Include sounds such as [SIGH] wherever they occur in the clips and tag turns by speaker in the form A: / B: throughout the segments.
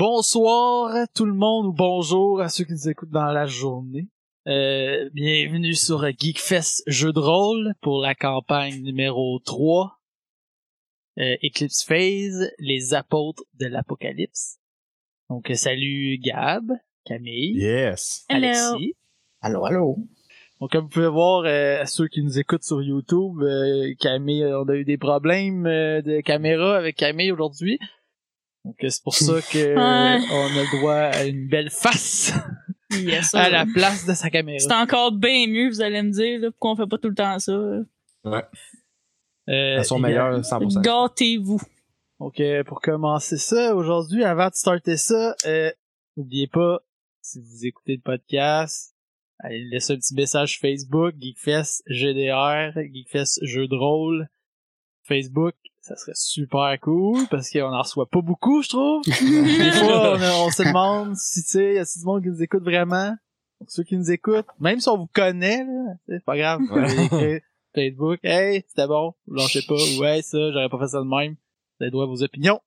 A: Bonsoir tout le monde ou bonjour à ceux qui nous écoutent dans la journée. Euh, bienvenue sur Geekfest Jeu de rôle pour la campagne numéro 3. Euh, Eclipse Phase, les apôtres de l'apocalypse. Donc euh, salut Gab, Camille,
B: Yes.
C: Hello.
A: Alexis.
D: Allô, allô.
A: Donc comme vous pouvez voir, euh, ceux qui nous écoutent sur YouTube, euh, Camille, on a eu des problèmes euh, de caméra avec Camille aujourd'hui. Donc euh, c'est pour [LAUGHS] ça que euh,
C: Ouais.
A: on a le droit à une belle face
C: Yes, [LAUGHS]
A: à la place de sa caméra.
C: C'est encore bien mieux, vous allez me dire, là, pourquoi on fait pas tout le temps ça.
A: Euh,
B: Elles sont
A: également-
B: meilleures 100%.
C: Gâtez-vous.
A: Donc euh, pour commencer ça, aujourd'hui, avant de starter ça, euh, n'oubliez pas, si vous écoutez le podcast, allez laisser un petit message Facebook, Geekfest GDR, Geekfest Jeux de rôle, Facebook, ça serait super cool parce qu'on en reçoit pas beaucoup, je trouve. [LAUGHS] Des fois, on, a- on se demande si, tu sais, y a du monde qui nous écoute vraiment? Donc, ceux qui nous écoutent, même si on vous connaît, là, c'est pas grave. Vous pouvez écrire Facebook, hey, c'était bon, lâchez pas, ou hey, ça, j'aurais pas fait ça de même. Vous avez droit à vos opinions.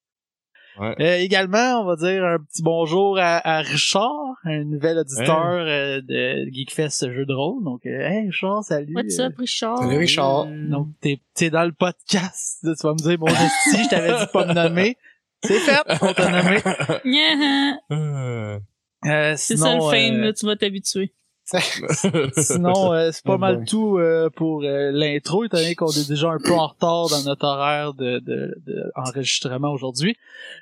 B: Ouais.
A: Euh, également, on va dire un petit bonjour à, à Richard, un nouvel auditeur euh, de Geekfest jeu de rôle. Donc, euh, hey Richard, salut.
C: What's
A: Euh,
C: up, Richard?
D: Salut, Richard.
A: donc, t'es, t'es dans le podcast. Tu vas me dire, bon, si je t'avais dit pas me nommer. C'est fait, on t'a nommé. [LAUGHS]
C: Yeah.
B: Euh,
A: Euh,
C: C'est
A: sinon,
C: ça le fame,
A: euh,
C: là, tu vas t'habituer.
A: Sinon, euh, c'est pas
D: Oh
A: mal
D: boy.
A: tout euh, pour euh, l'intro, étant donné qu'on est déjà un peu en retard dans notre horaire de, de, de enregistrement aujourd'hui.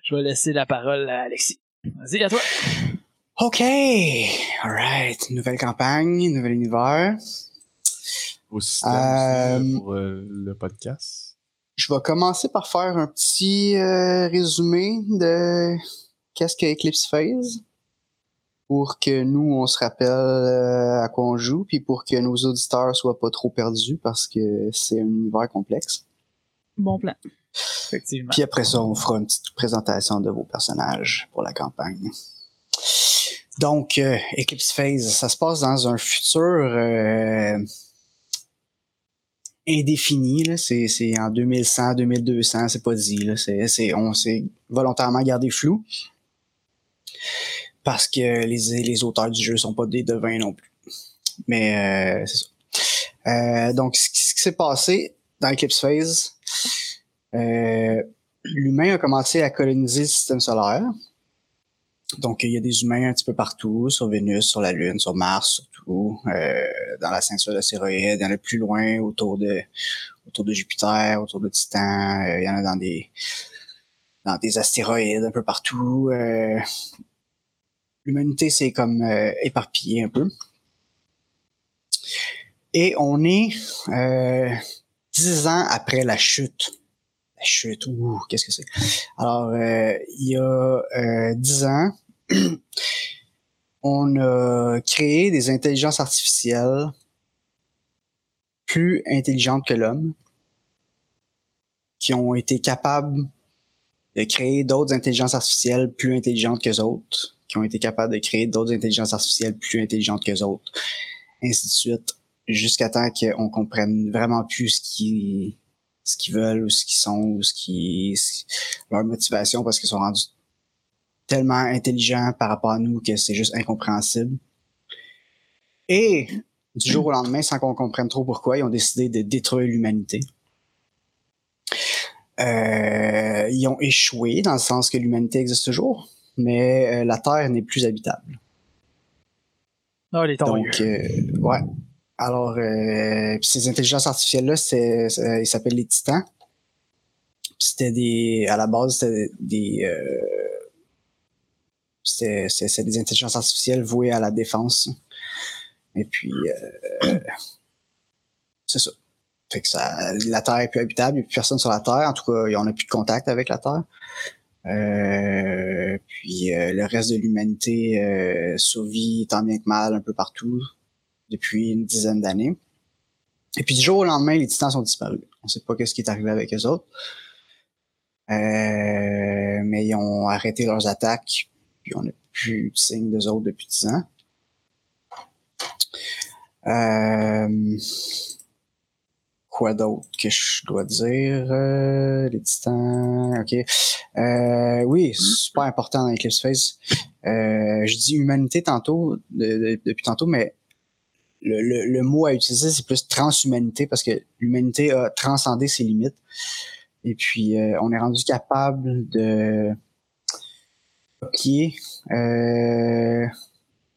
A: Je vais laisser la parole à Alexis. Vas-y, à toi.
D: OK. Alright. Nouvelle campagne, nouvel univers.
B: Au système
D: Euh,
B: pour euh, le podcast.
D: Je vais commencer par faire un petit euh, résumé de qu'est-ce que Eclipse Phase pour que nous, on se rappelle euh, à quoi on joue, puis pour que nos auditeurs soient pas trop perdus parce que c'est un univers complexe.
C: Bon plan.
A: Effectivement.
D: Puis après ça, on fera une petite présentation de vos personnages pour la campagne. Donc, euh, Eclipse Phase, ça se passe dans un futur euh, indéfini. C'est, c'est en 2100, 2200, c'est pas dit. Là. C'est, c'est, on s'est volontairement gardé flou parce que les, les auteurs du jeu sont pas des devins non plus. Mais euh, c'est ça. Euh, donc, ce qui, s'est passé dans Eclipse Phase, euh, l'humain a commencé à coloniser le système solaire. Donc, il y a des humains un petit peu partout, sur Vénus, sur la Lune, sur Mars, surtout, euh, dans la ceinture d'astéroïdes, il y en a plus loin, autour de, autour de Jupiter, autour de Titan, euh, il y en a dans des, dans des astéroïdes un peu partout. L'humanité s'est comme euh, éparpillée un peu. Et on est euh, dix ans après la chute la chute, ouh, qu'est-ce que c'est? Alors, euh, il y a euh, 10 ans, [CLEARS THROAT] on a créé des intelligences artificielles plus intelligentes que l'homme, qui ont été capables de créer d'autres intelligences artificielles plus intelligentes que autres, qui ont été capables de créer d'autres intelligences artificielles plus intelligentes que autres, ainsi de suite, jusqu'à temps qu'on comprenne vraiment plus ce qui ce qu'ils veulent ou ce qu'ils sont ou ce qui leur motivation parce qu'ils sont rendus tellement intelligents par rapport à nous que c'est juste incompréhensible. Et du jour au lendemain, sans qu'on comprenne trop pourquoi, ils ont décidé de détruire l'humanité. Euh, ils ont échoué dans le sens que l'humanité existe toujours, mais euh, la Terre n'est plus habitable.
A: Non, les
D: Donc, euh, ouais. Alors, euh, ces intelligences artificielles-là, ils s'appellent les titans. C'était des, à la base, c'était des, c'était, c'est des intelligences artificielles vouées à la défense. Et puis, euh, c'est ça. Fait que ça, la Terre est plus habitable, il n'y a plus personne sur la Terre. En tout cas, on n'a plus de contact avec la Terre. Euh, puis euh, le reste de l'humanité euh, survit tant bien que mal un peu partout depuis une dizaine d'années. Et puis du jour au lendemain, les titans sont disparus. On sait pas qu'est-ce qui est arrivé avec eux autres. Euh, mais ils ont arrêté leurs attaques, puis on n'a plus de signe d'eux autres depuis dix ans. Quoi d'autre que je dois dire? Euh, les titans, ok. Euh, oui, super important dans Eclipse Phase. Euh, je dis humanité tantôt, de- de- depuis tantôt, mais le, le, mot à utiliser, c'est plus transhumanité parce que l'humanité a transcendé ses limites. Et puis, euh, on est rendu capable de copier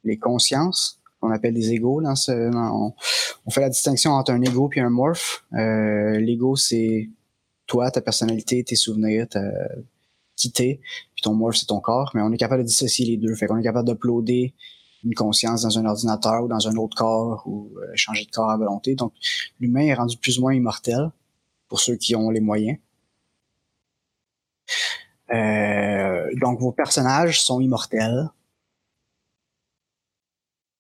D: les consciences qu'on appelle des égaux. On, fait la distinction entre un ego puis un morph. Euh, L'ego, c'est toi, ta personnalité, tes souvenirs, ta qui t'es, puis ton morph, c'est ton corps. Mais on est capable de dissocier les deux. Fait qu'on est capable d'uploader une conscience dans un ordinateur ou dans un autre corps ou euh, changer de corps à volonté. Donc, l'humain est rendu plus ou moins immortel pour ceux qui ont les moyens. Euh, donc, vos personnages sont immortels.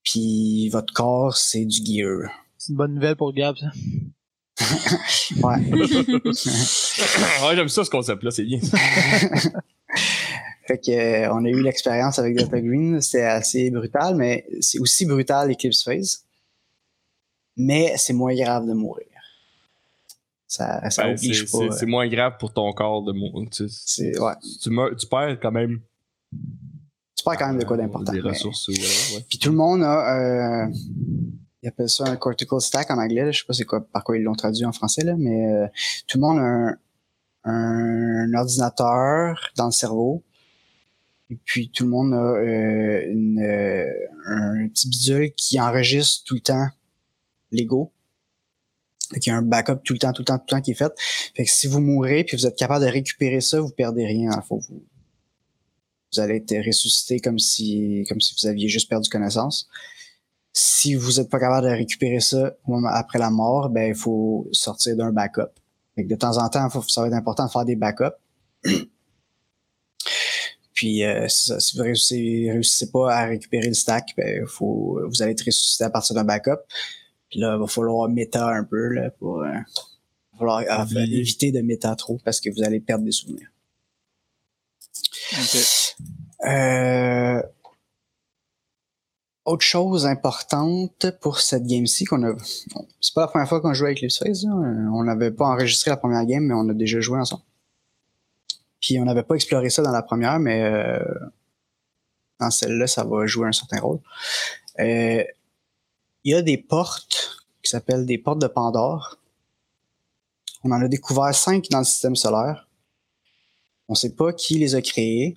D: Puis votre corps, c'est du gear.
A: C'est une bonne nouvelle pour Gab, ça. [LAUGHS]
D: Ouais. [LAUGHS]
B: ouais, j'aime ça ce concept-là, c'est bien. [LAUGHS]
D: fait que euh, on a eu l'expérience avec Delta Green, c'était assez brutal, mais c'est aussi brutal Eclipse Phase. Mais c'est moins grave de mourir. Ça, ça
B: Ben,
D: oblige
B: c'est
D: pas.
B: c'est-
D: euh,
B: c'est moins grave pour ton corps de mourir. Tu,
D: ouais.
B: tu, meurs- tu perds quand même
D: Tu perds quand même de quoi
B: euh,
D: d'important.
B: des
D: mais-
B: ressources. ou whatever, ouais.
D: Puis tout le monde a, euh, ils appellent ça un cortical stack en anglais. là. Je sais pas c'est quoi, par quoi ils l'ont traduit en français là, mais euh, tout le monde a un, un ordinateur dans le cerveau. Et puis tout le monde a euh, une, euh, un petit bidule qui enregistre tout le temps l'ego. Qu'il y a un backup tout le temps, tout le temps, tout le temps qui est fait. Fait que si vous mourrez puis vous êtes capable de récupérer ça, vous perdez rien. Il faut vous, vous allez être ressuscité comme si, comme si vous aviez juste perdu connaissance. Si vous êtes pas capable de récupérer ça après la mort, ben il faut sortir d'un backup. Fait que de temps en temps, faut- ça va être important de faire des backups. [CLEARS THROAT] Puis euh, si, ça- si vous réussissez, réussissez pas à récupérer le stack, ben faut, vous allez être ressuscité à partir d'un backup. Puis là, il va falloir méta un peu là pour euh, va falloir euh,
B: Oublier.
D: éviter de méta trop parce que vous allez perdre des souvenirs. Euh, autre chose importante pour cette game-ci qu'on a. c'est pas la première fois qu'on joue avec Phase. là. Euh, On n'avait pas enregistré la première game, mais on a déjà joué ensemble. Puis on n'avait pas exploré ça dans la première, mais euh, dans celle-là, ça va jouer un certain rôle. Il y a des portes qui s'appellent des portes de Pandore. On en a découvert cinq dans le système solaire. On sait pas qui les a créées.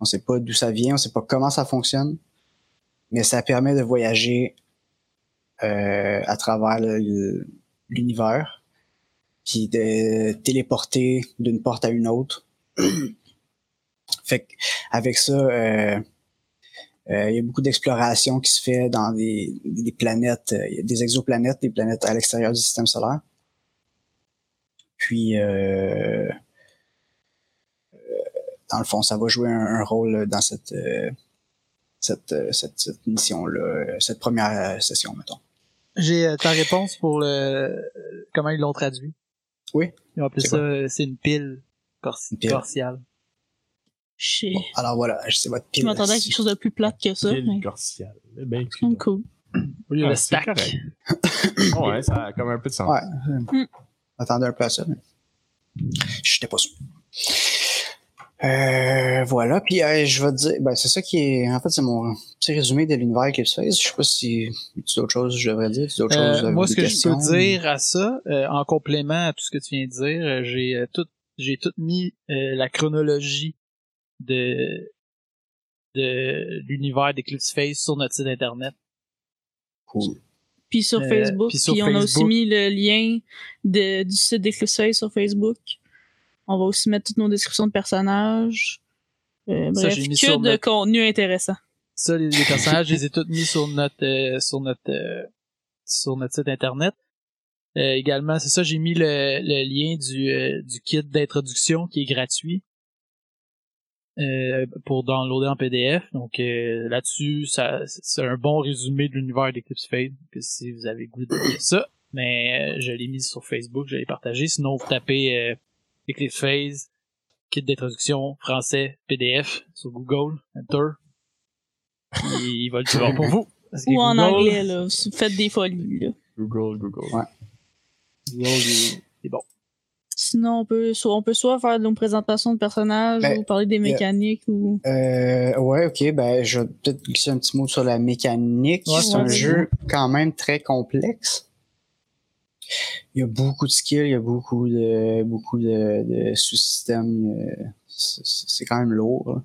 D: On sait pas d'où ça vient, on sait pas comment ça fonctionne, mais ça permet de voyager euh, à travers l'univers, puis de téléporter d'une porte à une autre. [CLEARS THROAT] fait avec ça, euh, euh, il y a beaucoup d'exploration qui se fait dans des, planètes, des exoplanètes, des planètes à l'extérieur du système solaire. Puis dans le fond, ça va jouer un, un rôle dans cette, euh, cette, euh, cette, cette mission-là, euh, cette première euh, session, mettons.
A: J'ai euh, ta réponse pour le euh, comment ils l'ont traduit.
D: Oui.
A: Ils ont appelé
D: C'est
A: ça, c'est une pile, corsi-
D: Une pile.
A: cortiale.
C: Shit.
D: Bon, alors voilà, c'est votre pile.
C: Je m'attendais à quelque chose de plus plate que ça.
B: Pile
C: mais.
B: Eh ben, excuse-moi.
C: cool.
A: Oui, le stack.
B: ouais, ça a comme un peu de sens.
D: Ouais.
C: Mm.
D: Attendez un peu à ça, mais j'étais pas sûr. Euh, voilà, puis euh, je vais te dire, ben, c'est ça qui est, en fait, c'est mon petit résumé de l'univers Eclipse Phase. Je sais pas si tu as d'autres choses que je devrais dire, tu as d'autres
A: Euh,
D: choses, euh,
A: moi, ce que
D: questions?
A: je peux dire à ça, euh, en complément à tout ce que tu viens de dire, j'ai euh, tout, j'ai tout mis euh, la chronologie de de l'univers d'Eclipse Phase sur notre site internet.
D: Cool.
C: Puis sur
A: Euh,
C: Facebook.
A: puis
C: on a aussi mis le lien de, du site d'Eclipse Phase sur Facebook. On va aussi mettre toutes nos descriptions de personnages. Euh,
A: Ça,
C: bref,
A: j'ai mis
C: que de
A: notre-
C: contenu intéressant.
A: Ça, les, les personnages, je les ai tous mis sur notre euh, sur notre euh, sur notre site internet. Euh, également, c'est ça, j'ai mis le, le lien du, euh, du kit d'introduction qui est gratuit euh, pour downloader en PDF. Donc euh, là-dessus, ça c'est un bon résumé de l'univers d'Eclipse Fade. Que si vous avez goût de ça, mais je l'ai mis sur Facebook, je l'ai partagé. Sinon, vous tapez euh, Eclipse Phase, kit d'introduction français PDF sur Google, Enter. Il, il va le trouver pour vous. Parce que
C: Ou en
A: Google,
C: anglais, là. Faites des folies, là.
B: Google, Google.
D: Ouais.
A: Le rôle est, est bon.
C: Sinon, on peut, soit, on peut soit faire une présentation de personnages
D: Ben,
C: ou parler des mécaniques ou.
D: Euh, ouais, ok, ben je vais peut-être glisser un petit mot sur la mécanique.
A: Ouais,
D: c'est un jeu quand même très complexe. Il y a beaucoup de skills, il y a beaucoup de beaucoup de, de sous-systèmes. euh, C'est quand même lourd.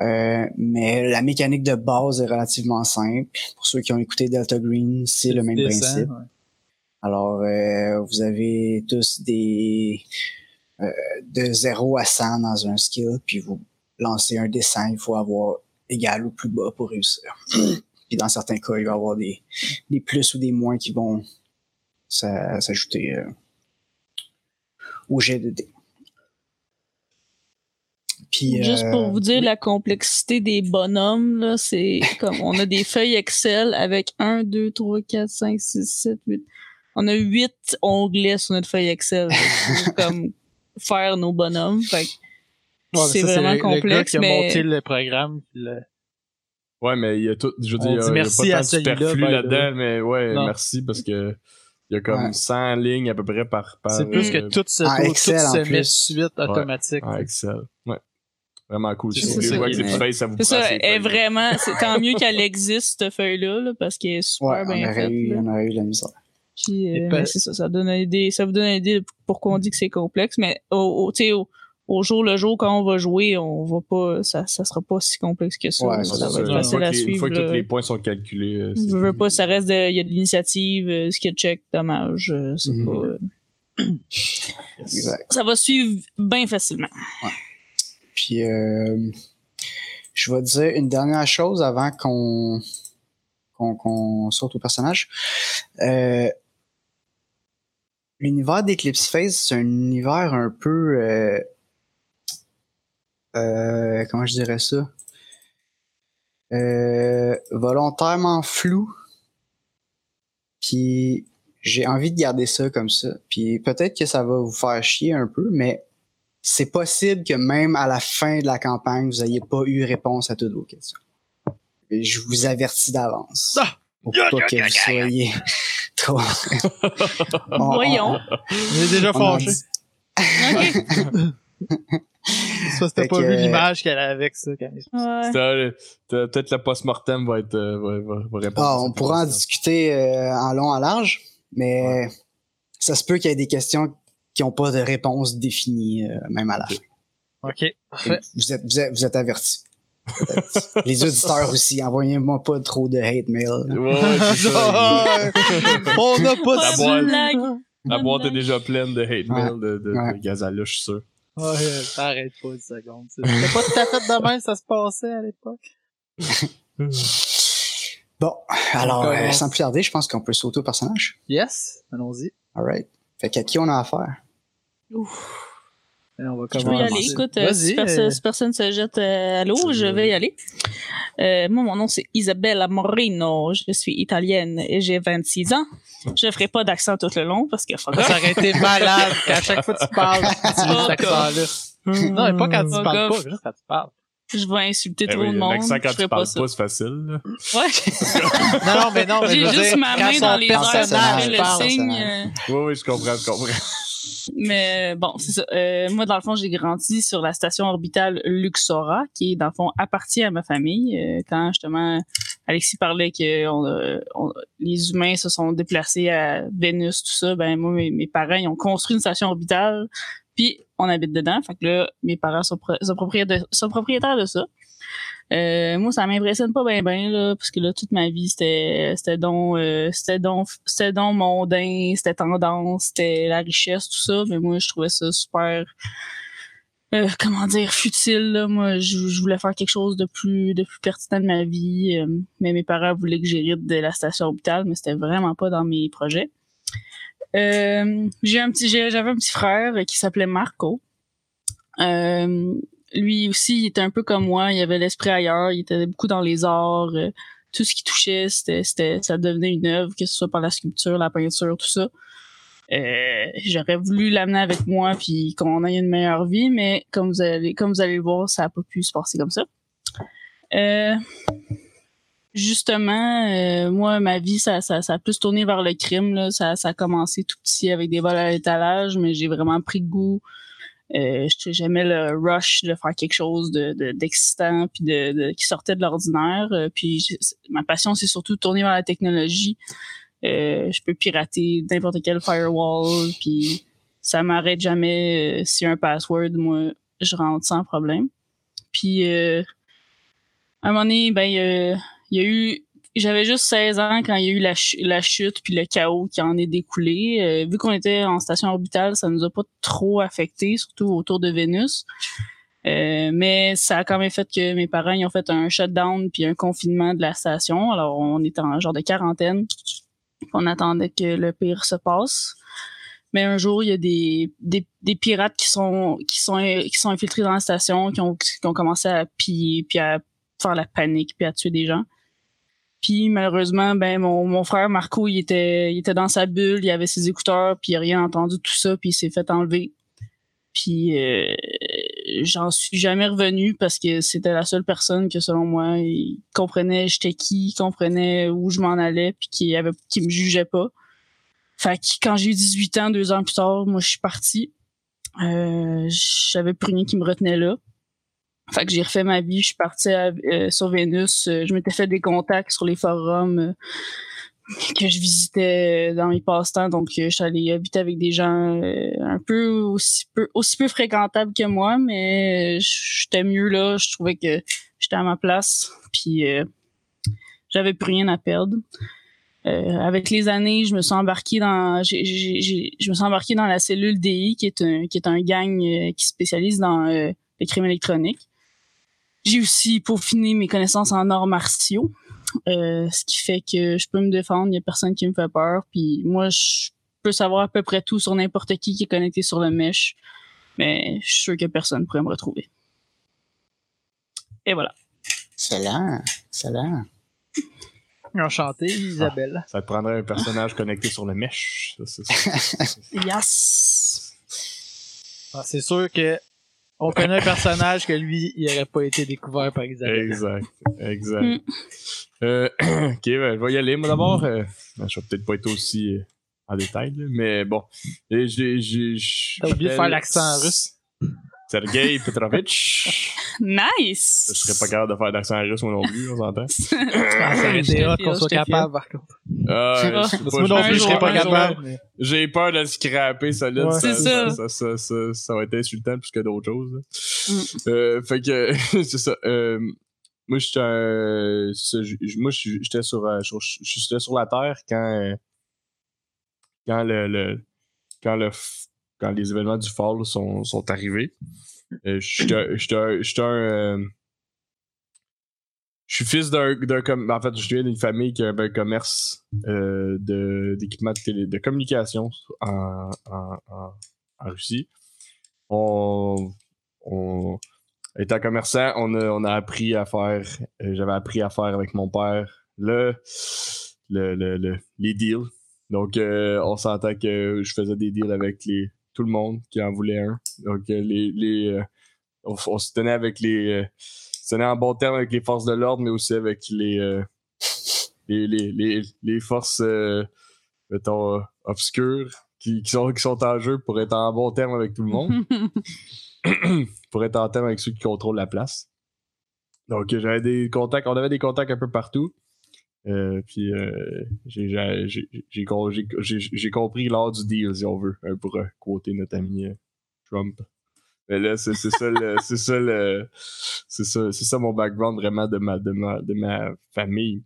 D: Euh, mais la mécanique de base est relativement simple. Pour ceux qui ont écouté Delta Green, c'est le même
A: Dessin,
D: principe.
A: ouais.
D: Alors, euh, vous avez tous des euh, de 0 à 100 dans un skill, puis vous lancez un dessin, il faut avoir égal ou plus bas pour réussir. [CLEARS THROAT] puis dans certains cas, il va y avoir des, des plus ou des moins qui vont s'ajouter euh, au jet de dés. Puis,
C: Juste
D: euh,
C: pour vous dire la complexité des bonhommes, là, c'est comme on a des [LAUGHS] feuilles Excel avec 1, 2, 3, 4, 5, 6, 7, 8. On a 8 onglets sur notre feuille Excel. [LAUGHS] pour, comme faire nos bonhommes. Fait que
A: Ouais, mais
C: c'est
A: ça,
C: vraiment
A: le- le gars
C: complexe,
A: qui a
C: mais
A: monté le programme. le-
B: Ouais, mais il y a tout. Je veux dire, il y a- y a
A: merci
B: pas
A: à
B: tant de superflu là-dedans, mais ouais,
A: Non.
B: merci parce que il y a comme
D: Ouais.
B: 100 lignes à peu près par. par
A: C'est plus
B: euh,
A: que tout se,
D: en
A: tout,
D: Excel,
A: tout se met suite automatique.
B: en Excel. Ouais. Vraiment cool. Si vous
A: ça,
B: voulez petits faces, ça vous
C: c'est ça, est vraiment, c'est tant mieux qu'elle existe, cette feuille-là, là, parce qu'elle est super
D: ouais,
C: bien faite.
D: on aurait eu de la misère.
C: Puis, euh,
A: pas-
C: mais c'est ça, ça donne une idée, ça vous donne une idée de pourquoi on dit que c'est complexe, mais au, au, tu sais, au, au jour le jour, quand on va jouer, on va pas, ça, ça sera pas si complexe que ça.
D: Ouais, ça,
C: va être facile
B: fois
C: à
B: que les- Une
C: suivre.
B: fois que tous les points sont calculés. euh,
C: Je veux pas, ça reste de, il y a de l'initiative, euh, skill check, dommage, euh, c'est
D: Mhm.
C: pas,
D: Exact.
C: ça va suivre bien facilement.
D: Puis, euh, je vais dire une dernière chose avant qu'on qu'on saute au personnage. Euh, L'univers d'Eclipse Phase, c'est un univers un peu... euh, euh, comment je dirais ça? Euh, volontairement flou. Puis j'ai envie de garder ça comme ça. Puis peut-être que ça va vous faire chier un peu, mais c'est possible que même à la fin de la campagne, vous n'ayez pas eu réponse à toutes vos questions. Et je vous avertis d'avance.
A: Ah!
D: Pour pas que vous soyez [LAUGHS] trop... On- on-
C: Voyons.
A: Est déjà fâché. [LAUGHS] [LAUGHS] Ça, t'as pas
D: que-
A: vu l'image qu'elle a avec ça. Quand...
C: Ouais.
B: Ça, euh, Peut-être le post-mortem va être. euh, va, va, va répondre.
D: Ah, on pourra en discuter euh, en long, en large, mais ça se peut qu'il y ait des questions qui n'ont pas de réponse définie, euh, même à la fin.
A: Ok, parfait.
D: Vous êtes, vous êtes, vous êtes avertis. [LAUGHS] Les auditeurs aussi, envoyez-moi pas trop de hate mail.
B: Ouais, ça. [LAUGHS]
A: On n'a pas
B: La
A: su.
B: boîte.
C: blague.
B: La boîte est déjà pleine de hate
D: Ouais.
B: mail de, de,
D: Ouais.
B: de Gazala, je suis sûr.
A: Ouais, [LAUGHS] t'arrêtes pas une seconde. C'était pas tout à fait de même ça se passait à l'époque. [LAUGHS]
D: Bon, alors, euh, sans plus tarder, je pense qu'on peut sauter au personnage.
A: Yes, allons-y.
D: Alright. Fait qu'à qui on a affaire?
A: Et on va
C: Je peux y aller. Écoute, euh, si,
A: Vas-y.
C: perso-
A: euh,
C: si personne se jette euh, à l'eau, je vais y aller. Euh, moi, mon nom, c'est Isabella Moreno. Je suis italienne et j'ai 26 ans. Je ferai pas d'accent tout le long parce que.
A: Ça aurait été malade [LAUGHS] qu'à chaque fois que tu parles, tu utilises cet accent-là. Non, mais pas quand tu parles pas, juste quand tu parles.
C: Je vais insulter
B: Eh oui,
C: de monde.
B: L'accent quand
C: je
B: tu parles
C: ça.
B: pas, c'est facile. là.
C: Ouais. [LAUGHS]
A: Non, non, mais non,
C: J'ai juste
A: dire,
C: ma main dans les airs, je fais le signe.
B: Oui, oui, je comprends, je comprends.
C: Mais bon, c'est ça. Euh, moi, dans le fond, j'ai grandi sur la station orbitale Luxora, qui, dans le fond, appartient à ma famille. Euh, quand, justement, Alexis parlait que les humains se sont déplacés à Vénus, tout ça, ben moi, mes, parents, ils ont construit une station orbitale, puis on habite dedans. Fait que là, mes parents sont propriétaires de ça. Euh, moi, ça m'impressionne pas bien, ben là, parce que là, toute ma vie, c'était, c'était donc, euh, c'était donc, c'était donc mondain, c'était tendance, c'était la richesse, tout ça. Mais moi, je trouvais ça super, euh, comment dire, futile. Là. Moi, je, voulais faire quelque chose de plus, de plus pertinent de ma vie. euh, mais mes parents voulaient que j'hérite de la station hôpital, mais c'était vraiment pas dans mes projets. Euh, j'ai un petit, j'avais un petit frère qui s'appelait Marco. Euh, lui aussi, il était un peu comme moi. Il avait l'esprit ailleurs. Il était beaucoup dans les arts. euh, tout ce qui touchait, c'était, ça devenait une œuvre, que ce soit par la sculpture, la peinture, tout ça. Euh, j'aurais voulu l'amener avec moi puis qu'on ait une meilleure vie, mais comme vous allez, comme vous allez le voir, ça a pas pu se passer comme ça. Euh, justement, euh, moi, ma vie, ça, ça, ça a plus tourné vers le crime. Là. Ça, ça a commencé tout petit avec des vols à l'étalage, mais j'ai vraiment pris goût. Euh, J'aimais le rush de faire quelque chose de d'excitant puis de, de, qui sortait de l'ordinaire. Euh, puis ma passion, c'est surtout tourner vers la technologie. Euh, je peux pirater n'importe quel firewall, puis ça m'arrête jamais. Euh, si un password, moi, je rentre sans problème. Puis euh, à un moment donné, ben il y, a eu j'avais juste 16 ans quand il y a eu la, la chute puis le chaos qui en est découlé. Euh, vu qu'on était en station orbitale, ça nous a pas trop affecté, surtout autour de Vénus. Euh, mais ça a quand même fait que mes parents ils ont fait un shutdown puis un confinement de la station. Alors on était en genre de quarantaine. On attendait que le pire se passe. Mais un jour, il y a des, des, des, pirates qui sont qui sont qui sont infiltrés dans la station, qui ont, qui ont commencé à piller puis à faire la panique puis à tuer des gens. Puis malheureusement, ben mon, mon frère Marco, il était il était dans sa bulle, il avait ses écouteurs, puis il a rien entendu tout ça, puis il s'est fait enlever. Puis euh, j'en suis jamais revenu parce que c'était la seule personne que selon moi, il comprenait j'étais qui, il comprenait où je m'en allais, puis qui avait qui me jugeait pas. Fait que quand j'ai eu 18 ans, deux ans plus tard, moi je suis parti. Euh, j'avais plus rien qui me retenait là. Fait que j'ai refait ma vie, je suis partie euh, sur Vénus, euh, je m'étais fait des contacts sur les forums euh, que je visitais dans mes passe-temps, donc je suis allée habiter avec des gens un peu aussi peu aussi peu fréquentables que moi, mais j'étais mieux là, je trouvais que j'étais à ma place, puis j'avais plus rien à perdre. avec les années, je me suis embarqué dans, je me suis embarqué dans la cellule DI, qui est un, qui est un gang qui spécialise dans les crimes électroniques. J'ai aussi peaufiné mes connaissances en arts martiaux, euh, ce qui fait que je peux me défendre, il n'y a personne qui me fait peur. Puis moi, je peux savoir à peu près tout sur n'importe qui qui est connecté sur le mesh, mais je suis sûr que personne ne pourrait me retrouver. Et voilà.
D: Excellent, excellent.
A: Enchanté, Isabelle.
B: ça te prendrait un personnage connecté sur le mesh. [LAUGHS]
C: yes!
A: Ah, c'est sûr que on connaît un personnage que lui, il n'aurait pas été découvert par Isabelle.
B: Exact, exact. Mm. Euh, [CLEARS THROAT] ok, ben, je vais y aller. Moi d'abord, euh, ben, je vais peut-être pas être aussi euh, en détail, mais bon. J'ai, j'ai,
A: T'as oublié de faire l'accent russe.
B: Sergei Petrovitch.
C: Nice!
B: Je serais pas capable de faire d'accent russe moi non plus, on s'entend. [LAUGHS]
A: ah, hot qu'on soit capable, par contre.
B: Ah,
A: moi non plus, je serais pas capable.
B: J'ai peur de le scraper solide.
C: Ouais.
B: Ça,
C: ça.
B: Ça, ça, ça, ça, va être insultant plus que d'autres choses.
C: Mm.
B: Euh, fait que, [LAUGHS] c'est ça. Euh, moi, j'étais un, moi, j'étais sur, euh, sur, j'étais sur la Terre quand, euh, quand le, le, quand le, quand les événements du fall sont, sont arrivés. Euh, j'étais un. Euh, je suis fils d'un. En fait, je viens d'une famille qui avait un commerce euh, d'équipements de, de, communication en, en, en, Russie. On, on, étant commerçant, on a, on a appris à faire. Euh, j'avais appris à faire avec mon père le, le, le les deals. Donc, euh, on s'entend que je faisais des deals avec les, tout le monde qui en voulait un. Donc, euh, les, les, euh, on, on, se tenait avec les. Euh, se tenait en bon terme avec les forces de l'ordre, mais aussi avec les, les, les, les, les, forces, mettons, obscures qui, qui, sont, qui sont en jeu pour être en bon terme avec tout le monde. [LAUGHS] pour être en terme avec ceux qui contrôlent la place. Donc, j'avais des contacts, on avait des contacts un peu partout. Euh, puis euh, j'ai compris lors du deal, si on veut, hein, pour euh, quoter notre ami euh, Trump. Mais là, c'est ça le. c'est ça le. C'est ça, ça mon background vraiment de ma, de ma, de ma famille.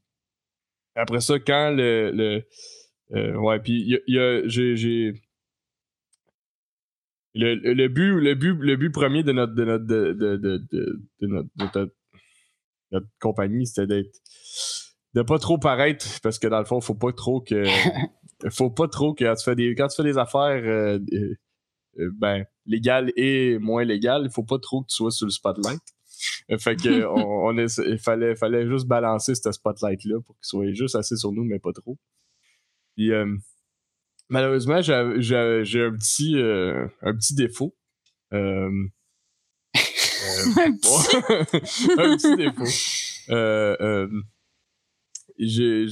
B: Après ça, quand le. le euh, ouais, puis il y a, j'ai. Le, le, but, le, but, le but premier de notre, de notre, de, de, de, de notre, notre, notre compagnie, c'était d'être de pas trop paraître parce que dans le fond, faut pas trop que [LAUGHS] faut pas trop que quand tu fais des quand tu fais des affaires euh, euh, ben légales et moins légales, il faut pas trop que tu sois sur le spotlight. Euh, fait que [LAUGHS] on, on il fallait fallait juste balancer ce spotlight là pour qu'il soit juste assez sur nous mais pas trop. Puis malheureusement, j'ai un petit un petit défaut. un, petit... un petit défaut. j'ai, j'ai, j'ai, j'ai, j'ai un petit- je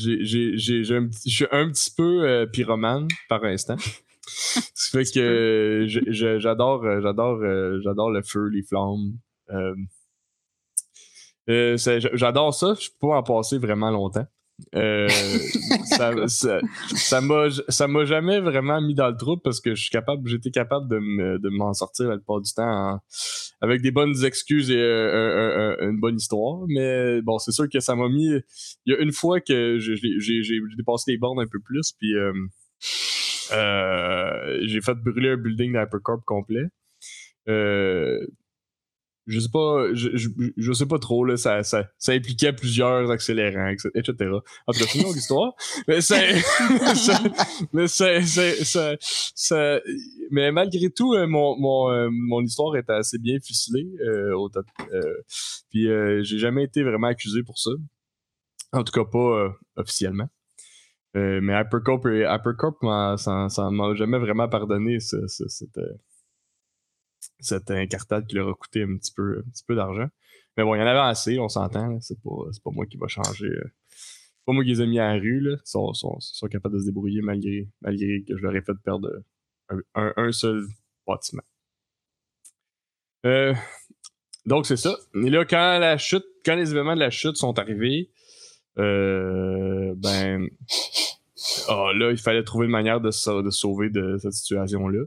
B: suis un petit peu euh, pyromane par instant. [LAUGHS] Ça fait que j'adore, euh, j'adore, euh, j'adore le feu, les flammes. Euh, euh, j'adore ça. Je peux pas en passer vraiment longtemps. Euh, ça, ça, m'a, jamais vraiment mis dans le trou parce que capable, j'étais capable de, me- de m'en sortir la plupart du temps avec des bonnes excuses et euh, une bonne histoire. Mais bon, c'est sûr que ça m'a mis. Il y a une fois que j'ai, dépassé les bornes un peu plus, puis euh, j'ai fait brûler un building d'Hypercorp complet. Je sais pas, je, je, je sais pas trop, là, ça, ça, ça impliquait plusieurs accélérants, etc. En tout cas, c'est une longue histoire. Mais c'est, [LAUGHS] ça- mais c'est, c'est, ça, ça- mais malgré tout, euh, mon, mon, euh, mon histoire était assez bien ficelée, euh, au euh, puis euh, j'ai jamais été vraiment accusé pour ça. En tout cas, pas euh, officiellement. Euh, mais Hypercorp, et- Hypercorp m'a- ça, ça m'a jamais vraiment pardonné ce- ce- cette, cette incartade qui leur a coûté un petit peu, un petit peu d'argent. Mais bon, il y en avait assez, on s'entend. C'est pas, pas moi qui va changer. euh, c'est pas moi qui les ai mis à la rue. Ils, sont, sont- sont capables de se débrouiller malgré, malgré que je leur ai fait perdre un, seul bâtiment. Euh, donc c'est ça. Et là, quand la chute, quand les événements de la chute sont arrivés, euh, ben ah, là, il fallait trouver une manière de, de sauver de cette situation-là.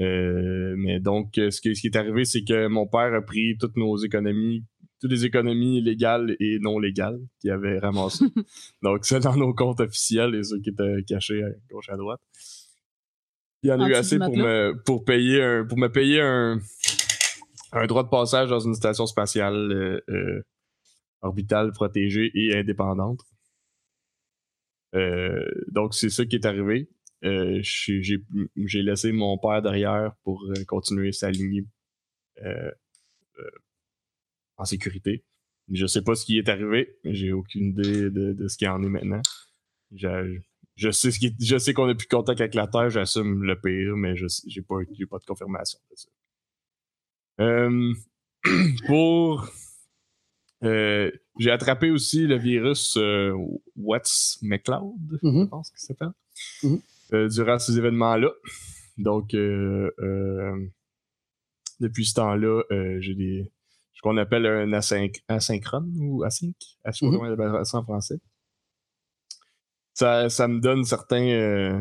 B: Euh, mais donc, euh, ce qui, ce qui est arrivé, c'est que mon père a pris toutes nos économies, toutes les économies légales et non légales qu'il avait ramassées. [LAUGHS] donc, ça dans nos comptes officiels et ceux qui étaient cachés à gauche et à droite. Il y en a
C: En
B: eu assez pour me, pour payer un, pour me payer un, un droit de passage dans une station spatiale euh, euh, orbitale protégée et indépendante. Euh, donc, c'est ça qui est arrivé. Euh, j'ai laissé mon père derrière pour euh, continuer sa lignée euh, euh, en sécurité. Je sais pas ce qui est arrivé. J'ai aucune idée de, de ce qu'il en est maintenant. Je, je sais ce qui est- je sais qu'on a plus de contact avec la Terre, j'assume le pire, mais je j'ai pas, j'ai pas de confirmation de ça. [CLEARS THROAT] Pour j'ai attrapé aussi le virus What's McCloud, je
D: Mhm.
B: pense qu'il s'appelle, euh, durant ces événements-là. Donc, euh, euh, depuis ce temps-là, euh, j'ai des ce qu'on appelle un asynch- asynchrone ou async, pas
D: Mhm.
B: ça en français. Ça, ça me donne certains euh,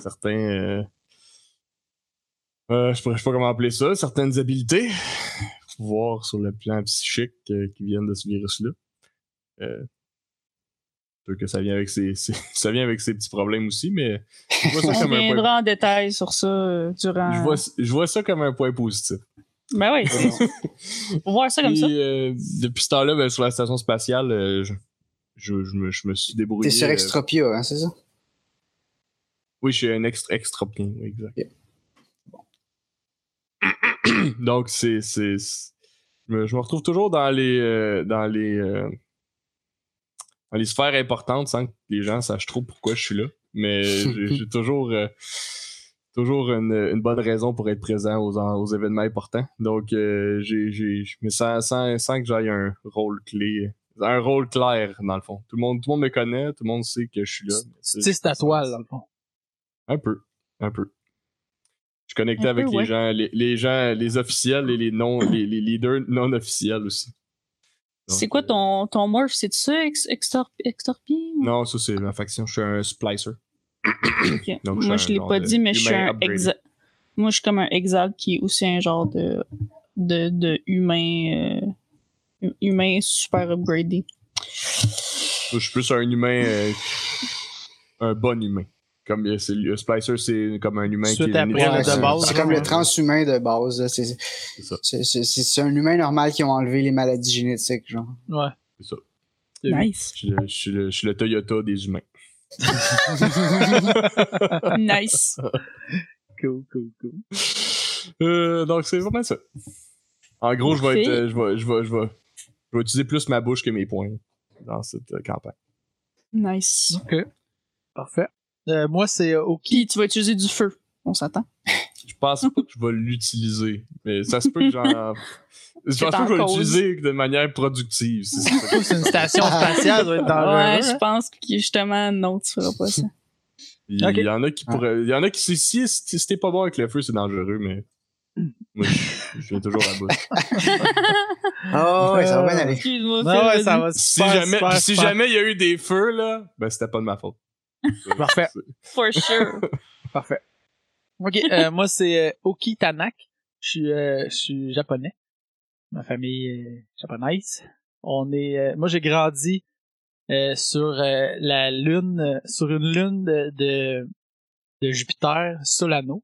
B: certains euh, euh, je ne sais pas comment appeler ça, certaines habilités, pouvoirs sur le plan psychique euh, qui viennent de ce virus-là. Sûr que ça vient avec ses, [LAUGHS] ses- ça vient avec ses petits problèmes aussi, mais je vois ça
C: On
B: comme un point,
C: reviendra en détail sur ça euh, durant.
B: je vois, je vois ça comme un point positif.
C: Ben oui, faut voir ça comme ça.
B: Puis, euh, depuis ce temps-là, ben, sur la station spatiale, euh, je, je, je me, je me suis débrouillé.
D: T'es sur
B: euh,
D: Extropia, hein, c'est ça?
B: oui, je suis un extra, extropien, oui, exact. [COUGHS] Donc, c'est. Je me, retrouve toujours dans les. euh, dans les. Dans les sphères importantes sans que les gens sachent trop pourquoi je suis là. Mais j'ai [LAUGHS] toujours. euh, toujours une, une bonne raison pour être présent aux, en- aux événements importants. Donc, euh, j'ai, mais sans, sans, sans que j'aille un rôle clé, un rôle clair, dans le fond. Tout le monde, tout le monde me connaît, tout le monde sait que je suis là. mais
A: Tu sais, c'est ta toile, dans le fond.
B: Un peu, un peu. Je suis connecté
C: Un
B: avec
C: peu,
B: les
C: ouais.
B: gens, les, les gens, les officiels et les non, les, les leaders non officiels aussi.
C: C'est quoi
B: euh,
C: ton, ton morph? C'est ça, ex, extor, extorpien? ou-
B: Non, ça c'est ma faction. Je suis un splicer. [COUGHS] Donc,
C: Moi, je l'ai pas dit, mais je suis un exa... Moi, je suis comme un exalt qui est aussi un genre de, de, de humain, euh, humain super upgradé.
B: Je suis plus un humain, euh, un bon humain. Comme euh, c'est, le Splicer, c'est comme un humain
A: Suite
B: qui est
D: Ouais, c'est-
A: base,
D: C'est
A: là,
D: comme le transhumain de base. C'est
B: C'est ça.
D: c'est- c'est- c'est- c'est un humain normal qui ont enlevé les maladies génétiques, genre.
A: Ouais.
B: C'est ça.
C: Nice.
B: Je suis, le, je, suis le, je suis le Toyota des humains. [LAUGHS]
C: nice.
A: Cool, cool, cool.
B: Euh, donc c'est vraiment ça. En gros, je vais, être, euh, je, vais, je, vais, je, vais, je vais utiliser plus ma bouche que mes poings dans cette campagne.
C: Nice.
A: OK. Parfait. Euh, moi, c'est euh, Oki.
C: Puis tu vas utiliser du feu. On s'attend. [LAUGHS]
B: je pense pas que je vais l'utiliser. Mais ça se peut que j'en. [LAUGHS] Je pense
C: en
B: pas que je vais l'utiliser de manière productive. c'est [LAUGHS]
A: une station spatiale, ça doit être dangereux.
C: Ouais, je pense que justement, non, tu feras pas ça.
B: Il
A: Ok.
B: y en a qui pourraient. Il y en a qui, si, si, si t'es pas bon avec le feu, c'est dangereux, mais. Moi, je, je viens toujours à bout.
D: Ah ouais, ça va bien aller.
C: Excuse-moi,
A: ouais, va
B: Si
A: super,
B: jamais,
A: super,
B: si
A: super.
B: jamais il y a eu des feux, là, ben c'était pas de ma faute.
A: Parfait.
C: For sure. [LAUGHS]
A: Parfait. Ok, [LAUGHS] euh, moi c'est euh, Oki Tanak. Je suis, euh, je suis japonais. Ma famille est japonaise. On est, euh, moi j'ai grandi euh, sur euh, la lune, euh, sur une lune de, de, de Jupiter, Solano.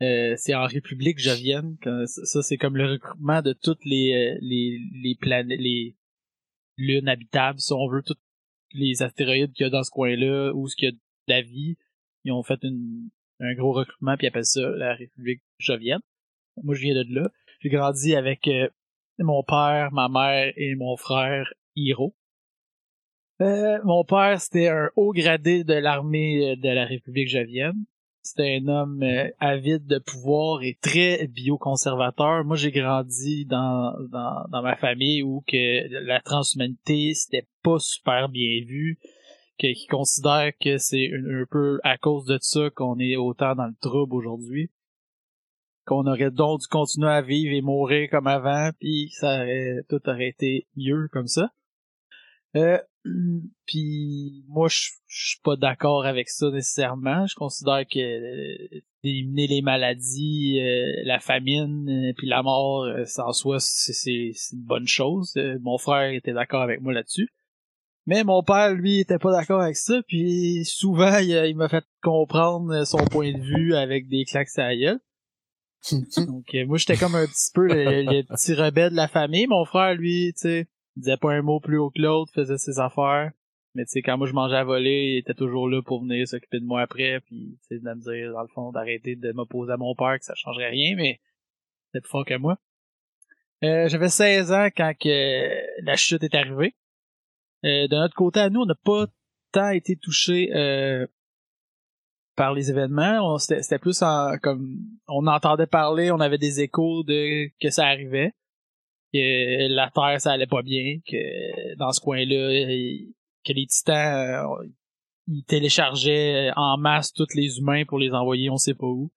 A: Euh, c'est en République Jovienne. Ça, c'est comme le regroupement de toutes les euh, les les planètes, les lunes habitables, si on veut, les astéroïdes qu'il y a dans ce coin-là, où ce qu'il y a de la vie. Ils ont fait une, un gros recrutement puis ils appellent ça la République Jovienne. Moi, je viens de là. J'ai grandi avec euh, mon père, ma mère et mon frère Hiro. Euh, mon père, c'était un haut gradé de l'armée euh, de la République Jovienne. C'était un homme euh, avide de pouvoir et très bioconservateur. Moi, j'ai grandi dans, dans, ma famille où que la transhumanité, c'était pas super bien vu que- qui considère que c'est un, un peu à cause de ça qu'on est autant dans le trouble aujourd'hui. Qu'on aurait donc dû continuer à vivre et mourir comme avant, puis ça aurait, tout aurait été mieux comme ça. Euh, puis moi, je suis pas d'accord avec ça nécessairement. Je considère que euh, d'éliminer les maladies, euh, la famine, euh, puis la mort, euh, en soi, c'est une bonne chose. Mon frère était d'accord avec moi là-dessus. Mais mon père, lui, était pas d'accord avec ça, puis souvent, il, m'a fait comprendre son point de vue avec des claques à la gueule. [LAUGHS] Donc, euh, moi, j'étais comme un petit peu le, le petit rebelle de la famille. Mon frère, lui, tu sais, disait pas un mot plus haut que l'autre, faisait ses affaires. Mais tu sais, quand moi je mangeais à voler, il était toujours là pour venir s'occuper de moi après, puis tu sais, de me dire, dans le fond, d'arrêter de m'opposer à mon père, que ça changerait rien, mais c'était plus fort que moi. Euh, J'avais 16 ans quand que la chute est arrivée. Euh, de notre côté, à nous, on n'a pas tant été touchés euh, par les événements. C'était plus en, comme on entendait parler, on avait des échos de que ça arrivait, que la Terre ça allait pas bien, que dans ce coin-là, que les Titans euh, ils téléchargeaient en masse tous les humains pour les envoyer on sait pas où.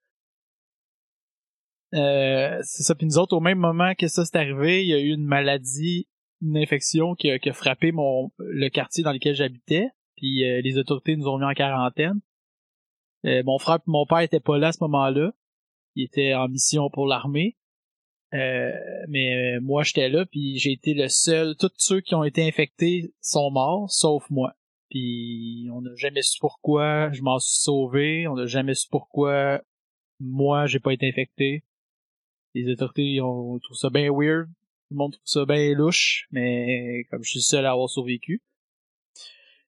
A: Euh, c'est ça. Puis nous autres, au même moment que ça s'est arrivé, il y a eu une maladie, une infection qui a, qui a frappé mon le quartier dans lequel j'habitais. Puis euh, les autorités nous ont mis en quarantaine. Euh, mon frère et mon père étaient pas là à ce moment-là. Ils étaient en mission pour l'armée. Euh, mais euh, moi j'étais là puis j'ai été le seul. Tous ceux qui ont été infectés sont morts, sauf moi. Puis on n'a jamais su pourquoi je m'en suis sauvé. On n'a jamais su pourquoi moi j'ai pas été infecté. Les autorités ont trouvé ça bien weird. Tout le monde trouve ça bien louche, mais comme je suis le seul à avoir survécu.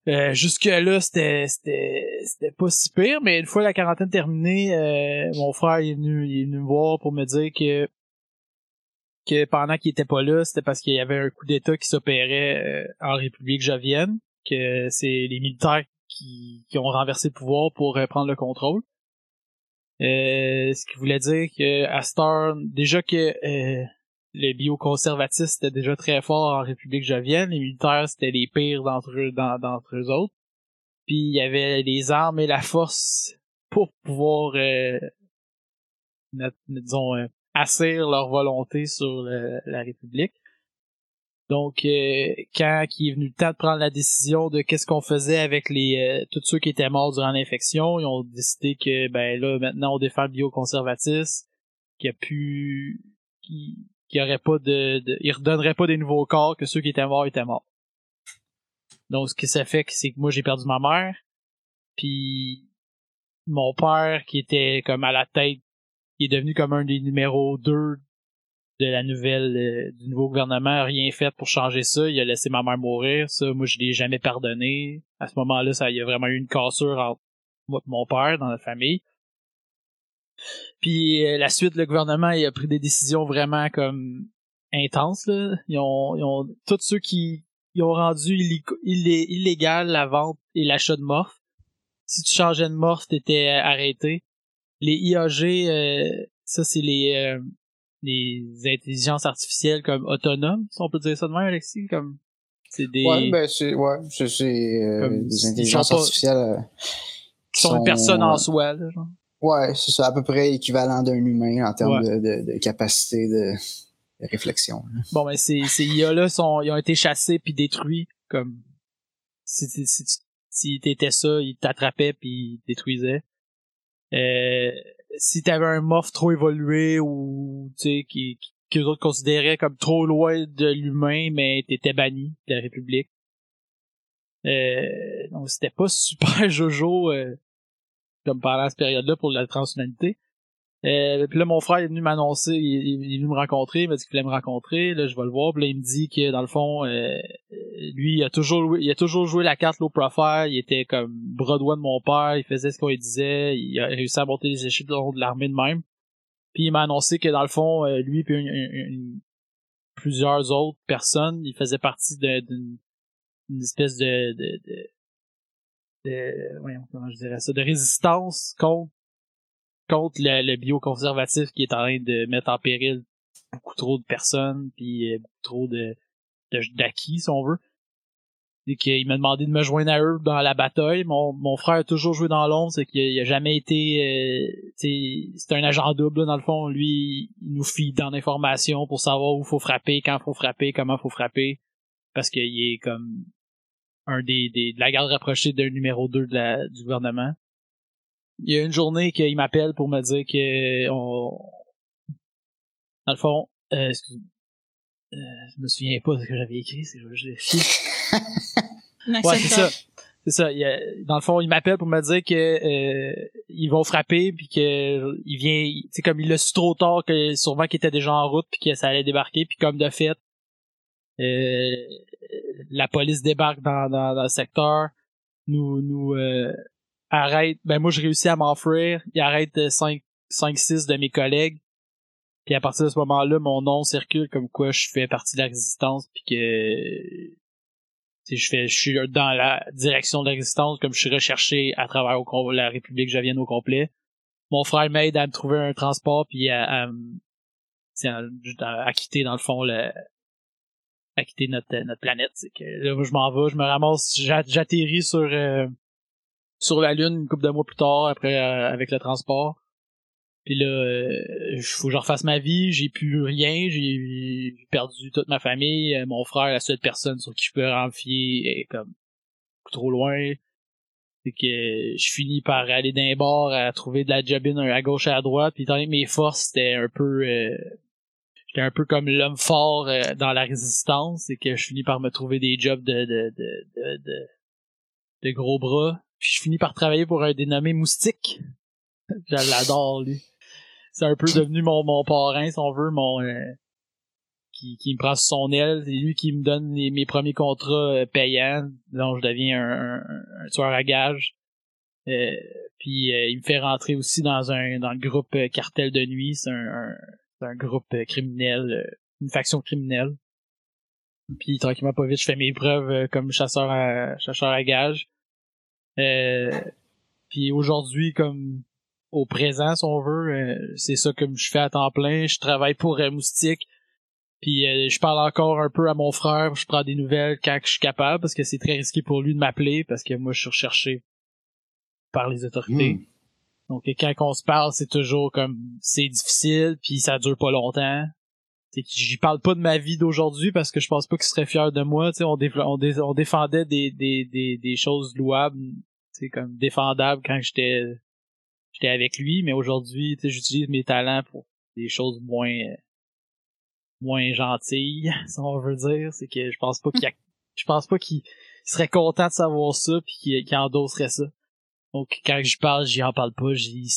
A: Euh, jusque là c'était c'était c'était pas si pire mais une fois la quarantaine terminée euh, mon frère il est venu il est venu me voir pour me dire que que pendant qu'il était pas là c'était parce qu'il y avait un coup d'état qui s'opérait euh, en République Jovienne que c'est les militaires qui, qui ont renversé le pouvoir pour euh, prendre le contrôle euh, ce qui voulait dire que à déjà que euh, le bioconservatisme c'était déjà très fort en République Jovienne, les militaires c'était les pires d'entre eux d'entre eux autres. Puis il y avait les armes et la force pour pouvoir euh, disons asseoir leur volonté sur la République. Donc euh, quand il est venu le temps de prendre la décision de qu'est-ce qu'on faisait avec les euh, tous ceux qui étaient morts durant l'infection, ils ont décidé que ben là maintenant on défend le bioconservatisme, qu'il y a plus qui qu'il y aurait pas de, de ils redonneraient pas des nouveaux corps que ceux qui étaient morts étaient morts. Donc ce que ça fait c'est que moi j'ai perdu ma mère puis mon père qui était comme à la tête il est devenu comme un des numéros 2 de la nouvelle euh, du nouveau gouvernement rien fait pour changer ça. Il a laissé ma mère mourir. Ça moi je l'ai jamais pardonné. À ce moment-là ça il y a vraiment eu une cassure entre moi et mon père dans la famille. Puis euh, la suite le gouvernement il a pris des décisions vraiment comme intenses ils ont tous ceux qui ont rendu illégal la vente et l'achat de morph. Si tu changeais de morph t'étais arrêté les IAG, euh, ça c'est les euh, les intelligences artificielles comme autonomes, si on peut dire ça de même, Alexis, comme c'est des
D: Ouais, ben c'est ouais, c'est euh, des intelligences
A: pas-
D: artificielles euh,
A: qui sont, une personne en soi. Là, genre.
D: Ouais, c'est ça, à peu près équivalent d'un humain en termes
A: Ouais.
D: de, de, de capacité de, de réflexion. là.
A: Bon, ben ces, ces IA-là sont, ils ont été chassés puis détruits. Comme si, si, si, tu- si t'étais ça, ils t'attrapaient puis ils détruisaient. Euh, si t'avais un morph trop évolué ou qui, qui que les autres considéraient comme trop loin de l'humain, mais t'étais banni de la République. Euh, donc c'était pas [LAUGHS] super jojo euh, comme pendant cette période-là pour la transhumanité. Euh, puis là, mon frère est venu m'annoncer, il, est venu me rencontrer, il m'a dit qu'il voulait me rencontrer, là, je vais le voir, puis là, il me dit que, dans le fond, euh, lui, il a toujours il a toujours joué la carte low profile, il était comme droit de mon père, il faisait ce qu'on lui disait, il a réussi à monter les échelons de l'armée de même. Puis il m'a annoncé que, dans le fond, euh, lui puis une- une- plusieurs autres personnes, il faisait partie d'une une espèce de, de, de, de- voyons, comment je dirais ça, de résistance contre contre le, le bioconservatif qui est en train de mettre en péril beaucoup trop de personnes puis euh, beaucoup trop de d'acquis si on veut. Et qu'il m'a demandé de me joindre à eux dans la bataille. Mon, mon frère a toujours joué dans l'ombre c'est qu'il a, jamais été euh, c'est un agent double là, dans le fond. Lui il nous fie dans l'information pour savoir où faut frapper quand faut frapper comment faut frapper. Parce qu'il est comme un des, des de la garde rapprochée d'un numéro 2 de la, du gouvernement il y a une journée qu'il m'appelle pour me dire que on dans le fond euh, excuse- euh, je me souviens pas de ce que j'avais écrit c'est je [LAUGHS] ouais c'est ça. C'est ça. Il dans le fond il m'appelle pour me dire que euh, ils vont frapper puis que il vient c'est comme il l'a su trop tard que sûrement qu'il était déjà en route puis que ça allait débarquer puis comme de fait euh, la police débarque dans, dans, dans le secteur nous nous euh, arrête ben moi je réussis à m'enfuir il arrête 5 5 6 de mes collègues. Puis à partir de ce moment-là mon nom circule comme quoi je fais partie de la résistance puis que je fais je suis dans la direction de la résistance comme je suis recherché à travers la République javienne au complet. Mon frère m'aide à me trouver un transport puis à, à, à, à- quitter dans le fond le à quitter notre notre planète c'est que là je m'en vais je me ramasse j'a- j'atterris sur euh, sur la lune une couple de mois plus tard après euh, avec le transport. Puis là euh, faut que je refasse ma vie j'ai plus rien j'ai perdu toute ma famille Euh, mon frère la seule personne sur qui je peux me fier est comme trop loin. C'est que je finis par aller d'un bord à trouver de la jobine à gauche et à droite. Puis étant donné mes forces c'était un peu j'étais un peu comme l'homme fort dans la résistance et que je finis par me trouver des jobs de de, de, de gros bras puis je finis par travailler pour un dénommé moustique. Je l'adore lui. C'est un peu devenu mon mon parrain si on veut mon euh, qui, qui me prend sous son aile. C'est lui qui me donne les- mes premiers contrats euh, payants. Donc je deviens un, un, un tueur à gages. Euh, puis euh, il me fait rentrer aussi dans un dans le groupe euh, cartel de nuit. C'est un, un groupe euh, criminel une faction criminelle. Puis tranquillement pas vite je fais mes preuves comme chasseur à chasseur à gages euh, puis aujourd'hui comme au présent si on veut euh, c'est ça comme je fais à temps plein. Je travaille pour euh, Moustique. Puis euh, je parle encore un peu à mon frère je prends des nouvelles quand je suis capable parce que c'est très risqué pour lui de m'appeler parce que moi je suis recherché par les autorités.
D: Hmm.
A: donc quand on se parle c'est toujours comme c'est difficile puis ça dure pas longtemps. que j'y parle pas de ma vie d'aujourd'hui parce que je pense pas qu'il serait fier de moi tu sais on, on, dé- on défendait des, des, des, des choses louables tu sais comme défendables quand j'étais j'étais avec lui mais aujourd'hui j'utilise mes talents pour des choses moins moins gentilles [LAUGHS] si on veut dire. C'est que je pense pas qu'il je pense pas qu'il serait content de savoir ça puis qu'il endosserait ça. Donc quand je parle j'y en parle pas j'y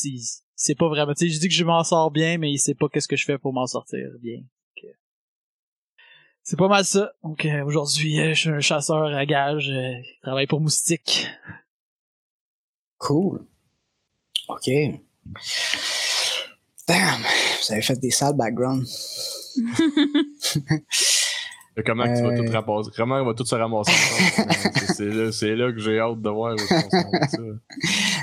A: c'est pas vraiment tu sais je dis que je m'en sors bien mais il sait pas qu'est-ce que je fais pour m'en sortir bien c'est pas mal ça donc euh, aujourd'hui euh, je suis un chasseur à gages euh, qui travaille pour Moustique
D: Cool. OK. Damn, vous avez fait des sales backgrounds. [LAUGHS]
B: Comment tu vas tout ramasser? Comment on va tout se ramasser? C'est- c'est là, c'est là que j'ai hâte de voir où ça.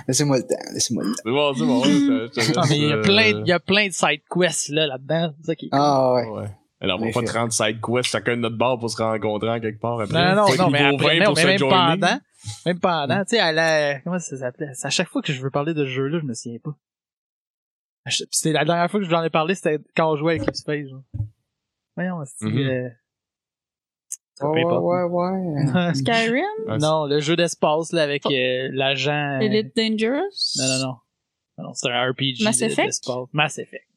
D: Laissez-moi le temps, laissez-moi le temps.
B: C'est bon, c'est bon. je te- je te
A: Ah, mais il y a plein,
B: euh,
A: il y a plein de side quests, là, là-dedans. C'est ça qui est cool.
D: Ah ouais.
B: Ouais. Alors, on va pas
D: effet.
B: 30 side quests chacun de notre bar pour se rencontrer en quelque part après.
A: Non, non, non, mais après,
B: 20
A: non,
B: pour
A: mais
B: se
A: même pendant, même pendant, tu sais, à la, comment ça s'appelait? C'est à chaque fois que je veux parler de ce jeu-là, je me souviens pas. C'était la dernière fois que j'en ai parlé, c'était quand on jouait avec genre. Voyons, c'est, euh, ça
D: Ouais, ouais. [LAUGHS]
C: Skyrim?
A: Non, le jeu d'espace, là, avec
C: Oh.
A: euh, l'agent. euh,
C: Elite Dangerous?
A: Non, non, non. Non, c'est un RPG
C: Mass Effect?
A: Mass Effect.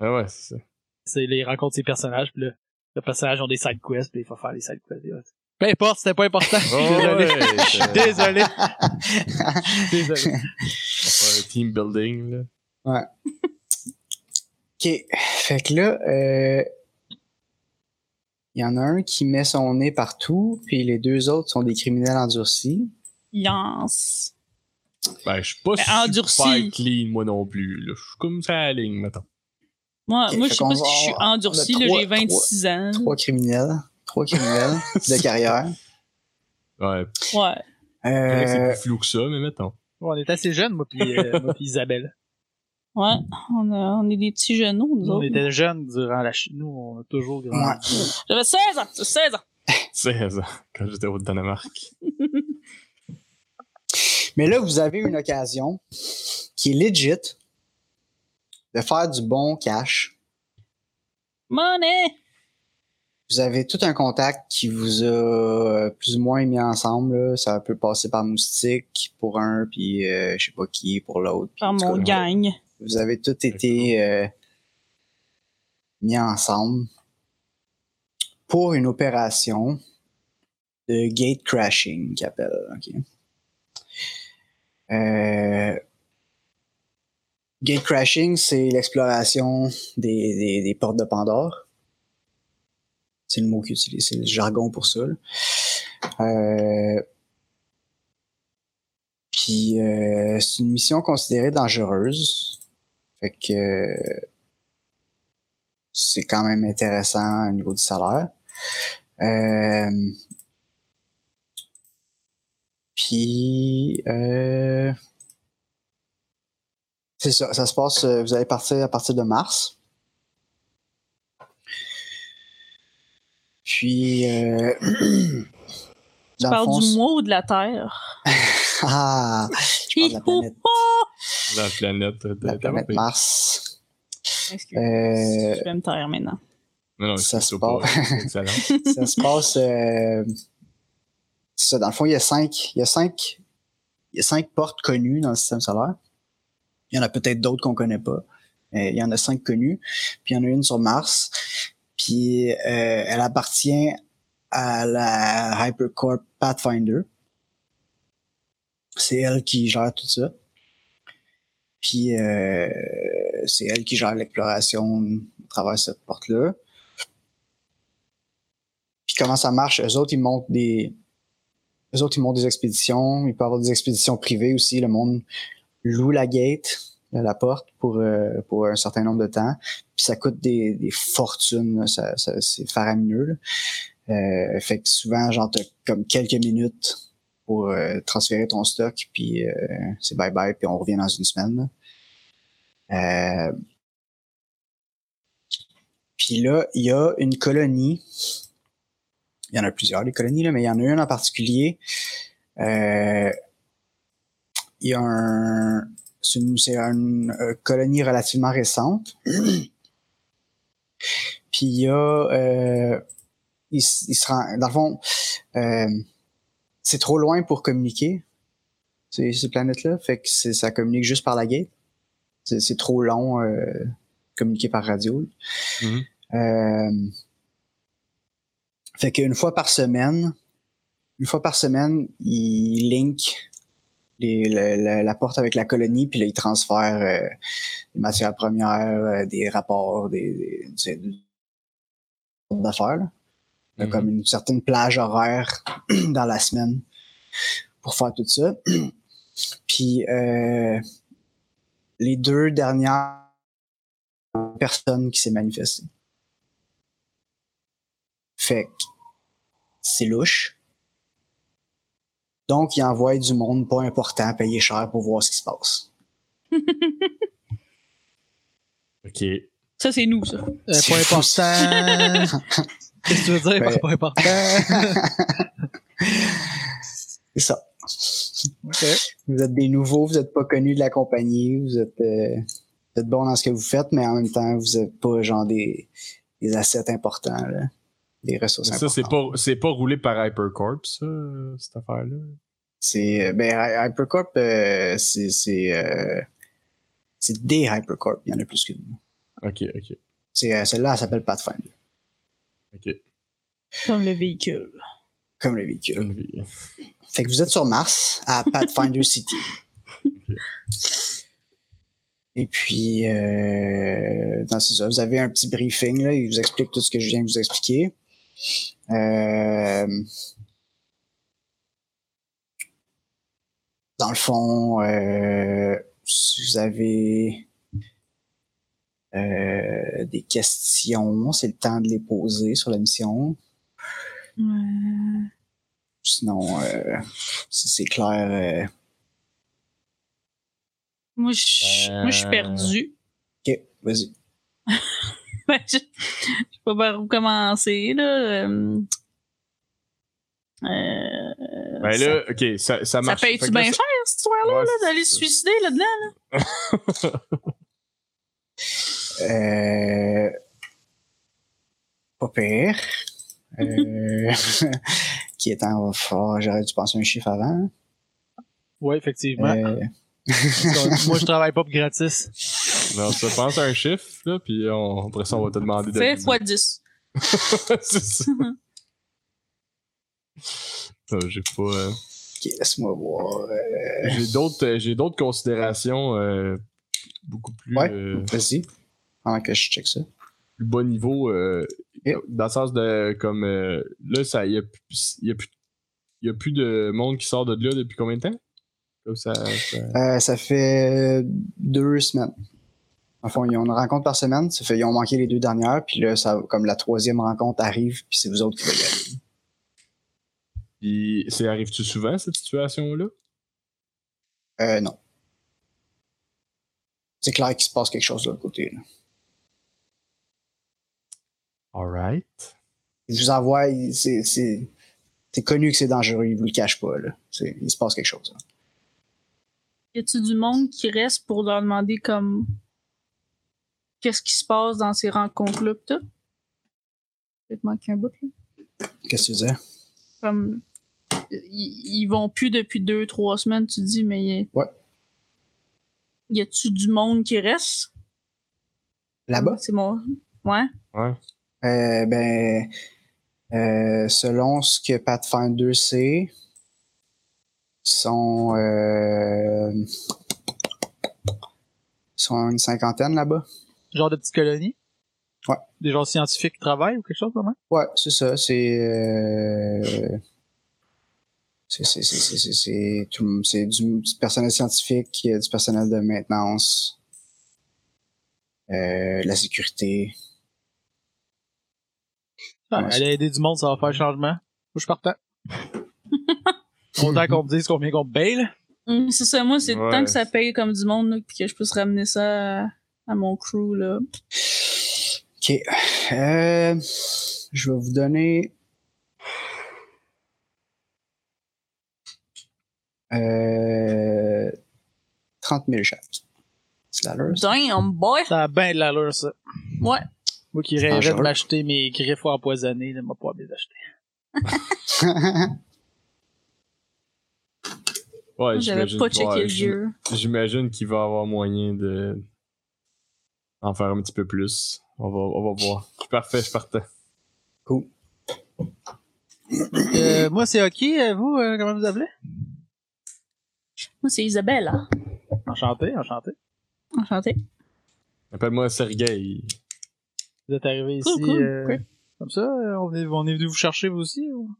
B: Ah ouais, c'est ça.
A: C'est, là, il rencontre ses personnages, puis là, le personnage ont des side quests, puis il faut faire les side quests. là. Peu importe, c'était pas important. [LAUGHS] Je suis
B: Oh,
A: désolé.
B: ouais,
A: Je suis
B: c'est-
A: désolé. désolé.
B: On va faire un team building, là.
D: Ok. Fait que là, euh, il y en a un qui met son nez partout, puis les deux autres sont des criminels endurcis.
C: Yance.
B: Ben, je suis pas
C: Mais
B: super
C: endurci.
B: clean, moi non plus, là. Je suis comme ça à la ligne, mettons.
C: Moi, moi je sais pas
D: va-
C: si je suis
D: on
C: endurci, j'ai 26 ans.
D: Trois criminels. Trois criminels [LAUGHS] de carrière.
B: Ouais,
C: Ouais.
B: que c'est
D: Euh,
B: plus flou que ça, mais mettons.
A: Bon, on est assez jeunes, moi puis euh, moi puis Isabelle.
C: Ouais. On, a- on est des petits genoux, nous
A: Nous, on
C: autres.
A: était jeunes durant la Chine. Nous, on a toujours grandi.
C: J'avais 16 ans. 16 ans. [LAUGHS]
B: 16 ans, quand j'étais au Danemark. [LAUGHS]
D: mais là, vous avez une occasion qui est legit de faire du bon cash.
C: Money!
D: Vous avez tout un contact qui vous a euh, plus ou moins mis ensemble. là. Ça peut passer par Moustique pour un, puis euh, je sais pas qui pour l'autre.
C: Par mon gang.
D: Vous avez tout été euh, mis ensemble pour une opération de gate crashing ok? Euh, gate crashing, c'est l'exploration des, des, portes de Pandore. C'est le mot qu'ils utilisent, c'est le jargon pour ça. Euh, puis euh, c'est une mission considérée dangereuse. Fait que c'est quand même intéressant au niveau du salaire. Euh, puis c'est ça, ça se passe, euh, vous allez partir à partir de mars. Puis euh, [CLEARS THROAT]
C: Tu parles
D: fond,
C: du mois ou de la Terre? [LAUGHS]
D: Ah, je parle de la planète,
B: La planète de
D: la planète Mars.
C: Excuse.
D: Euh,
C: Je vais me taire maintenant.
B: Non, non,
D: Ça se
B: pas.
D: passe. [LAUGHS] [LAUGHS] Ça se passe. euh, c'est ça, dans le fond, il y a cinq. Il y a cinq. Il y a cinq portes connues dans le système solaire. Il y en a peut-être d'autres qu'on connaît pas. Il y en a cinq connues. Puis il y en a une sur Mars. Puis euh, elle appartient à la Hypercorp Pathfinder. C'est elle qui gère tout ça. Puis euh, c'est elle qui gère l'exploration à travers cette porte-là. Puis comment ça marche? Eux autres, ils montent des. Eux autres, ils montent des expéditions. Il peut y avoir des expéditions privées aussi. Le monde loue la gate, la porte, pour, euh, pour un certain nombre de temps. Puis ça coûte des, des fortunes. Ça, ça- c'est faramineux. là. Euh, fait que souvent, genre, t'as comme quelques minutes pour euh, transférer ton stock, puis euh, c'est bye-bye, puis on revient dans une semaine. Euh, puis là, il y a une colonie il y en a plusieurs, des colonies, là, mais il y en a une en particulier. Euh, il y a un. C'est une, euh, colonie relativement récente. [CLEARS THROAT] Puis il y a. Euh, il, se rend, dans le fond, euh, c'est trop loin pour communiquer, ces, ces planètes-là. Fait que ça communique juste par la gate. C'est trop long euh, communiquer par radio. Euh, fait qu'une fois par semaine, une fois par semaine, il link les, la, la- la porte avec la colonie, puis là, il transfère euh, des matières premières, euh, des rapports, des, des, des- d'affaires. là. Il y a
B: Mhm.
D: comme une certaine plage horaire [CLEARS THROAT] dans la semaine pour faire tout ça. [CLEARS THROAT] Puis euh, les deux dernières personnes qui s'est manifestées. Fait que c'est louche. Donc, il envoie du monde pas important payer cher pour voir ce qui se passe. [LAUGHS]
B: Ok.
C: Ça, c'est nous, ça.
A: Euh, pas important. [LAUGHS] Qu'est-ce que tu veux dire par
D: Ouais.
A: pas important? [LAUGHS]
D: C'est ça.
A: ok.
D: Vous êtes des nouveaux, vous êtes pas connus de la compagnie, vous êtes, euh, vous êtes bon dans ce que vous faites, mais en même temps, vous êtes pas genre des, des assets importants, là. Des ressources
B: Ça, c'est
D: importantes.
B: pas, c'est pas roulé par Hypercorp, ça, cette affaire-là?
D: C'est, euh, ben, Hy- Hypercorp, euh, c'est, c'est, euh, c'est des Hypercorp, il y en a plus que nous.
B: Ok, ok,
D: C'est, euh, celle-là, elle s'appelle Pathfinder,
B: ok.
C: Comme le véhicule.
D: comme le véhicule.
B: Une vie.
D: Fait que vous êtes sur Mars, à Pathfinder City. [LAUGHS] Et puis, euh, vous avez un petit briefing, là, il vous explique tout ce que je viens de vous expliquer. Euh, dans le fond, euh, si vous avez euh, des questions, c'est le temps de les poser sur la mission.
C: Ouais.
D: Sinon, euh, si c'est clair, euh,
C: Moi, je suis
B: Euh.
C: perdu.
D: ok, vas-y. [LAUGHS]
C: Ben, je sais pas par où commencer, là. Euh, euh,
B: Ben
C: ça,
B: là, ok, ça, ça
C: ça
B: marche.
C: paye-tu bien
B: là,
C: cher,
B: ça-
C: cette histoire-là,
B: Ouais,
C: là,
B: c'est
C: d'aller se
B: ça.
C: suicider là-dedans? Là?
D: Euh, pas pire. Euh, [LAUGHS] qui est en fort, j'aurais dû penser un chiffre avant.
A: Ouais, effectivement.
D: Euh,
A: Moi, je travaille pas pour gratis. [LAUGHS]
B: Non, ça pense à un chiffre, là, puis on, après ça, on va te demander de.
C: Fais x 10.
B: c'est ça. Euh, j'ai pas. euh,
D: laisse-moi voir. Euh,
B: j'ai d'autres, euh, j'ai d'autres considérations euh, beaucoup plus,
D: Ouais.
B: euh,
D: vas-y. Pendant que je check ça.
B: plus bas niveau, euh,
D: Yep.
B: dans le sens de comme euh, là, ça, y a, plus- y a plus, y a plus de monde qui sort de là depuis combien de temps? Comme ça, ça-
D: Euh, ça fait deux semaines. Enfin, ils ont une rencontre par semaine. Ça fait, ils ont manqué les deux dernières. Puis là, ça, comme la troisième rencontre arrive, puis c'est vous autres qui va y aller.
B: Puis, c'est arrive-tu souvent cette situation-là?
D: Euh, non. C'est clair qu'il se passe quelque chose de l'autre côté. Là.
B: Alright.
D: Je vous envoie, il- c'est, connu que c'est dangereux, ils vous le cachent pas, là. Il se passe quelque chose. là.
C: Y a-tu du monde qui reste pour leur demander comme qu'est-ce qui se passe dans ces rencontres-là pis tout? Peut-être manquer un bout, là.
D: Qu'est-ce que tu disais?
C: Comme ils, ils vont plus depuis deux, trois semaines, tu dis, mais y a-
D: Ouais.
C: y a-tu du monde qui reste?
D: Là-bas?
C: C'est moi. Ouais.
B: Ouais.
D: Euh, ben, euh, selon ce que Pathfinder sait, ils sont, euh, ils sont une cinquantaine là-bas.
A: Genre de petite colonie?
D: Ouais.
A: Des gens scientifiques qui travaillent ou quelque chose comme ça.
D: Ouais, c'est ça. C'est, euh, c'est, c'est, c'est, c'est, c'est, c'est tout le- c'est du, du personnel scientifique, a du personnel de maintenance, euh, la sécurité.
A: Ah,
D: Ouais,
A: aller aider du monde, ça va faire changement. Moi, je suis partant. Autant qu'on me dise combien qu'on me paye, là.
C: Hum, c'est ça, moi, c'est
B: Ouais.
C: tant que ça paye comme du monde, là, puis que je puisse ramener ça à, mon crew, là.
D: OK. Euh, je vais vous donner. Euh, 30 000 chaque. C'est la leur, ça?
C: Damn, boy!
A: Ça a bien de l'allure, ça.
C: Ouais.
A: Moi qui rêvais de m'acheter mes griffes empoisonnés, de m'a pas les acheter. [LAUGHS]
B: Ouais,
C: J'avais pas checké le jeu.
B: J'imagine qu'il va avoir moyen de en faire un petit peu plus. On va, on va voir. Je suis parfait, je suis partant.
D: cool.
A: Euh, moi, c'est OK. euh, Vous, euh, comment vous appelez?
C: Moi, c'est Isabelle.
A: Enchanté, enchanté.
C: Enchantée.
B: Appelle-moi Sergei.
A: Vous êtes arrivé ici
C: Cool, cool,
A: euh,
C: cool.
A: comme ça? On est, on est venu vous chercher, vous aussi? Ou?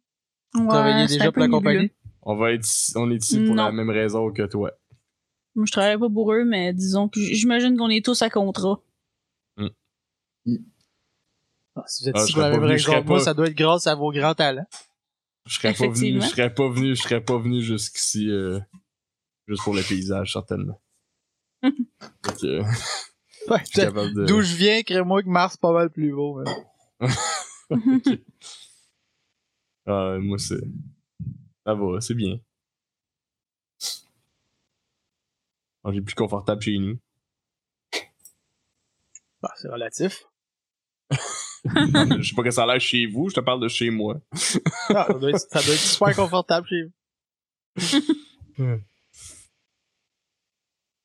A: Vous travaillez déjà pour la compagnie?
B: On va être ici- on est ici pour
C: Non.
B: la même raison que toi.
C: Moi, je travaille pas pour eux, mais disons que j'imagine qu'on est tous à contrat.
A: Ah, si vous êtes
B: Ah,
A: ici pour la même raison que moi,
B: pas-
A: ça doit être grâce à vos grands talents.
B: Je serais pas venu, je serais pas venu, je serais pas venu jusqu'ici euh, juste pour le paysage, certainement. [LAUGHS] [LAUGHS]
A: Ouais,
B: de...
A: D'où je viens, crée-moi que Mars pas mal plus beau. mais- [LAUGHS]
B: Ah, moi, c'est. Ça va, c'est bien. Ah, J'ai plus confortable chez nous.
A: Bah, c'est relatif.
B: Je sais pas que ça a l'air chez vous, je te parle de chez moi.
A: Ah, ça, doit être, ça doit être super confortable chez vous. [LAUGHS]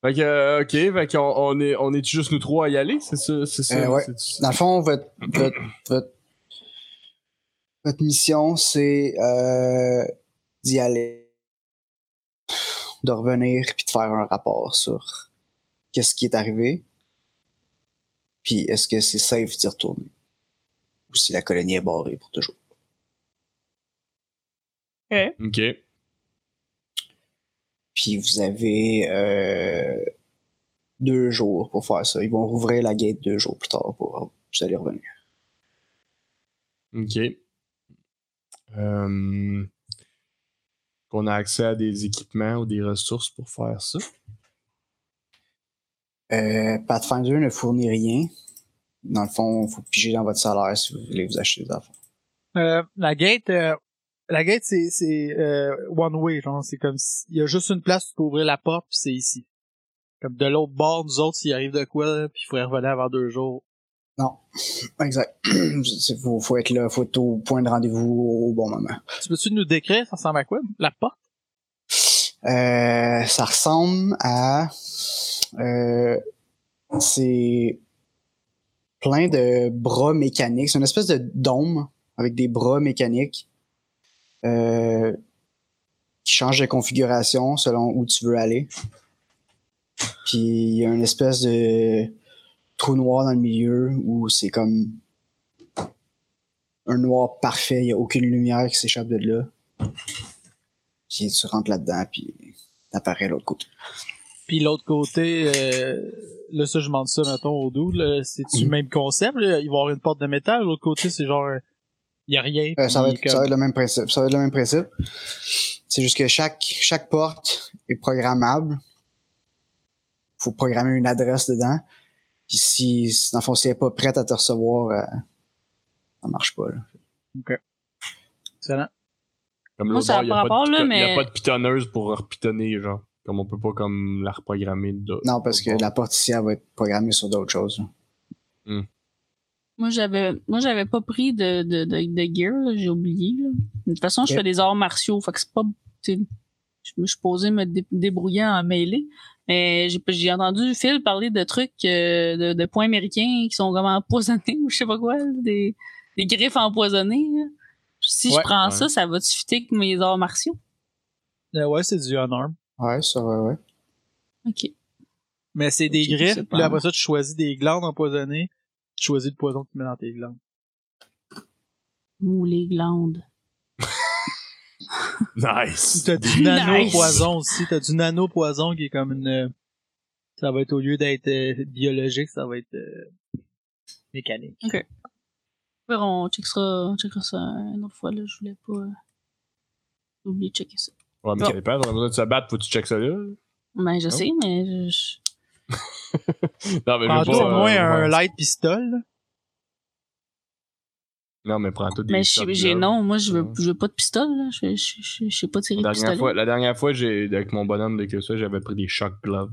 B: Fait que, euh, ok, fait qu'on on est, on est juste nous trois à y aller, c'est ça? C'est ça?
D: Euh, ouais. Dans le fond, votre, votre, votre, votre mission, c'est euh, d'y aller, de revenir, puis de faire un rapport sur qu'est-ce qui est arrivé, puis est-ce que c'est safe d'y retourner, ou si la colonie est barrée pour toujours?
B: Ok.
D: Puis vous avez euh, deux jours pour faire ça. Ils vont rouvrir la gate deux jours plus tard pour vous allez revenir.
B: Ok. Euh, qu'on a accès à des équipements ou des ressources pour faire ça?
D: Euh, Pathfinder ne fournit rien. Dans le fond, il faut piger dans votre salaire si vous voulez vous acheter des affaires.
A: Euh, la gate, euh, la gate, c'est, c'est euh, one way, genre. C'est comme il y a juste une place pour ouvrir la porte, puis c'est ici. Comme de l'autre bord, nous autres, s'il arrive de quoi, puis il faudrait revenir avant deux jours. [CLEARS THROAT]
D: Exact. [CLEARS THROAT] Il faut, faut être là, faut être au point de rendez-vous au bon moment.
A: Tu peux-tu nous décrire, ça ressemble à quoi, la porte?
D: Euh, ça ressemble à... Euh, c'est plein de bras mécaniques. C'est une espèce de dôme avec des bras mécaniques euh, qui changent de configuration selon où tu veux aller. Puis il y a une espèce de trou noir dans le milieu où c'est comme un noir parfait. Il n'y a aucune lumière qui s'échappe de là. Puis tu rentres là-dedans, puis t'apparais l'autre côté.
A: Puis l'autre côté, euh, là, ça, je demande ça, mettons, au doux, là, c'est-tu le
D: Mhm.
A: même concept, là? Il va y avoir une porte de métal, l'autre côté, c'est genre, il y a rien.
D: Euh, ça, va être,
A: comme-
D: ça va être le même principe. Ça va être le même principe. C'est juste que chaque, chaque porte est programmable. Faut programmer une adresse dedans. Puis si, si, dans le fond, si elle est pas prête à te recevoir, euh, ça marche pas. Là.
A: Excellent.
B: Comme
C: Moi,
B: l'autre
C: ça a
B: bord, y a
C: pas
B: pas de
C: rapport, là,
B: pito-
C: mais-
B: y a pas de pitonneuse pour repitonner, genre. Comme on peut pas comme la reprogrammer de.
D: Non, parce que la elle va être programmée sur d'autres choses. là.
C: Moi, j'avais, moi, j'avais pas pris de, de, de, de gear, j'ai oublié, là. De toute façon, je fais des arts martiaux, fait que c'est pas, je me suis posé me dé- débrouiller en mêlée. Mais j'ai, j'ai entendu Phil parler de trucs, euh, de, de points américains qui sont comme empoisonnés [LAUGHS] ou je sais pas quoi, là, des, des griffes empoisonnées, là. Si je prends
B: Ouais.
C: ça, ça va-tu fitter avec mes arts martiaux?
A: Euh, ouais, c'est du unarmed.
D: Ouais, ça va, ouais.
C: Ok.
A: Mais c'est des griffes, puis après ça, tu choisis des glandes empoisonnées, tu choisis le poison que tu mets dans tes glandes.
C: Ou les glandes. [LAUGHS]
B: Nice!
A: T'as du nano-poison
C: Nice.
A: aussi, t'as du nano-poison qui est comme une... euh, Ça va être, au lieu d'être euh, biologique, ça va être euh, mécanique.
C: Ouais, On checkera, on checkera ça une autre fois, là. Je voulais pas, euh, j'ai oublié de checker ça.
B: Ouais, mais ça dépend, on a besoin de se battre, faut que tu checkes ça là.
C: Ben, je
B: Oh.
C: sais, mais je, [LAUGHS]
B: Non, mais je
A: Prends
B: veux
A: au
B: pas.
A: moins
B: euh,
A: un
B: ouais.
A: light pistol, là.
B: Non, mais prends tout des
C: Mais j'ai, non, moi, je veux,
B: Ouais.
C: je veux pas de pistolet, là. Je, je, je, je sais pas tirer
B: La
C: de
B: dernière
C: pistolet.
B: fois, la dernière fois j'ai, avec mon bonhomme de que ça, j'avais pris des shock gloves.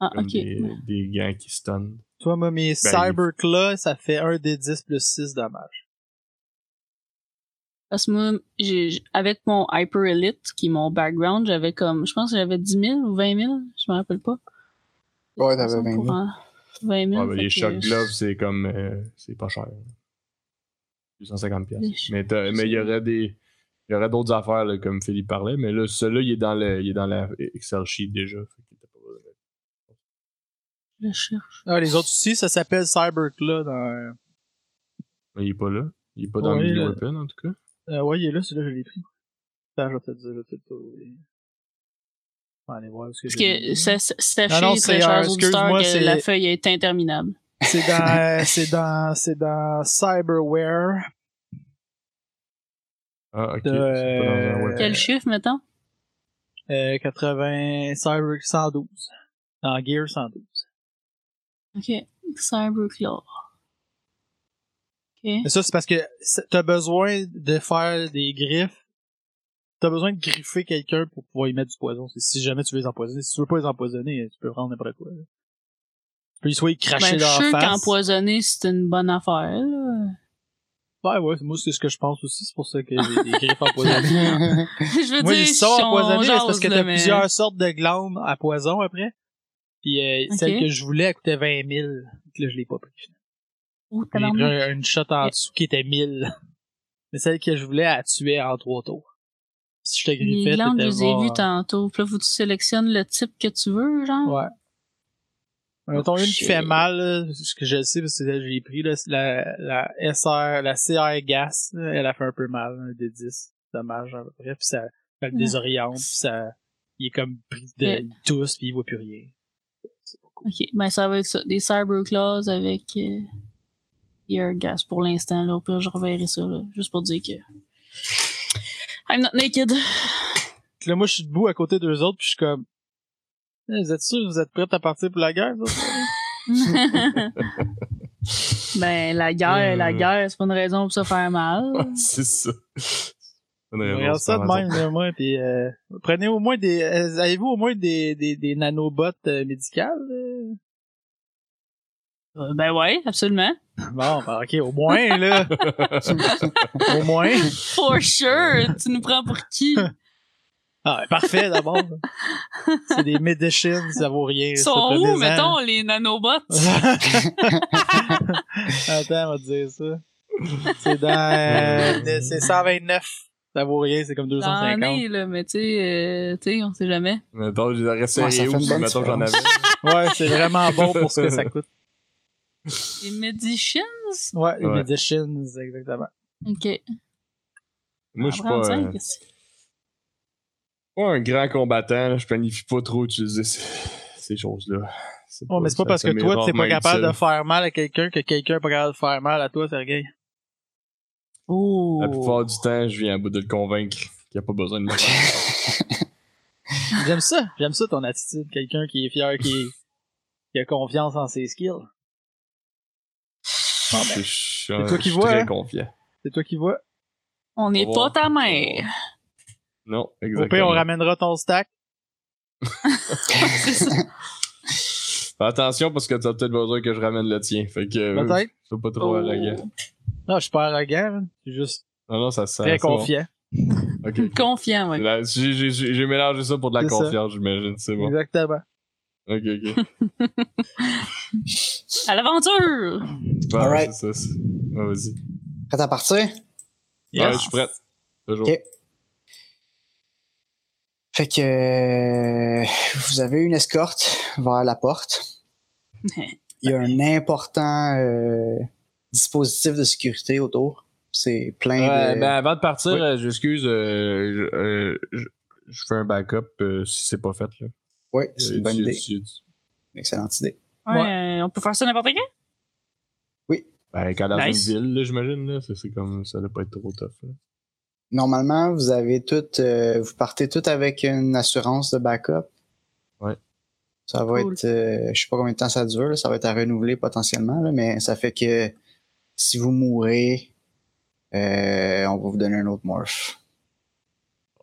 C: Ah, ok.
B: des, des gants qui stunnent.
A: Toi, moi, mes
B: Ben,
A: Cyberclaw, ça fait 1 des 10 plus 6 dommages.
C: Parce que moi, j'ai, avec mon Hyper Elite, qui est mon background, j'avais comme, je pense que j'avais 10 000 ou 20 000, je me rappelle pas.
D: Ouais, t'avais 20
C: Pour
D: 000.
C: un- 20 000.
B: Ouais, ben,
C: fait
B: les shock gloves, c'est comme. euh, c'est pas cher. 250$. piastres.
C: Les ch-
B: Mais il y aurait des. Il y aurait d'autres affaires, là, comme Philippe parlait, mais là, celui-là, il est dans, le, il est dans la Excel sheet déjà.
C: Je le cherche.
A: Ah, les autres aussi, ça s'appelle Cyberclaw dans...
B: Mais il est pas là. Il est pas dans
A: Ouais,
B: le Weapon, en tout cas.
A: Euh, ouais, il est là, celui-là, je l'ai pris. Attends, je vais te le dire, je vais trouver. On va aller voir ce que
C: Parce
A: j'ai
C: que
A: mis.
C: ça- ça- sachez,
A: Non, non,
C: très
A: c'est
C: chers auditeurs,
A: excuse-moi,
C: que
A: c'est-
C: la feuille est interminable.
A: C'est dans, [LAUGHS] c'est dans, c'est dans Cyberware.
B: Ah, ok.
A: De,
B: pas dans un
A: euh.
C: Quel chiffre, mettons?
A: Euh, 80, Cyber 112. Dans Gear 112.
C: Ok. Cyberclaw.
A: Mais ça, c'est parce que t'as besoin de faire des griffes. T'as besoin de griffer quelqu'un pour pouvoir y mettre du poison. Si jamais tu veux les empoisonner. Si tu veux pas les empoisonner, tu peux prendre n'importe quoi. là. Tu peux soit y cracher
C: Ben, je
A: dans
C: suis
A: face.
C: qu'empoisonner, c'est une bonne affaire, là.
A: Ouais, ouais, moi, c'est ce que je pense aussi. C'est pour ça que j'ai des griffes [LAUGHS] empoisonnées.
C: je veux
A: Moi,
C: dire, si on
A: empoisonnés, c'est parce que t'as
C: mais-
A: plusieurs sortes de glandes à poison après. Puis euh, celle que je voulais, elle coûtait 20 000. Donc Là, je l'ai pas pris. Pris
C: tabarnak.
A: un- une shot en dessous qui était 1000. [LAUGHS] Mais celle que je voulais, elle tuait en trois tours. Si je te
C: Les
A: griffais,
C: glandes, je les ai
A: mort.
C: vues tantôt. Puis là, faut que tu sélectionnes le type que tu veux, genre.
A: Ouais. Mettons
C: Oh,
A: une qui fait mal, là, ce que je sais parce que j'ai pris, là, la, la SR, la CR gas, là, elle a fait un peu mal, un des 10 dommage à peu près, puis ça, ça le désoriente, puis ça, il est comme pris de,
C: Ouais.
A: tousse, puis il voit plus rien. C'est pas cool.
C: Ok, ben ça va être ça. Des Cyberclaws avec euh, Air Gas pour l'instant, là. Au pire, je reverrai ça, là. Juste pour dire que. I'm not naked.
A: Là, moi, je suis debout à côté d'eux autres, puis je suis comme, Eh, vous êtes sûr, vous êtes prêts à partir pour la guerre, autres? [LAUGHS]
C: ben, la guerre, la
B: Euh.
C: guerre, c'est pas une raison pour se faire mal. [LAUGHS]
B: c'est ça.
A: Regarde ça de même, là, moi, puis euh, prenez au moins des, euh, avez-vous au moins des, des, des nanobots euh, médicales? Euh?
C: Ben ouais, absolument.
A: Bon, ben, ok, au moins, là. [LAUGHS] [LAUGHS] au moins.
C: For sure! tu nous prends pour qui?
A: Ah, ben, parfait, d'abord. C'est des medicines, ça vaut rien.
C: Sont où, mettons, les nanobots? [LAUGHS]
A: Attends, on va te dire ça. C'est dans, euh, c'est 129. Ça vaut rien, c'est comme
C: J'en
A: 250.
C: ai, là, mais tu sais, euh, tu sais, on sait jamais.
B: Mettons, je les aurais
D: fait
B: où mettons, j'en avais.
A: Ouais, c'est vraiment bon pour ce que ça coûte.
C: Les medicines?
A: Ouais, les
B: Ouais.
A: medicines, exactement.
C: Ok.
B: Moi, je suis pas,
C: 35,
B: euh, pas un grand combattant. là. Je planifie pas trop utiliser ces, ces choses-là.
A: Ouais, mais c'est pas parce que toi, t'es pas capable de faire mal à quelqu'un que quelqu'un est pas capable de faire mal à toi, Sergei.
C: Oh!
B: La plupart du temps, je viens à bout de le convaincre qu'il n'y a pas besoin de me.
A: J'aime ça. J'aime ça, ton attitude. Quelqu'un qui est fier, qui a confiance en ses skills. Bon, ben,
B: suis
A: toi qui vois,
B: très
A: hein?
B: confiant.
A: c'est toi qui vois?
C: On n'est
B: Au
C: pas ta mère.
B: Non,
A: Au
B: exactement.
A: pire, on ramènera ton stack.
C: C'est ça.
B: Fais attention parce que tu as peut-être besoin que je ramène le tien. Fait que. euh,
A: Peut-être.
B: Sois pas trop
C: Oh.
B: arrogant.
A: Non, je suis pas arrogant. Je suis juste
B: Non, non, ça se sent.
A: très
B: c'est bon.
A: confiant. [LAUGHS]
C: Confiant.
B: Là, J'ai mélangé ça pour de la
A: C'est
B: confiance, j'imagine. C'est bon.
A: Exactement.
B: Ok, ok. [LAUGHS]
C: À l'aventure!
B: Bon,
D: Alright.
B: c'est ça. c'est- Ouais, vas-y.
D: Prêt à partir?
B: Ouais,
A: Yes.
B: je suis prête. Toujours.
D: Ok. Fait que euh, vous avez une escorte vers la porte. [LAUGHS] Il y a un important euh, dispositif de sécurité autour. C'est plein
B: Ouais,
D: de.
B: ben avant de partir,
A: Oui.
B: euh, j'excuse, euh, je, euh, je, je fais un backup euh, si c'est pas fait. Là.
D: Oui, c'est une bonne idée. Excellente idée.
C: Ouais, euh, on peut faire ça n'importe quand?
B: Ben, quand dans
C: Nice.
B: une ville, j'imagine, là, c'est c'est comme ça doit pas être trop tough. Là.
D: Normalement, vous avez tout, euh, vous partez tout avec une assurance de backup.
B: Ouais.
D: Ça va
C: Cool.
D: être, euh, je sais pas combien de temps ça dure, là, ça va être à renouveler potentiellement, là, mais ça fait que si vous mourrez, euh, on va vous donner un autre morph.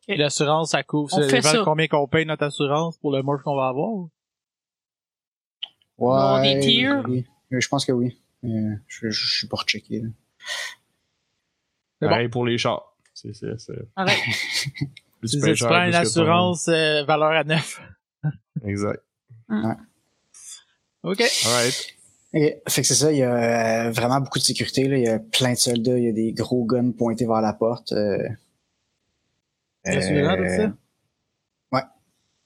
A: Et L'assurance, ça couvre.
C: On
A: Ça
C: fait ça.
A: combien qu'on paye notre assurance pour le morph qu'on va avoir?
D: Ouais.
C: avoir des tiers?
D: oui. Euh, Je pense que oui. Euh, je, je, je suis pas rechecké.
B: Pareil pour les chars. C'est, c'est, c'est...
C: Arrête. [LAUGHS]
B: Plus
A: Tu, prends
B: plus
A: une assurance euh, valeur à neuf. [LAUGHS]
B: Exact.
A: OK.
B: Alright.
D: Ok, Fait que c'est ça, il y a euh, vraiment beaucoup de sécurité. Là. Il y a plein de soldats, il y a des gros guns pointés vers la porte. Euh,
A: De ça?
D: Ouais.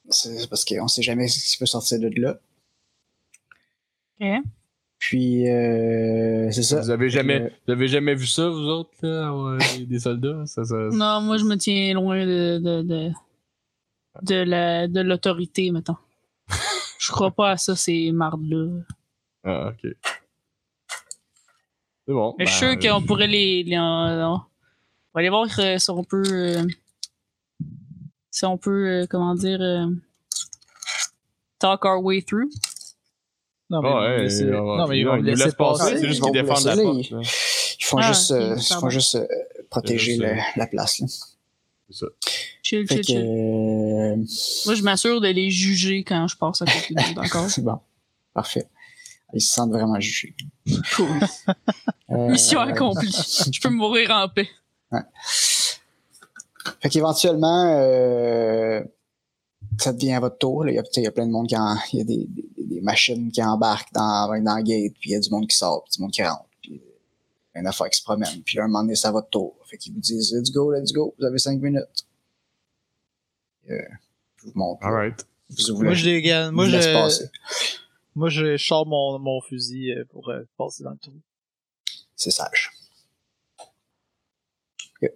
D: C'est parce qu'on sait jamais ce qui peut sortir de là.
C: Ok.
D: Puis, euh, c'est ça.
B: Vous avez jamais,
D: Euh,
B: vous avez jamais vu ça, vous autres, là, avoir [LAUGHS] des- soldats? Ça, ça,
C: Non, moi, je me tiens loin de, de, de, de la, de l'autorité, mettons. [LAUGHS] Je crois pas à ça, ces mardes-là.
B: Ah, ok. C'est bon.
C: Mais je suis
B: ben,
C: sûr qu'on pourrait les. les en- en- on va aller voir euh, si on peut. Si on peut, euh, comment dire. euh, talk our way through.
A: Non, mais,
B: Ah
A: ils vont
B: ouais,
A: laisser-
B: on
A: non, mais ils vont
B: ils
A: laisser
B: laissent passer,
A: passer.
B: c'est juste
D: Ils
B: qu'ils défendent la porte.
D: là. Ils font
C: Ah,
D: juste, euh, ils font juste euh, protéger le-
B: euh,
D: la place. Là.
B: C'est ça.
C: Chill,
D: Fait
C: chill,
D: que,
C: chill.
D: euh,
C: Moi, je m'assure de les juger quand je passe à côté d'eux, [LAUGHS] d'accord?
D: c'est bon. Parfait. Ils se sentent vraiment jugés.
C: Cool.
D: Euh,
C: Mission accomplie. Je peux mourir en paix.
D: Fait qu'éventuellement, euh, ça devient à votre tour. là. Il y a, tu sais, il y a plein de monde qui en, il y a des, des, des machines qui embarquent dans, dans la gate, puis il y a du monde qui sort, puis du monde qui rentre, puis plein d'affaires qui se promènent. Puis là, un moment donné, c'est à votre tour. Fait qu'ils vous disent, let's go, let's go, vous avez cinq minutes. Euh, je vous montre.
B: Alright.
D: Vous ouvrez.
A: Moi, je dégaine. Moi, je,
D: passer.
A: moi, je sors mon, mon fusil euh, pour euh, passer dans le trou.
D: C'est sage.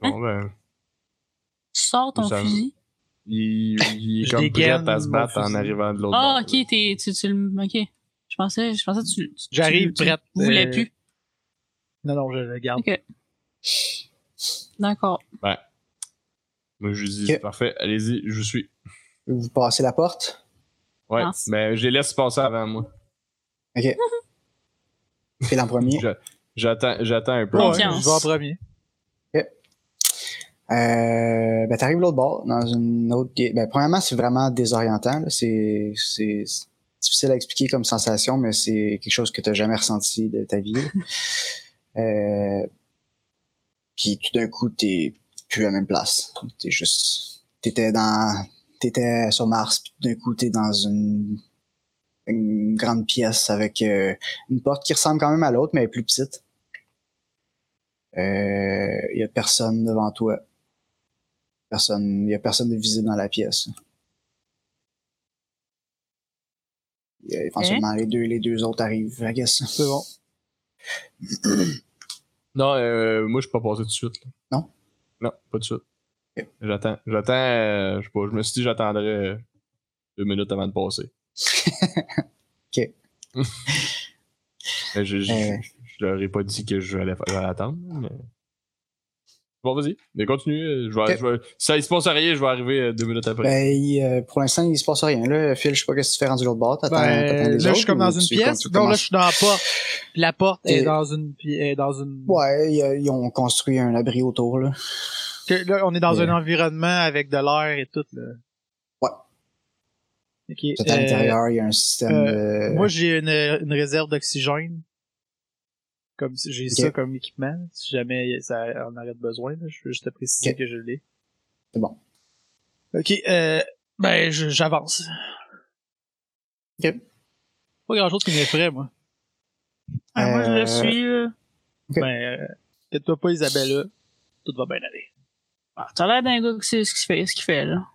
B: Bon, ben,
C: sors ton
B: Ça-
C: fusil?
B: il, il est comme prêt à se battre en arrivant de l'autre
C: Ah,
B: bord,
C: ok, t'es, tu, tu le. Ok. Je pensais, je pensais que tu. tu-
A: J'arrive
C: tu-
A: prête,
C: Tu voulais
A: euh,
C: plus.
A: Non, non, je le garde.
C: Ok. D'accord.
B: là. Moi, je lui dis, parfait, allez-y, je suis.
D: Vous passez la porte?
B: Ouais, mais je les laisse passer avant moi.
D: OK. [LAUGHS] Phil en premier.
B: Je- J'attends, j'attends un peu.
A: Ouais, je vais en premier.
D: Euh, ben, t'arrives l'autre bord, dans une autre. Ben, premièrement, c'est vraiment désorientant. C'est, difficile à expliquer comme sensation, mais c'est quelque chose que t'as jamais ressenti de ta vie. [LAUGHS] euh, puis tout d'un coup, t'es plus à la même place. T'es juste, t'étais dans, t'étais sur Mars, puis tout d'un coup, t'es dans une, une grande pièce avec euh, une porte qui ressemble quand même à l'autre, mais elle est plus petite. Euh, y a personne devant toi. Personne, y a personne de visible dans la pièce. Y a éventuellement, les deux, les deux autres arrivent, I guess.
A: C'est bon.
B: Non, euh, moi, je suis pas passé tout de suite. là.
D: Non?
B: Non, pas tout de suite. J'attends. J'attends, euh, je sais pas, je me suis dit j'attendrais euh, deux minutes avant de passer. [LAUGHS]
D: Ok. [LAUGHS]
B: Mais je, je,
D: Euh.
B: je leur ai pas dit que je allais, j'allais attendre, mais... Bon, vas-y. Mais continue. euh, Je vais, je vais- si ça il se passe rien, je vais arriver euh, deux minutes après.
D: Ben, il, euh, pour l'instant, il se passe rien. Là, Phil, je sais pas qu'est-ce que tu fais rendu l'autre bord. T'attends,
A: Ben,
D: t'attends les
A: là, je suis comme dans une pièce?
D: tu
A: Non, là, je suis dans la porte. Puis la porte est dans une, est dans une.
D: Ouais, ils ont construit un abri autour, là.
A: Là, on est dans un environnement avec de l'air et tout, là.
D: Ouais.
A: Ok.
D: Tout à
A: euh,
D: l'intérieur, il y a un système de...
A: Moi, j'ai une, une réserve d'oxygène. Comme j'ai ça comme équipement. Si jamais ça en aurait besoin, là, je veux juste te préciser que je l'ai.
D: C'est bon.
A: Ok, euh, ben, je- j'avance.
D: Ok.
A: Pas grand chose qui m'effraie, moi.
C: Ah, moi, je
D: Euh,
C: le suis. euh.
A: Ben, euh, inquiète-toi pas, Isabella. Tout va bien aller.
C: Ah, T'as l'air d'un gars qui sait ce qu'il fait, ce qu'il fait, là.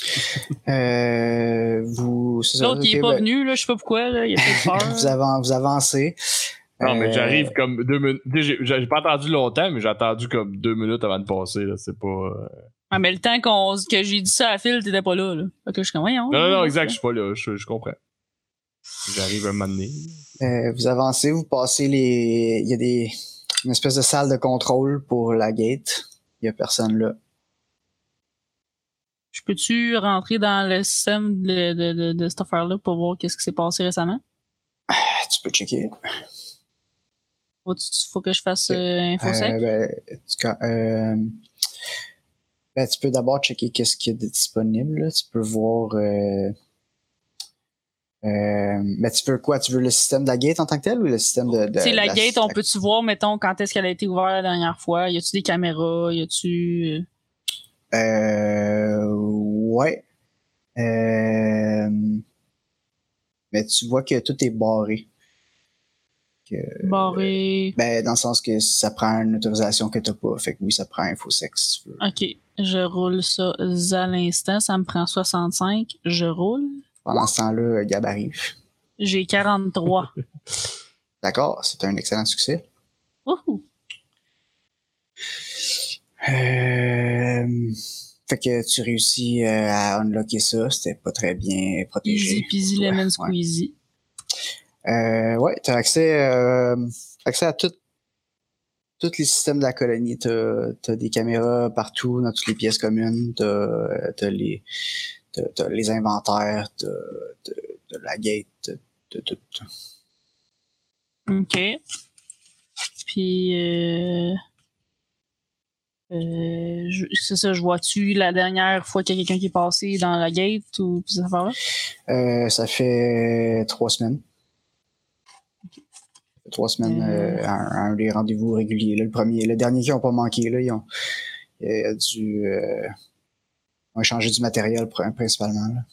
C: [LAUGHS]
D: Euh, vous... c'est ça,
C: L'autre, il est pas
D: ben,
C: venu, là, je sais pas pourquoi, là. Il a peut-être [LAUGHS] peur.
D: vous avancez.
B: Non, mais
D: Euh,
B: j'arrive comme deux minutes. J'ai pas attendu longtemps, mais j'ai attendu comme deux minutes avant de passer. C'est pas. euh,
C: Ah, mais le temps qu'on, que j'ai dit ça à Phil, t'étais pas là, là. Fait que je suis comme, voyons.
B: Non, non, non, exact, je suis pas là. Je, je comprends. J'arrive un moment donné.
D: Euh, vous avancez, vous passez les... Il y a des... une espèce de salle de contrôle pour la gate. Il y a personne là.
C: Je peux-tu rentrer dans le système de, de, de, de cette affaire-là pour voir qu'est-ce qui s'est passé récemment?
D: Tu peux checker.
C: Faut, faut que je fasse euh, infosec?
D: Euh, ben, tu, euh, ben, tu peux d'abord checker qu'est-ce qu'il y a de disponible. là. Tu peux voir. Euh, euh, ben, tu veux quoi? Tu veux le système de la gate en tant que tel ou le système de. de
C: la
D: de
C: gate, on peut-tu voir, mettons, quand est-ce qu'elle a été ouverte la dernière fois? Y a-tu des caméras? Y a-tu.
D: Euh, ouais. Euh, mais tu vois que tout est barré. Que,
C: Barré.
D: ben, dans le sens que ça prend une autorisation que t'as pas. Fait que oui, ça prend InfoSec si tu veux.
C: Ok, je roule ça à l'instant. Ça me prend 65. Je roule.
D: Pendant ce temps-là, Gab arrive.
C: J'ai 43. [LAUGHS]
D: D'accord, c'est un excellent succès.
C: Wouhou!
D: Euh, fait que tu réussis euh, à unlocker ça, c'était pas très bien protégé.
C: Easy peasy lemon squeezy.
D: Euh, ouais, t'as accès, euh, accès à tout, tous les systèmes de la colonie. T'as as des caméras partout, dans toutes les pièces communes. T'as as les, les inventaires, t'as t'as- t'as la gate, t'as t'as tout.
C: OK. Puis, euh, euh, c'est ça, je vois-tu la dernière fois qu'il y a quelqu'un qui est passé dans la gate ou ces affaires-là?
D: Euh, ça fait trois semaines. Trois semaines,
C: Euh.
D: euh, un, un des rendez-vous réguliers. Là, le premier, le dernier qui n'ont pas manqué, là, ils ont, il a dû, euh, ont échangé du matériel pr- principalement. Là.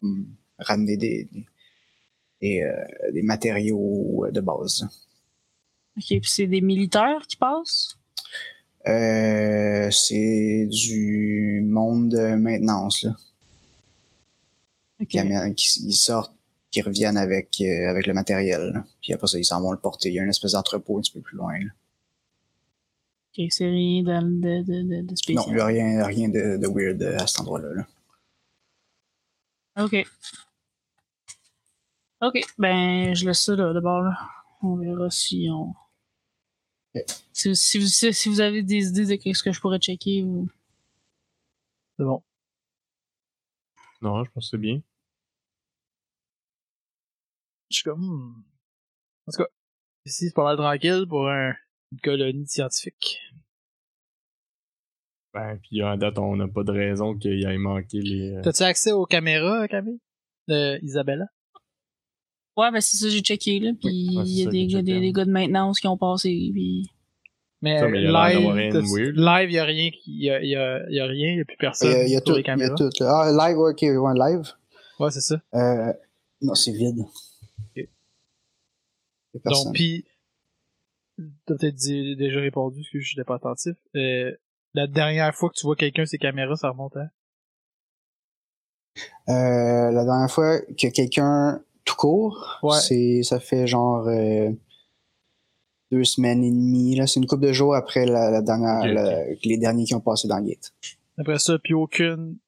D: Hmm. Ramener des, des, des, euh, des matériaux de base.
C: OK, puis c'est des militaires qui passent?
D: Euh, c'est du monde de maintenance là, qui, ils sortent, qui reviennent avec euh, avec le matériel. là. Puis après ça, ils s'en vont le porter. Il y a une espèce d'entrepôt un petit peu plus loin. là.
C: OK, c'est rien de, de, de, de, de
D: Non,
C: spécial.
D: il n'y a rien, rien de, de weird à cet endroit-là. là.
C: OK. OK, ben, je laisse ça là, d'abord. Là. On verra si on...
D: Ok.
C: Si, si, vous, si, si vous avez des idées de ce que je pourrais checker ou...
A: C'est bon.
B: Non, je pense que c'est bien.
A: Je suis comme, hmm. En tout cas, ici, c'est pas mal tranquille pour un- une colonie scientifique.
B: Ben, puis à date, on n'a pas de raison qu'il ait manqué les. euh,
A: T'as-tu accès aux caméras, Camille? De Isabella?
C: Ouais, ben c'est ça, j'ai checké, là. Puis
B: Ouais,
C: il y a des, gars, des, des gars de maintenance qui ont passé, puis...
A: Mais,
B: Ça, mais il y a
A: live,
B: rien
A: live, y a rien qui, y a, y a, y a rien, y a plus
D: Il
A: personne
D: y a, il y a
A: sur
D: tout.
A: les
D: Il y a tout. Ah, live, ok, ouais, live.
A: Ouais, c'est ça.
D: Euh, non, c'est vide. Il y a personne.
A: Donc, puis, t'as peut-être déjà répondu, parce que je n'étais pas attentif. Euh, la dernière fois que tu vois quelqu'un ces caméras, ça remonte à?
D: Euh, la dernière fois que quelqu'un tout court,
A: Ouais.
D: c'est ça fait genre euh, deux semaines et demie. Là, c'est une couple de jours après la, la dernière, les derniers qui ont passé dans le gate.
A: Après ça, puis aucune...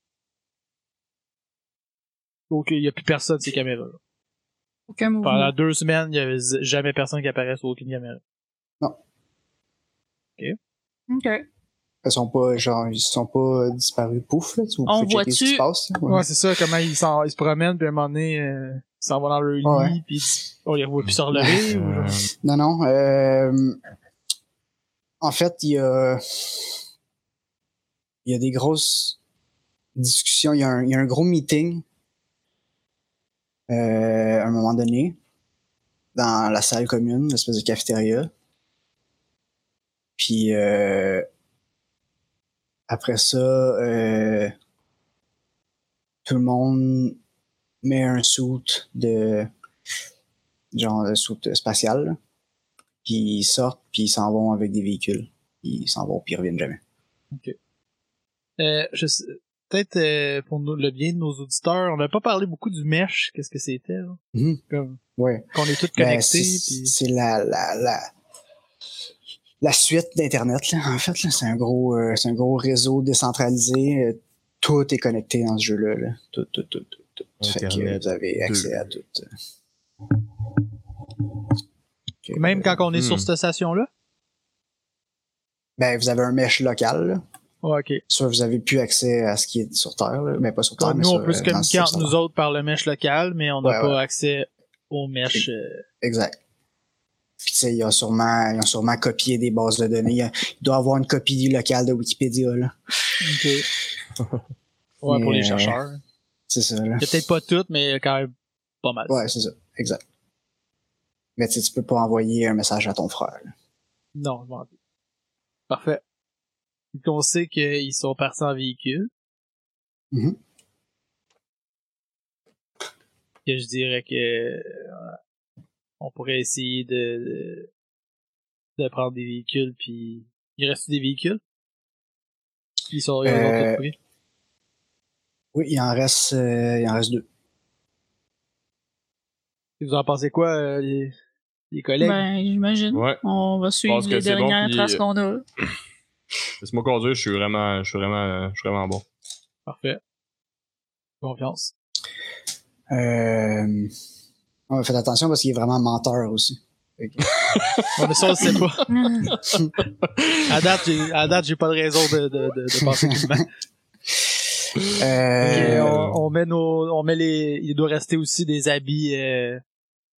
A: Aucune, y a plus personne ces caméras.
C: Aucun mouvement.
A: Pendant deux semaines, il y avait jamais personne qui apparaît sur aucune caméra.
C: OK.
D: Ils sont pas genre ils sont pas disparus pouf là. Tu
C: On
D: checker ce qui
C: voit-tu-
D: se passe. là.
A: Ouais, c'est ça, comment ils, s'en- ils se promènent, puis à un moment donné, euh, ils s'en vont dans leur lit,
D: Ouais.
A: puis on les revoit plus se relever. ou
B: euh,
A: genre-
D: Non, non. euh, en fait, il y a, il y a des grosses discussions. Il y a un, il y a un gros meeting euh, à un moment donné dans la salle commune, l'espèce de cafétéria. Puis euh, après ça, euh, tout le monde met un suit de genre de suit spatial. Puis ils sortent, puis ils s'en vont avec des véhicules. Ils s'en vont, puis ils reviennent jamais.
A: Euh, je peut-être euh, pour nous- le bien de nos auditeurs, on n'a pas parlé beaucoup du mesh, qu'est-ce que c'était, là?
D: Mhm.
A: Comme,
D: Ouais.
A: qu'on est tous
D: Ben,
A: connectés,
D: c'est la, la, la, la suite d'Internet, là, en fait. là. C'est un gros euh, c'est un gros réseau décentralisé. Tout est connecté dans ce jeu-là. là. Tout, tout, tout, tout, tout. Fait que
B: Internet
D: vous avez accès
B: deux.
D: à tout. euh.
A: Même quand on est
B: Hmm.
A: sur cette station-là?
D: Ben, vous avez un mesh local. Là.
A: Ouais, ok.
D: Vous avez plus accès à ce qui est sur Terre, là. mais pas sur Terre. Mais
A: nous, on peut se
D: euh,
A: communiquer entre nous autres par le mesh local, mais on n'a
D: Ouais,
A: pas
D: ouais.
A: accès au mesh... euh,
D: Exact. Puis tu sais, ils ont sûrement, ils ont sûrement copié des bases de données. Il doit y avoir une copie locale de Wikipédia, là.
A: ok. [LAUGHS] ouais, pour les chercheurs.
D: C'est ça, là.
A: Peut-être pas toutes, mais quand même pas mal.
D: Ouais, c'est ça. Exact. Mais tu sais, tu peux pas envoyer un message à ton frère. là.
A: Non, je m'en. Parfait. Donc, on sait qu'ils sont partis en véhicule.
D: Mhm.
A: Que je dirais que euh, on pourrait essayer de, de de prendre des véhicules puis il reste des véhicules? Ils sont ils
D: Euh. Oui, il en reste, euh, il en reste deux.
A: vous en pensez quoi euh, les, les collègues?
C: Ben, j'imagine.
B: Ouais.
C: On va suivre les
B: bon,
C: dernières
B: puis-
C: traces qu'on a. [CLEARS THROAT]
B: Laisse-moi conduire, je suis vraiment, je suis vraiment, je suis vraiment bon.
A: parfait confiance
D: Euh... ouais, faites attention parce qu'il est vraiment menteur aussi. [LAUGHS]
A: Ouais, mais ça, on le sait pas. [LAUGHS] À date, j'ai, à date, j'ai pas de raison de, de, de, de penser qu'il ment.
D: Euh,
A: on, on met nos, on met les, il doit rester aussi des habits, euh,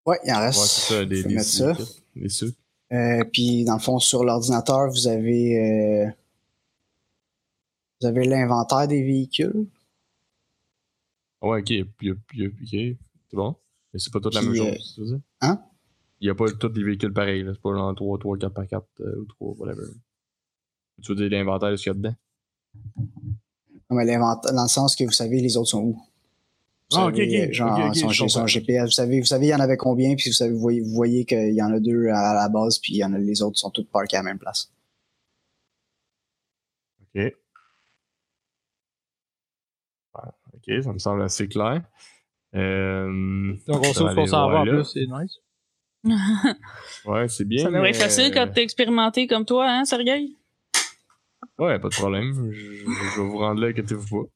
D: Ouais, il en
B: Ouais,
D: reste.
B: c'est ça, des, des,
D: mettre ça.
B: des, des sucres.
D: Euh, puis dans le fond, sur l'ordinateur, vous avez euh, vous avez l'inventaire des véhicules.
B: Ouais, ok, c'est bon. Mais c'est pas toute la
D: Puis,
B: même
D: euh,
B: chose, tu veux dire?
D: hein?
B: Il y a pas tous les véhicules pareils, là. C'est pas genre 3, 3, 4 par 4 euh, ou 3, whatever. Tu veux dire l'inventaire de ce qu'il y a dedans?
D: Non, mais l'inventaire, dans le sens que vous savez les autres sont où? Vous
B: Ah, ok,
D: savez,
B: ok,
D: Genre, son. GPS. Vous savez, vous savez, il y en avait combien, puis vous savez, vous voyez, vous voyez qu'il y en a deux à la base, puis il y en a les autres sont tous parkés à la même place.
B: Ok. Ok, ça me semble assez clair. Euh,
A: donc on sait qu'on s'en va en plus, c'est nice. [LAUGHS]
B: Ouais, c'est bien.
C: Ça devrait
B: mais-
C: être facile quand t'es expérimenté comme toi, hein, Sergei?
B: Ouais, pas de problème. Je, je- je vais vous rendre là, inquiétez-vous pas.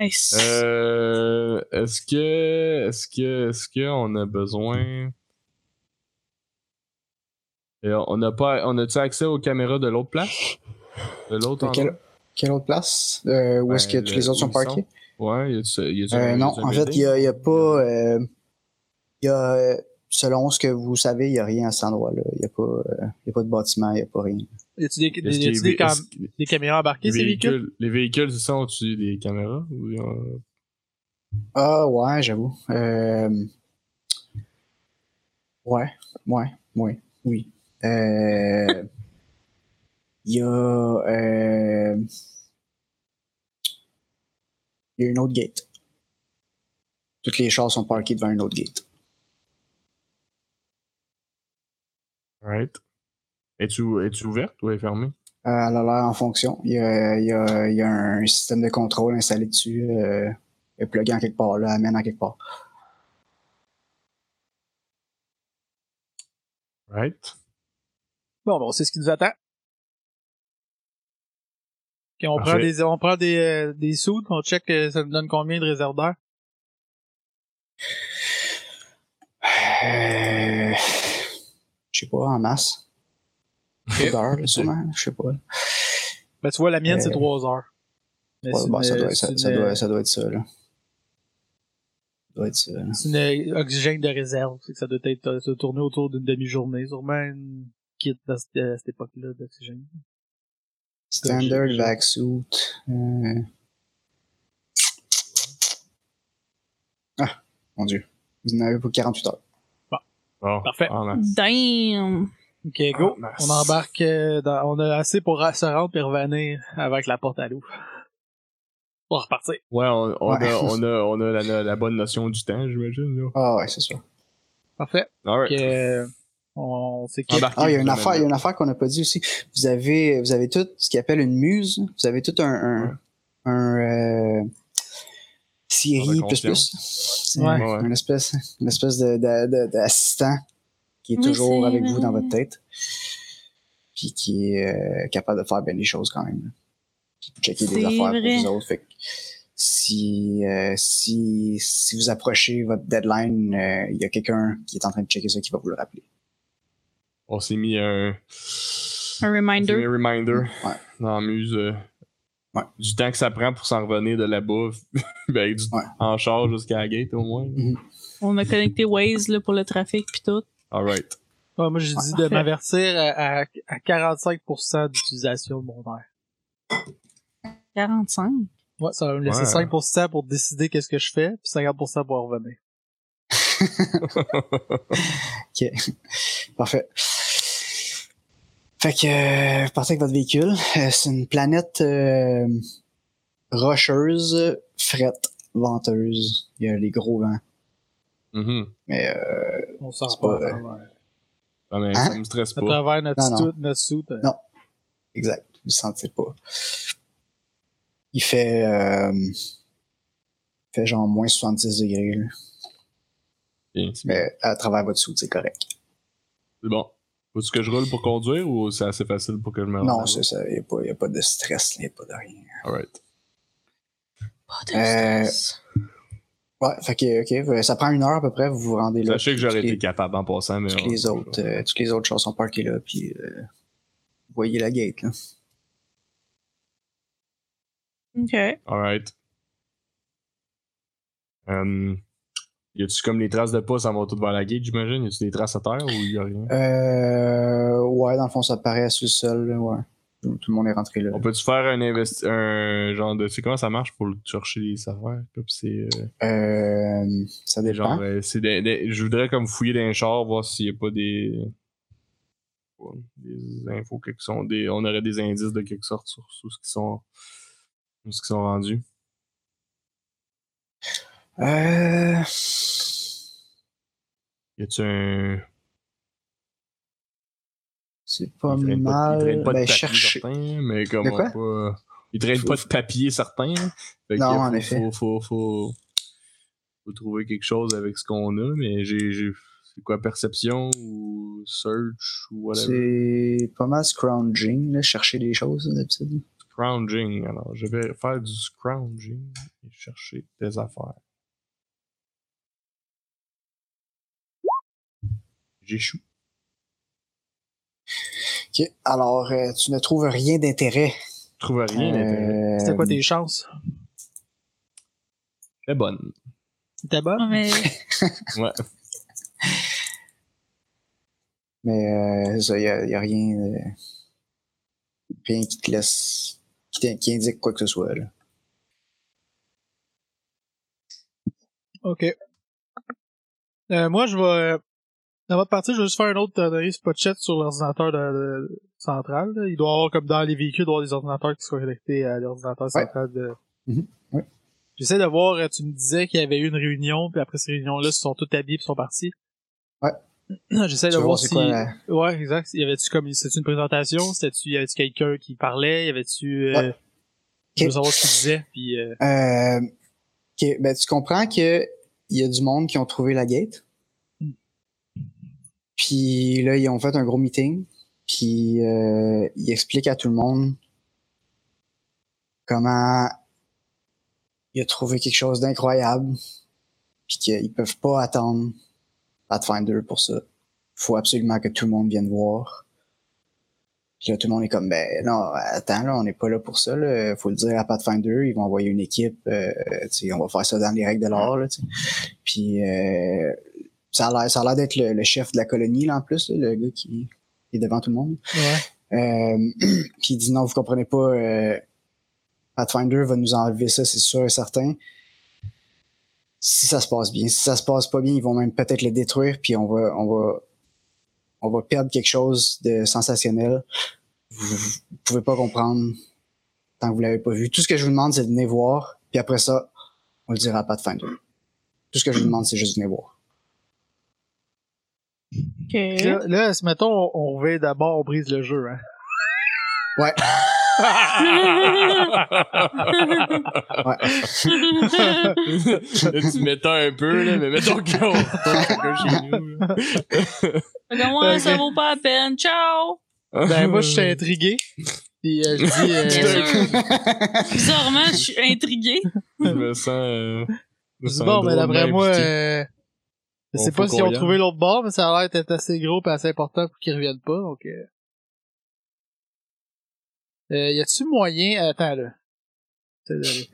B: Euh, est-ce que, est-ce que, est-ce que on a besoin? Euh, on n'a pas, on a-tu accès aux caméras de l'autre place? De l'autre
D: De quelle,
B: endroit?
D: quelle autre place? Euh, où est-ce
B: Ben,
D: que tous
B: le-
D: les autres sont parkés?
B: Ouais, y y
D: Euh,
B: un-
D: non,
B: y a-tu un
D: en fait, il
B: building?
D: y a, y a pas. euh, il y a, selon ce que vous savez, il y a rien à cet endroit-là. Il y a pas, il y a pas de bâtiment, il y a pas rien.
A: Y a-tu des, des, y a-tu des,
B: des-
A: cam-
B: est-ce que-
A: des caméras embarquées,
B: les
A: ces véhicules?
B: véhicules, les véhicules, c'est ça, ont-tu des caméras ou
D: Ah ouais, j'avoue. Euh, ouais, ouais, ouais, oui. Euh, Il [LAUGHS] y a. euh, Il y a une autre gate. Toutes les chars sont parkés devant une autre gate.
B: Right. Es-tu, es-tu ouverte ou est fermée?
D: Euh, elle a l'air en fonction. Il y a, il y, a, il y a un système de contrôle installé dessus. Euh, elle est pluguée en quelque part, là, elle mène en quelque part.
B: Right.
A: Bon, ben, on sait ce qui nous attend. Ok, on prend des, on prend des, euh, des sous, on check euh, ça nous donne combien de réserves d'air.
D: Euh, je sais pas, en masse. Trop d'heures, là, sûrement. Je sais pas.
A: Ben, tu vois, la mienne,
D: Euh,
A: c'est 3 heures. Mais
D: Ouais, bon, ça,
A: une-
D: doit, ça,
A: c'est
D: ça
A: une-
D: doit, ça doit être ça, là. Ça doit être ça, là.
A: C'est une euh, oxygène de réserve. Ça doit être euh, se tourner autour d'une demi-journée. Sûrement une kit à cette, époque-là d'oxygène.
D: Standard vac suit. Euh... Ah, mon dieu. Vous en avez pour 48 heures.
B: Bon,
A: Parfait.
B: en masse.
C: Damn!
A: Ok, go.
B: Ah,
A: on embarque euh, dans, on a assez pour se rendre et revenir avec la porte à l'eau. Pour repartir.
B: Ouais, on, on
D: Ouais.
B: a, [LAUGHS] on a, on a la, la bonne notion du temps, j'imagine.
D: Ah ouais, c'est ça.
A: Parfait.
B: Alright.
A: Ok, euh, on s'équipe.
B: Embarquez,
D: Ah, il y a une affaire, il y a une affaire qu'on n'a pas dit aussi. Vous avez, vous avez tout ce qu'ils appelle une muse. Vous avez tout un, un,
B: Ouais.
D: un euh, Siri plus plus.
A: Ouais.
D: un- une espèce, une espèce de, de, de- d'assistant qui est
C: Oui,
D: toujours avec vous dans votre tête. Puis qui est euh, capable de faire bien les choses quand même. Qui peut checker des affaires
C: vrai.
D: pour vous autres. Fait que si, euh, si, si vous approchez votre deadline, euh, il y a quelqu'un qui est en train de checker ça qui va vous le rappeler.
B: On s'est mis un,
C: Un
B: on s'est mis
C: reminder.
B: un reminder
D: Ouais.
B: dans la muse. euh,
D: Ouais.
B: Du temps que ça prend pour s'en revenir de là-bas, [LAUGHS] ben, du-
D: Ouais.
B: en charge jusqu'à la gate au moins.
C: On a connecté Waze là, pour le trafic pis tout.
B: Alright.
A: Ouais, moi, j'ai dit de m'avertir à, à, à 45% d'utilisation de mon air.
C: 45.
A: Ouais, ça va me laisser
B: Ouais.
A: 5% pour décider qu'est-ce que je fais, puis 50% pour en revenir. [LAUGHS] [LAUGHS]
D: Ok. Parfait. Fait que, euh, vous partez avec votre véhicule. Euh, c'est une planète euh, rocheuse, frette, venteuse. Il y a les gros vents.
B: Mhm.
D: Mais euh,
A: On s'en
D: C'est
A: pas.
D: pas,
A: à
D: euh,
A: travers.
B: Ah, mais
D: Hein?
B: ça me stresse
A: À
B: pas.
A: travers notre
D: Non, non.
A: notre suit, euh,
D: Non. exact. Vous sentez pas. Il fait, euh, il fait genre moins 70 degrés. là. Mais à travers votre soude, c'est correct.
B: C'est bon. Faut-tu que je roule pour conduire ou c'est assez facile pour que je me rende
D: Non, c'est ça. Il n'y a, pas- y a pas de stress, il n'y a pas de rien.
B: Alright.
C: Pas de
D: Euh,
C: stress.
D: Ouais, fait que, ok, euh, ça prend une heure à peu près, vous vous rendez là.
B: Sachez que j'aurais
D: toutes
B: été
D: les-
B: capable en passant, mais.
D: Toutes
B: on-
D: les autres, euh, toutes les autres choses sont parquées là, puis euh, vous voyez la gate, là.
C: OK.
B: Alright. Um, y a-tu comme les traces de pas, ça va tout vers la gate, j'imagine? Y a-tu des traces à terre ou y a rien?
D: Euh, ouais, dans le fond, ça paraît sur le sol, là, ouais. Tout, tout le monde est rentré là.
B: On peut-tu faire un investi un genre de. Tu sais comment ça marche pour chercher les affaires? Comme c'est. euh,
D: Euh, ça dépend.
B: genre, euh, c'est des, des- je voudrais comme fouiller dans les chars, voir s'il y a pas des. Des infos qui sont des. On aurait des indices de quelque sorte sur, sur ce qui sont. sur ce qui sont rendus.
D: Euh,
B: Y a-tu un.
D: C'est pas
B: il traîne
D: mal.
B: Pas, il traîne pas de
D: ben,
B: papier
D: chercher.
B: certain, mais comme on pas. Il traîne pas de papier certain. Fait que
D: Non,
B: faut,
D: en effet.
B: Faut, faut, faut, faut trouver quelque chose avec ce qu'on a, mais j'ai. C'est quoi, perception ou search ou whatever?
D: C'est pas mal scrounging, là, chercher des choses, d'habitude.
B: Scrounging. Alors, je vais faire du scrounging et chercher des affaires. J'échoue.
D: Ok. Alors, euh, tu ne trouves rien d'intérêt.
B: Je trouve rien d'intéressant.
D: Euh,
A: C'était quoi tes chances?
B: C'est bonne.
A: C'était bonne?
C: Mais [LAUGHS]
B: Ouais.
D: Mais euh, il y a, y a rien, euh, rien qui te laisse, qui, qui indique quoi que ce soit. Là.
A: Ok. Euh, moi, je vais... euh, Avant de partir, je vais juste faire un autre euh, spot chat sur l'ordinateur de, de- central. là. Il doit y avoir, comme dans les véhicules, il doit y avoir des ordinateurs qui sont connectés à l'ordinateur
D: Ouais.
A: central de...
D: Mhm. Ouais.
A: J'essaie de voir, euh, tu me disais qu'il y avait eu une réunion, puis après cette réunion-là, ils se sont tous habillés et sont partis.
D: Ouais. [CLEARS THROAT]
A: J'essaie de voir si...
D: quoi la-
A: Ouais, exact. Y avait-tu comme, c'était une présentation? C'était-tu, y avait-tu quelqu'un qui parlait? Y avait-tu, euh,
D: Ouais.
A: je veux savoir ce qu'il disait, puis euh,
D: Euh, ok, ben, tu comprends que il y a du monde qui ont trouvé la gate? Puis là, ils ont fait un gros meeting. Puis euh, ils expliquent à tout le monde comment il a trouvé quelque chose d'incroyable. Puis qu'ils peuvent pas attendre Pathfinder pour ça. faut absolument que tout le monde vienne voir. Puis là, tout le monde est comme, ben non, attends, là, on n'est pas là pour ça. Là. Faut le dire à Pathfinder, ils vont envoyer une équipe. Euh, on va faire ça dans les règles de l'art. Puis euh, ça a l'air, ça a l'air d'être le, le chef de la colonie, là, en plus, là, le gars qui est devant tout le monde.
A: ouais.
D: Euh, [CLEARS THROAT] puis il dit non, vous comprenez pas, euh, Pathfinder va nous enlever ça, c'est sûr et certain. Si ça se passe bien. Si ça se passe pas bien, ils vont même peut-être le détruire, puis on va, on va, on va perdre quelque chose de sensationnel. Vous, vous pouvez pas comprendre tant que vous l'avez pas vu. Tout ce que je vous demande, c'est de venir voir, puis après ça, on le dira à Pathfinder. Tout ce que je vous demande, c'est juste de venir voir.
C: OK.
A: Là, là, si mettons, on, revient d'abord, on brise le jeu, hein.
D: Ouais. Ouais.
B: Là, [LAUGHS] [LAUGHS] tu m'étends un peu, là, mais mettons qu'on [LAUGHS] chez nous.
C: ça vaut pas la peine. Ciao!
A: Ben, moi, je suis intrigué. Puis, euh, je dis, euh,
C: Bizarrement, je suis intriguée.
B: Je me sens. euh, je me sens
A: bon, mais d'après moi. Euh, je sais pas s'ils ont trouvé l'autre bord, mais ça a l'air d'être assez gros et assez important pour qu'ils reviennent pas, donc, euh... Euh, y a-tu moyen, attends, là.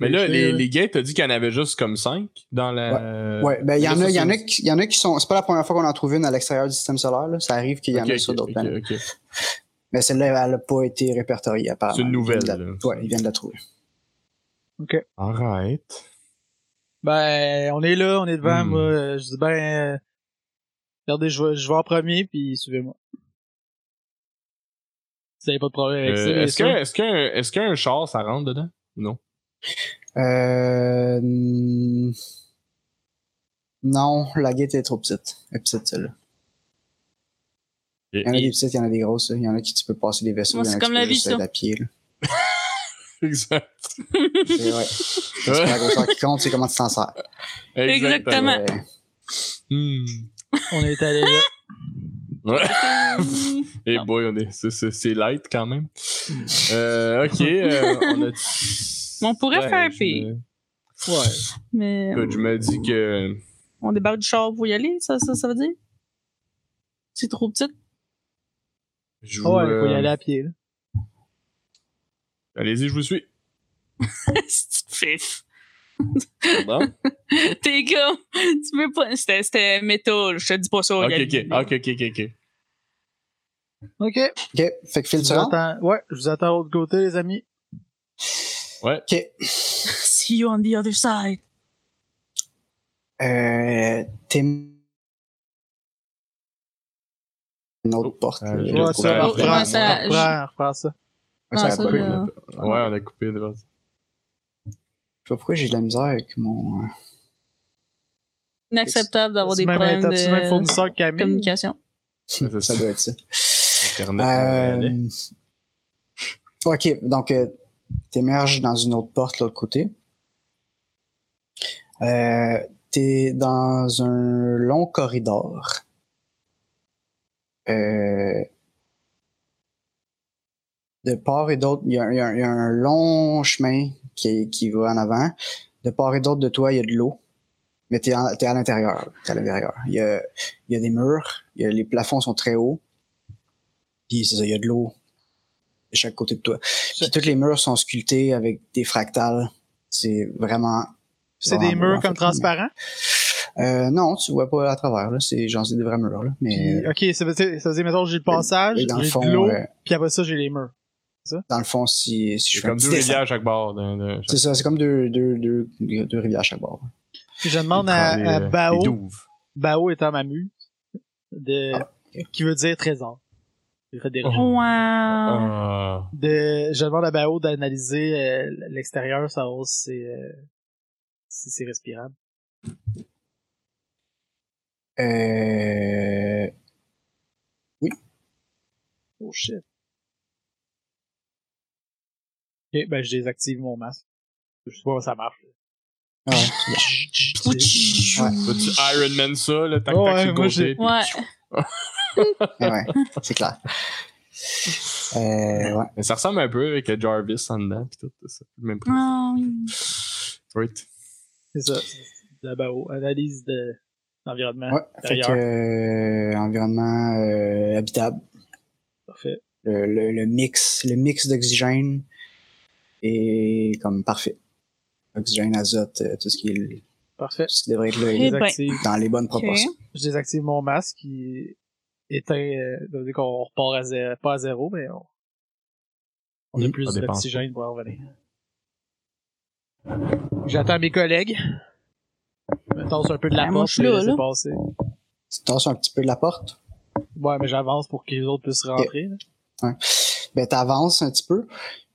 B: Mais là, les, les gates, t'as dit qu'il y en avait juste comme 5 dans la.
D: Ouais, ben il y en a, il y en a qui, il y en a qui sont. C'est pas la première fois qu'on en trouve une à l'extérieur du système solaire. Là. Ça arrive qu'il y en
B: Ok,
D: ait sur
B: ok,
D: d'autres
B: ok,
D: planètes.
B: ok.
D: Mais celle-là, elle a pas été répertoriée apparemment.
B: C'est une nouvelle,
D: Ils la- Ouais, ils viennent de la trouver.
B: Alright.
A: Ben, on est là, on est devant,
B: Hmm.
A: moi, euh, je dis, ben, euh, regardez, je vais, je vais en premier, puis suivez-moi. Si vous pas de problème avec ça,
B: Euh,
A: bien
B: Est-ce qu'un est qu'un est qu'un char, ça rentre dedans? Non.
D: Euh... Non, la gate est trop petite. Elle est petite, celle-là. Il y en a des petites, il y en a des grosses. Il y en a qui tu peux passer des vaisseaux.
C: Moi,
D: il y en
C: c'est
D: a qui
C: comme
D: tu
C: la
D: peux
C: vie,
D: juste
C: ça.
D: à pied. Là.
B: Exact.
D: C'est ouais. C'est la grosseur qui compte, c'est comment tu t'en sers.
C: Exactement.
D: Euh,
B: Hmm.
A: On est allé là.
B: Ouais. [LAUGHS] Et boy, on est, c'est- c'est c'est light quand même. Euh, ok, euh, on a.
C: On pourrait faire pire.
B: me-
A: Ouais.
C: Mais
B: Écoute, je me dis que.
C: on débarque du char pour y aller, ça, ça, ça veut dire? C'est trop petit.
B: Je
A: Ouais, il faut y
B: euh,
A: aller à pied, là.
B: Allez-y, je vous suis. [LAUGHS]
C: C'est fif.
B: Bon? [LAUGHS]
C: T'es comme, tu peux pas, c'était, c'était métal, je te dis pas ça.
B: ok,
C: Gabi.
B: ok, ok, ok, ok, ok.
D: Fait que
A: Je
D: Phil, tu
A: vous
D: rentres?
A: attends. Ouais, je vous attends de l'autre côté, les amis.
B: Ouais.
D: Ok.
C: See you on the other side.
D: Euh, t'es... Une autre
B: Oh,
D: porte.
B: euh,
D: là,
B: je
D: de
B: vois
D: l'autre
A: ça,
D: côté.
B: Ouais,
A: on reprend,
C: ouais, ça-
A: on reprend, on reprend ça.
D: Ouais,
C: Ah,
D: ça
C: ça,
D: a coupé.
C: là.
B: Ouais, on a coupé de base.
D: Je sais pas pourquoi j'ai de la misère avec mon... euh,
C: Inacceptable d'avoir des problèmes de
A: Camille?
C: communication.
D: ça
B: ça.
D: doit être ça.
B: Internet.
D: Euh, ok, donc euh, t'émerges dans une autre porte de l'autre côté. Euh, T'es dans un long corridor. Euh, de part et d'autre, il y, y y a un long chemin qui, qui va en avant. De part et d'autre de toi, il y a de l'eau. Mais t'es, en- t'es à l'intérieur. T'es à l'intérieur. Il y a, y a des murs. y a- les plafonds sont très hauts. Puis c'est ça, il y a de l'eau de chaque côté de toi. Puis tous les murs sont sculptés avec des fractales. C'est vraiment.
A: C'est des murs comme transparents?
D: Euh, non, tu vois pas à travers, là. C'est genre, c'est des vrais murs, là. Mais
A: Puis, ok, ça veut dire, ça veut dire, mettons, j'ai le passage,
D: et dans le
A: j'ai
D: fond,
A: de l'eau,
D: euh,
A: puis après ça, j'ai les murs.
D: Dans le fond, si, si je
B: C'est
D: fais
B: comme deux
D: dessin-
B: rivières à chaque bord. de- de-
D: C'est ça, c'est comme deux, deux, deux, deux rivières à chaque bord.
A: Puis je demande
B: les-
A: à, à Bao. Bao étant ma muse, de,
D: Ah,
A: qui veut dire trésor. J'ai fait des
B: Oh.
C: Wow.
B: Ah.
A: de, je demande à Bao d'analyser euh, l'extérieur, savoir si c'est, euh, si c'est respirable.
D: Euh,
A: Oh shit. Ok, ben je désactive mon masque. Je sais pas comment ça marche.
D: ouais. Ouais.
B: Vas-tu Iron Man ça, le tac-tac
A: Oh, ouais,
B: sur le
A: moi,
B: côté?
A: j'ai-
C: Ouais.
D: Ouais, ouais, c'est clair. [LAUGHS] Euh, ouais.
B: Mais ça ressemble un peu avec Jarvis en dedans, pis tout ça. Même.
C: Ah, oui.
B: Right.
A: C'est ça. Bao. Analyse de l'environnement.
D: Ouais, fait que, euh, environnement euh, habitable.
A: Parfait.
D: Le, le, le mix, le mix d'oxygène est comme parfait. Oxygène, azote, euh, tout ce qui est,
A: Parfait.
D: tout ce qui devrait être là dans les bonnes proportions.
A: Je désactive mon masque qui éteint, ça veut dire qu'on repart à zéro, pas à zéro, mais on, on a
D: Mhm.
A: plus d'oxygène pour en revenir. J'attends mes collègues. Je me tasse un peu de la
C: moi,
A: porte,
C: je là.
A: passer.
D: Tu tasses un petit peu de la porte?
A: Ouais, mais j'avance pour que les autres puissent rentrer. là.
D: Ben, t'avances un petit peu.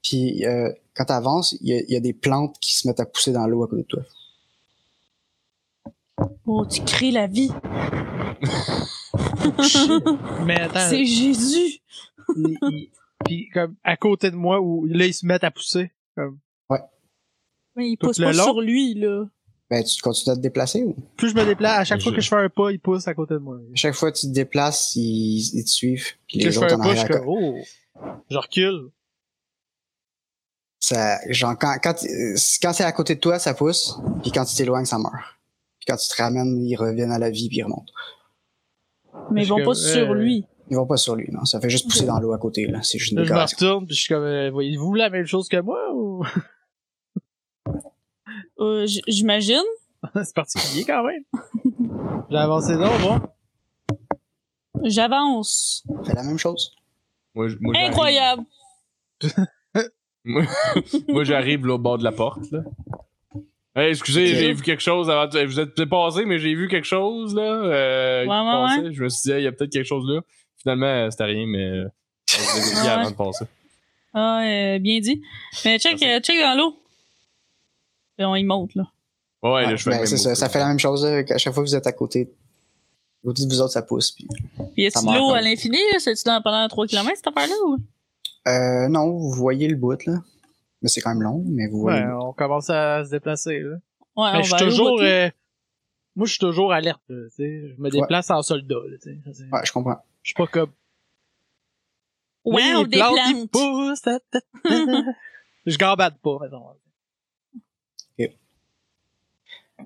D: Puis, euh, quand t'avances, il y a, il y a des plantes qui se mettent à pousser dans l'eau à côté de toi.
C: Oh, tu crées la vie. [LAUGHS]
A: Mais attends,
C: C'est Jésus.
A: il- il- puis comme à côté de moi, où là, ils se mettent à pousser. Comme,
C: Mais il
A: Tout
C: pousse
A: le
C: pas
A: long?
C: sur lui, là.
D: Ben, tu continues à te déplacer ou?
A: plus je me déplace, à chaque
B: Je-
A: fois que je fais un pas, ils poussent à côté de moi.
D: À chaque fois que tu te déplaces, ils, ils te suivent. Puis
A: Que
D: les
A: je fais un
D: en
A: pas, je comme, oh, je recule.
D: Ça, genre, quand, quand, euh, quand c'est à côté de toi, ça pousse. Puis quand tu t'éloignes, ça meurt. Puis quand tu te ramènes, ils reviennent à la vie puis ils remontent.
C: Mais ils vont pas
A: euh,
C: sur lui.
D: Ils vont pas sur lui, non. Ça fait juste pousser dans l'eau à côté, là. C'est juste une
A: je me retourne, puis je suis comme, euh, voyez-vous la même chose que moi, ou?
C: Euh, J'imagine. [LAUGHS]
A: c'est particulier quand même. J'ai avancé là, bon.
C: J'avance.
D: Fait la même chose.
B: Moi, moi,
C: Incroyable. [LAUGHS] [LAUGHS]
B: Moi, j'arrive là, au bord de la porte, là. Hey, excusez, j'ai vu quelque chose avant. de- Vous êtes peut-être passé, mais j'ai vu quelque chose, là. euh,
C: Ouais, ouais.
B: Je me suis dit, il y a peut-être quelque chose là. Finalement, euh, c'était rien, mais. euh, je l'ai vérifié
C: Ouais.
B: avant de passer.
C: Ah, euh, bien dit. Mais check, euh, check dans l'eau. On y monte, là.
B: Ouais,
D: Ouais,
B: là, je fais le
D: ben, c'est ça. Ça fait la même chose, là, qu'à chaque fois que vous êtes à côté. À côté de vous autres, ça pousse. Puis...
C: Puis y
D: meurt
C: de l'eau à l'infini, là? C'est-tu dans, pendant 3 km, cette affaire-là, ou?
D: Euh, non, vous voyez le bout, là. Mais c'est quand même long, mais vous voyez.
A: Ouais, on commence à se déplacer, là.
C: Ouais,
A: Mais
C: on
A: je suis toujours, euh, moi, je suis toujours alerte, là, tu sais. Je me déplace en soldat, là, tu sais. C'est-
D: Ouais, je comprends.
A: Je suis pas comme,
C: Wow,
A: les
C: des
A: plantes, ils
C: plantes.
A: poussent, ta, ta, ta. [LAUGHS] je gambade pas, mettons.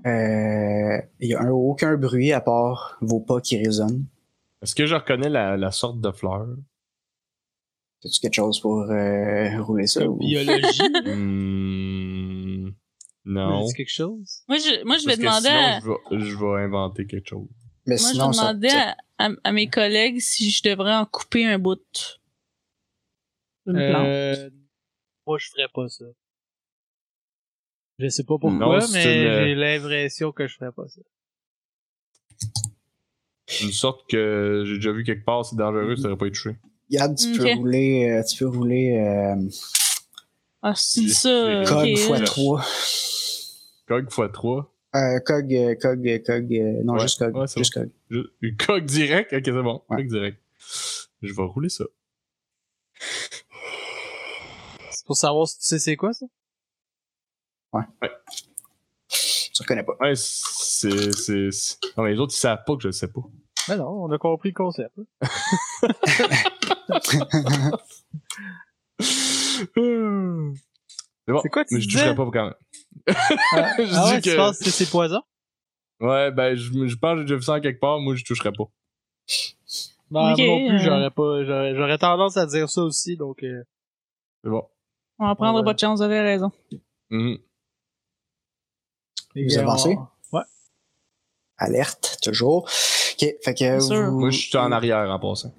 D: Euh, Il y a un- aucun bruit à part vos pas qui résonnent.
B: Est-ce que je reconnais la, la sorte de fleur?
D: As-tu quelque chose pour euh, rouler ça? ou-
A: Biologie, [LAUGHS]
B: Hmm, non.
A: quelque chose?
C: Moi, je, moi, je vais demander à,
B: sinon, je, vais, je vais inventer quelque chose.
D: Mais
C: moi, je vais
D: sinon, ça,
C: demander
D: ça-
C: à, à, à mes collègues si je devrais en couper un bout. Plante.
A: Euh, moi, je ferais pas ça. Je sais pas pourquoi,
B: Non,
A: mais
B: une, euh,
A: j'ai l'impression que je ferais pas ça.
B: Une sorte que j'ai déjà vu quelque part, c'est dangereux, ça aurait pas été touché.
D: Yann, tu
C: Ok.
D: peux rouler, euh, tu peux rouler euh,
C: Ah, c'est ça.
D: cog x 3.
B: Cog x3.
D: Euh, cog, euh, cog, euh, cog, euh, non,
B: Ouais,
D: juste cog.
B: ouais,
D: juste cog.
B: Une cog direct? Ok, c'est bon.
D: Ouais.
B: Cog direct. Je vais rouler ça.
A: C'est pour savoir si tu sais c'est quoi, ça?
D: Tu reconnais pas.
B: Ouais, c'est. c'est- Non, mais les autres, ils savent pas que je le sais pas.
A: Ben non, on a compris le concept. [LAUGHS] [LAUGHS]
B: C'est bon.
A: C'est quoi tu
B: Mais je toucherai pas quand même. [LAUGHS]
A: Ah,
B: Je
A: ah ouais,
B: dis
A: tu penses que c'est poison?
B: Ouais, ben, je, je pense que j'ai déjà vu ça en quelque part, moi, je toucherai pas.
A: Ben, moi non plus,
C: euh.
A: j'aurais pas, j'aurais, j'aurais tendance à dire ça aussi, donc, euh,
B: C'est bon.
C: On en prendra
A: Ouais.
C: pas de chance, vous avez raison.
B: Mhm.
A: les
D: Vous avancez?
A: on- Ouais.
D: Alerte, toujours. Ok, fait que vous...
B: Moi, je suis en arrière en passant.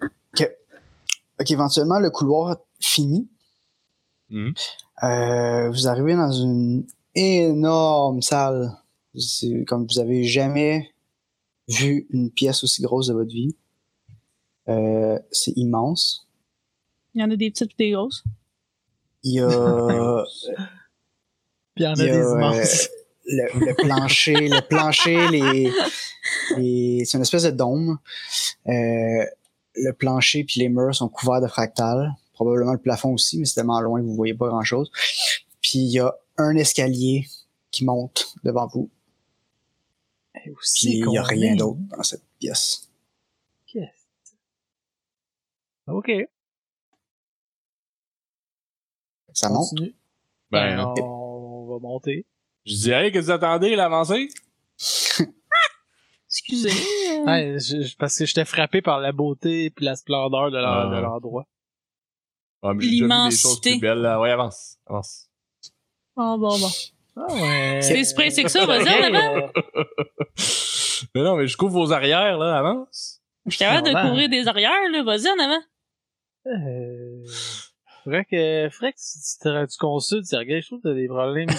D: Ok, éventuellement, le couloir finit.
B: Mhm.
D: Euh, vous arrivez dans une énorme salle. C'est comme vous avez jamais vu une pièce aussi grosse de votre vie. Euh, c'est immense.
C: Il y en a des petites et des grosses.
D: Il y a
A: Puis il y en a
D: Il y a,
A: des
D: euh,
A: immenses.
D: le, le plancher, le plancher, les, les c'est une espèce de dôme. Euh, le plancher puis les murs sont couverts de fractales. Probablement le plafond aussi, mais c'est tellement loin que vous voyez pas grand chose. Puis il y a un escalier qui monte devant vous.
A: Et
D: Puis
A: aussi
D: il y a rien d'autre dans cette pièce.
A: Qu'est-ce- Ok.
D: Ça monte.
A: Continue.
B: Ben,
A: Ben, on va monter.
B: je dis, hey, qu'est-ce que vous attendez, l'avancée? [LAUGHS]
C: Excusez. euh,
A: Ouais, je- je- parce que j'étais frappé par la beauté puis la splendeur de
B: Ah.
A: l'endroit.
B: Ouais, mais j'ai déjà vu des choses
C: L'immensité.
B: plus belles, là. Ouais, avance. Avance.
C: Bon, bon, bon.
A: Ah ouais.
C: C'est spray, c'est que ça, vas-y, en avant.
B: mais non, mais je couvre vos arrières, là, avance.
C: Je suis capable de
A: Normal.
C: couvrir des arrières, là. Vas-y, en avant.
A: Euh... Faudrait que, faudrait que tu, tu, te- tu consultes, Sergei? Je trouve que t'as des problèmes de,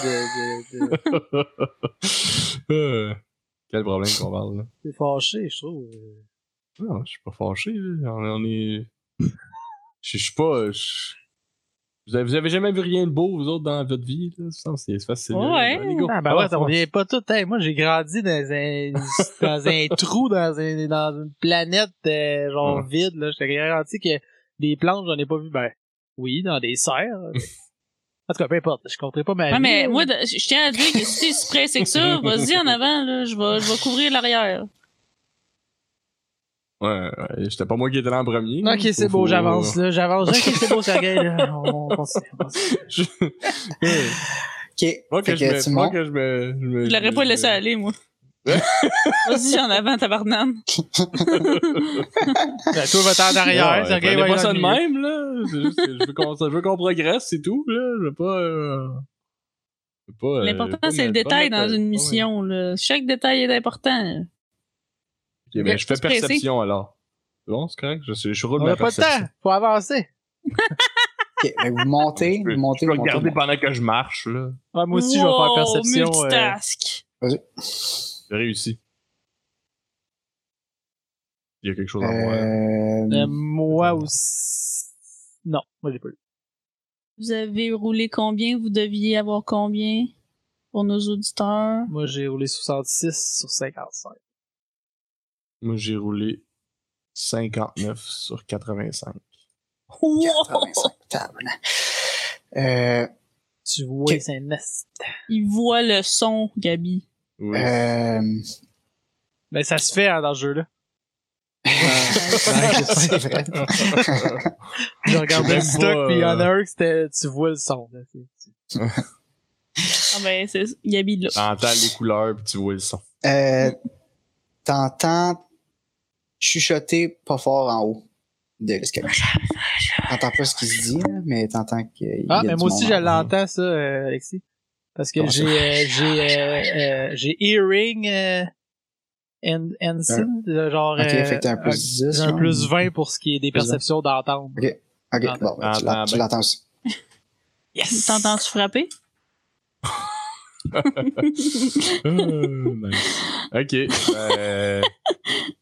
A: de, de... [LAUGHS]
B: Quel problème qu'on parle, là? [LAUGHS]
A: T'es fâché, je trouve.
B: Non, je suis pas fâché, là. On, on est. Je je suis pas. je- Vous avez, vous avez jamais vu rien de beau, vous autres, dans votre vie, là? Ça, C'est facile.
C: Ouais.
B: Les gars,
A: Ah, ben ouais,
B: avance,
A: t'en
B: avance.
A: reviens pas tout. Hey, moi, j'ai grandi dans un, [LAUGHS] dans un trou, dans, un, dans une planète, euh, genre
B: Ouais.
A: vide, là. J'étais garanti que des plantes, j'en ai pas vu, ben, oui, dans des serres. [LAUGHS] en tout cas, peu importe. Je compterai pas ma
C: Ouais,
A: vie.
C: mais moi, je tiens à dire que si c'est pressé que ça, [LAUGHS] vas-y en avant, là. Je vais, je vais couvrir l'arrière.
B: Ouais, ouais, c'était pas moi qui étais là en premier.
A: Ok, c'est beau, j'avance, là. J'avance. Ok, c'est beau, Sergei, là. [LAUGHS] On.
B: Je...
D: Ok,
B: Moi que, je me, moi que je me. Je, me-
C: Je l'aurais pas laissé aller, moi. [LAUGHS] Vas-y en avant, tabarnane. [LAUGHS]
A: Ben, toi, va-t'en en arrière,
B: Ouais,
A: va
B: pas ça de même, là. C'est juste que je veux qu'on je progresse, c'est tout, là. Je veux pas. euh, je veux pas, euh, je
C: L'important, c'est le détail dans
B: euh,
C: une
B: ouais.
C: mission, là. Chaque détail est important.
B: Ok, ben, je fais perception alors. Bon, c'est correct? Je, sais- je roule
A: On
B: ma
A: a pas de
B: perception.
A: temps. Faut avancer. [LAUGHS]
D: Ok, fait que vous montez,
B: Je peux,
D: vous montez,
B: je peux
D: vous montez,
B: regarder
D: montez.
B: pendant que je marche, là.
A: Ouais, moi aussi, je vais faire
C: Wow,
A: perception. euh,
C: Multitask.
B: J'ai réussi. Il y a quelque chose à voir.
D: Euh,
A: euh, moi aussi. Non, moi, j'ai pas eu.
C: Vous avez roulé combien? Vous deviez avoir combien pour nos auditeurs?
A: Moi, j'ai roulé 66 sur 55.
B: Moi, j'ai roulé 59 sur 85.
C: Wow!
D: 85, tabarnak. Euh,
A: Tu vois,
D: Ok.
A: c'est un nest.
C: Il voit le son, Gabi.
B: Oui.
D: euh,
A: Ben, ça se fait hein, dans ce jeu-là.
D: c'est vrai. [LAUGHS]
A: Je regardais le stock, puis il y en a
B: euh,
A: un que c'était, tu vois le son. là.
C: Ah ben, c'est il habite là.
B: T'entends les couleurs puis tu vois le son.
D: Euh, T'entends chuchoter pas fort en haut de l'escalier. [LAUGHS] T'entends pas ce qu'il se dit, là, mais t'entends qu'il y a
A: Ah, mais moi aussi, je l'entends, ça, euh, Alexis. Parce que j'ai, euh, j'ai, euh, euh, j'ai hearing, euh, and, Ensign, euh, genre,
D: Ok,
A: euh,
D: fait que t'as un plus
A: euh,
D: 10.
A: j'ai un
D: genre.
A: plus 20 pour ce qui est des
D: Plus 20.
A: perceptions d'entendre.
D: Ok, ok, bon, ben, tu l'entends aussi. [LAUGHS]
A: Yes!
C: T'entends-tu frapper?
B: Ah, [LAUGHS] nice. Ok. euh,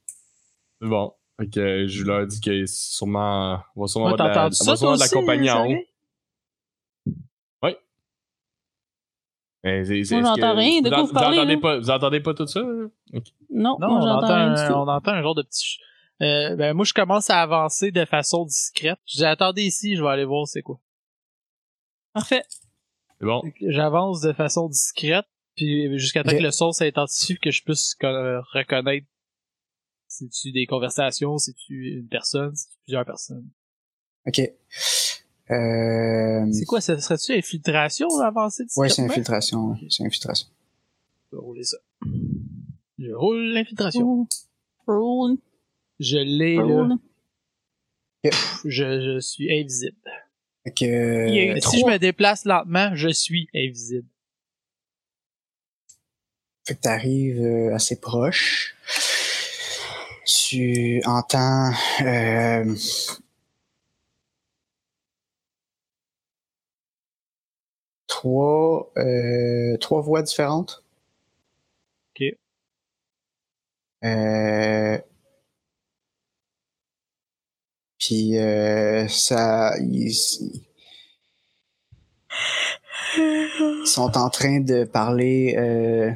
B: [LAUGHS] bon. Que je leur dis que sûrement. On va sûrement avoir de la, on va sûrement de la compagnie en haut.
A: Sergei?
B: Mais c'est- c'est-
C: Moi,
B: est-ce que-
C: j'entends rien. De quoi vous parlez,
B: entendez
C: là?
B: pas, vous entendez pas tout ça?
C: Non,
A: Non,
C: moi
A: on
C: j'entends
A: entend,
C: rien du
A: un,
C: tout.
A: on entend un genre de petit... Euh, ben, moi, je commence à avancer de façon discrète. Je dis, attendez ici, je vais aller voir c'est quoi.
C: Parfait.
B: C'est bon.
A: J'avance de façon discrète, puis jusqu'à temps que le son s'identifie, que je puisse euh, reconnaître si tu des conversations, si tu une personne, si tu plusieurs personnes.
D: Ok. Euh...
A: C'est quoi, ça serait-tu infiltration avancer
D: Ouais, c'est infiltration. ouais, C'est infiltration.
A: Je vais rouler ça. Je roule l'infiltration.
C: Roll,
A: Je l'ai, là.
C: roll.
A: Je, je suis invisible.
D: Fait que,
C: Il y a eu
A: Mais
C: trois.
A: si je me déplace lentement, je suis invisible.
D: fait que t'arrives euh, assez proche. Tu entends euh, trois euh, trois voix différentes.
A: Ok.
D: Euh, puis euh, ça, ils, ils sont en train de parler euh,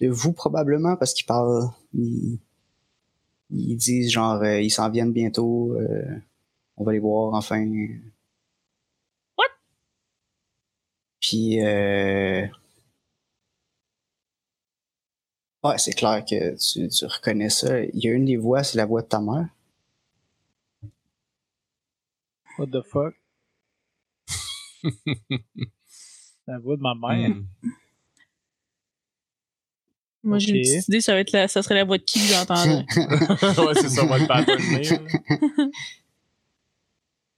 D: de vous probablement parce qu'ils parlent, ils, ils disent genre ils s'en viennent bientôt, on va les voir enfin.
C: What?
D: Puis euh, ouais, c'est clair que tu, tu reconnais ça. Il y a une des voix, c'est la voix de ta mère.
A: What the fuck? [LAUGHS] La voix de ma mère.
B: Hmm.
C: Moi, j'ai une petite idée, ça, va être la, ça serait la voix de qui que j'entendrais? [LAUGHS]
B: ouais, c'est ça, on va le patterner.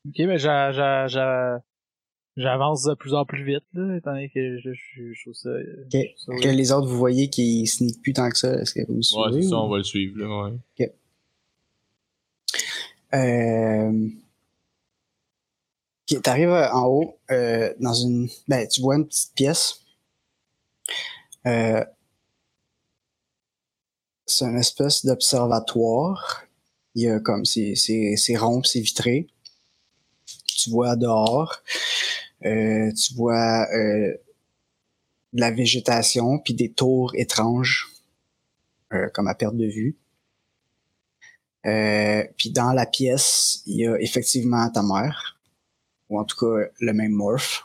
A: Ok, mais j'a- j'a- j'a- j'avance de plus en plus vite, là, étant donné que je, je, je trouve ça... euh,
D: Ok.
A: je trouve ça
D: Que les autres, vous voyez qu'ils sneak plus tant que ça. Est-ce que vous me
B: Ouais,
D: suivez?
B: c'est ça,
D: ou-
B: on va le suivre, là, ouais.
D: Euh... Ok, t'arrives en haut, euh, dans une... Ben, tu vois une petite pièce. Euh... C'est une espèce d'observatoire. Il y a comme... C'est c'est- c'est rond, c'est vitré. Tu vois dehors. Euh, tu vois euh, de la végétation, puis des tours étranges, euh, comme à perte de vue. Euh, puis dans la pièce, il y a effectivement ta mère, ou en tout cas le même morph.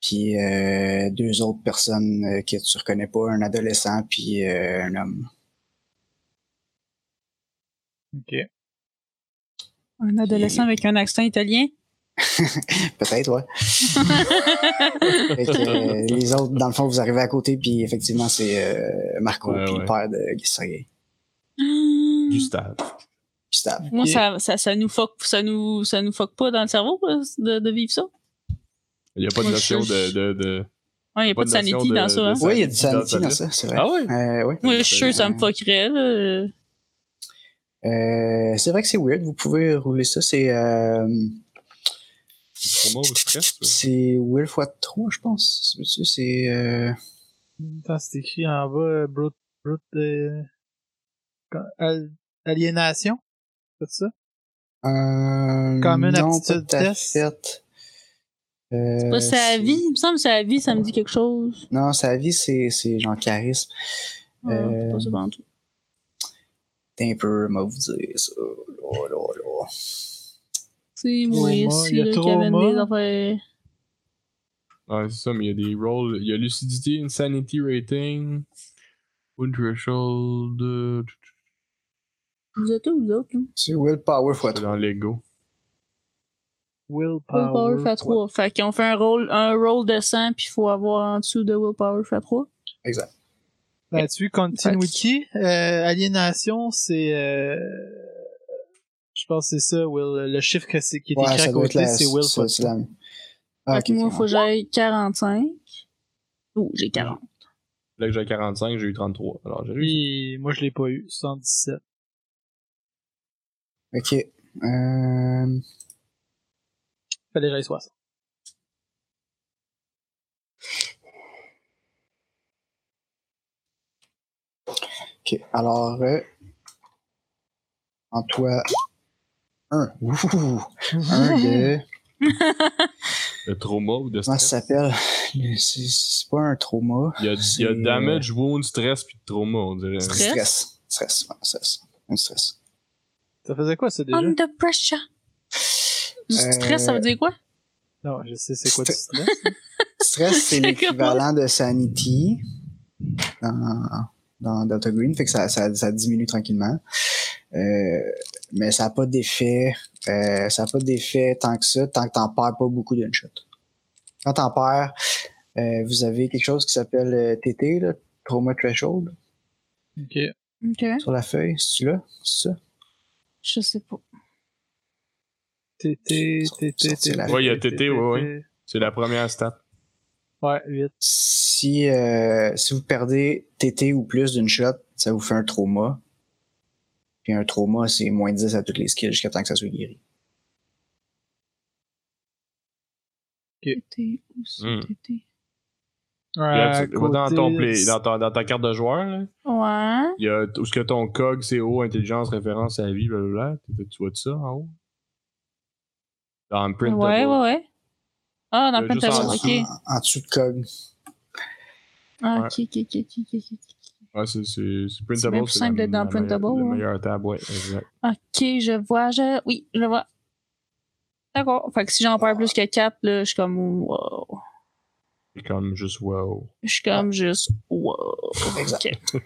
D: Puis euh, deux autres personnes euh, que tu reconnais pas, un adolescent puis euh, un homme.
A: Ok.
C: Un adolescent avec un accent italien? [LAUGHS]
D: Peut-être, ouais. [LAUGHS] Fait que, euh, les autres, dans le fond, vous arrivez à côté, puis effectivement, c'est euh, Marco,
B: Ouais,
D: puis
B: ouais.
D: le père de Sergei.
B: Gustave.
D: Gustave.
C: Moi, ça, ça, ça nous fuck, ça nous, ça nous fuck pas dans le cerveau euh, de, de vivre ça?
B: Il n'y a pas de notion de, de, de...
C: Ouais, y a pas
B: Pas
C: de sanity
B: de-
C: dans ça. Hein.
D: Oui, il y a du sanity dans
B: ça.
D: ça, c'est vrai.
B: Ah?
D: Euh, ouais.
C: Moi, je suis sûr que ça me fuckerait, là.
D: Euh, c'est vrai que c'est weird, vous pouvez rouler ça, c'est... Euh,
B: C'est [LAUGHS] ça.
D: C'est Will x 3, je pense. C'est- C'est. Euh...
A: Attends, c'est écrit en bas, euh, brute, brute, euh, quand- al- aliénation? C'est ça?
D: Euh,
A: Common
D: non,
A: aptitude test.
D: fait. Euh,
C: C'est pas sa vie. Il me semble que sa vie, ça me dit quelque chose.
D: Non, sa vie, c'est c'est genre charisme.
C: Ouais,
D: Euh,
C: c'est pas ça.
D: T'es un peu, moi vous dire ça. Là, là, là.
C: C'est moi
A: Trauma,
C: ici,
A: il y a
C: là, qui
A: trauma.
C: des affaires.
B: Ouais, c'est ça, mais il y a des rolls. Il y a lucidité, insanity rating, wound threshold, euh,
C: Vous êtes où, vous autres? là?
D: C'est Willpower x
B: c'est
D: 3.
B: dans Lego.
A: Willpower.
C: Willpower fait 3. Fait qu'on fait un roll, un roll de 100, puis il faut avoir en dessous de Willpower fait 3.
D: Exact.
A: Là-dessus, Continuity, euh, Aliénation, c'est... Euh, je pense que c'est ça, Will. Le chiffre que qui est
D: ouais,
A: écrit à côté, c'est Will
D: Fox. La... Ah,
C: okay, moi,
D: il
C: faut que j'aille 45. Oh, j'ai 40.
B: Là que j'ai 45, j'ai eu 33. Alors, j'ai
A: Et moi, je l'ai pas eu. 117.
D: Ok. Euh...
A: Fallait que j'aille 60.
D: Ok. Alors, euh... Antoine. Un, Ouh! 1 de.
B: Le trauma ou de stress?
D: Ça s'appelle? C'est pas un trauma.
B: Il y a, il y a damage, wound, stress, puis trauma, on dirait.
C: Euh,
D: stress? Stress. Stress, stress. Un stress.
A: Ça faisait quoi, ça, déjà?
C: Under pressure.
D: Euh,
C: stress, ça veut dire quoi?
A: Non, je sais c'est quoi du stress? [LAUGHS]
D: stress, c'est [LAUGHS] l'équivalent de sanity dans, dans Delta Green, fait que ça, ça diminue tranquillement. Euh, mais ça n'a pas d'effet. Euh, ça n'a pas d'effet tant que ça, tant que t'en perds pas beaucoup d'une shot. Quand t'en perds, euh, vous avez quelque chose qui s'appelle euh, TT, là, Trauma Threshold,
A: ok.
C: Ok.
D: sur la feuille. C'est-tu là? C'est ça?
C: Je sais pas.
A: TT, TT, TT.
B: Ouais, il y a TT, ouais, ouais. C'est la première stat.
A: Ouais, 8.
D: Si, euh, si vous perdez TT ou plus d'une shot, ça vous fait un trauma. Puis un trauma, c'est moins 10 à toutes les skills jusqu'à temps que ça soit guéri.
B: Là, tu- dans, ton play, dans, ta, dans ta carte de joueur, là,
C: Ouais.
B: il y a où ce que ton cog, c'est haut, intelligence, référence à la vie, blablabla. Tu vois de ça en haut? Dans print
C: Ouais, ouais, ouais. Ah, dans
B: Euh,
C: tableaux,
B: dessous.
C: ok.
D: En, en dessous de cog.
C: Ah,
B: Ouais.
C: ok, ok, ok, ok, ok, ok.
B: Ouais, c'est printable.
C: C'est plus simple d'être dans
B: meilleure-
C: printable,
B: Le
C: ouais.
B: meilleur tab, ouais, exact.
C: Ok, je vois, je. Oui, je vois. D'accord. Fait que si j'en perds plus que 4, là, je suis comme wow.
B: C'est comme juste wow.
C: Je suis comme juste wow.
D: Exact. [LAUGHS]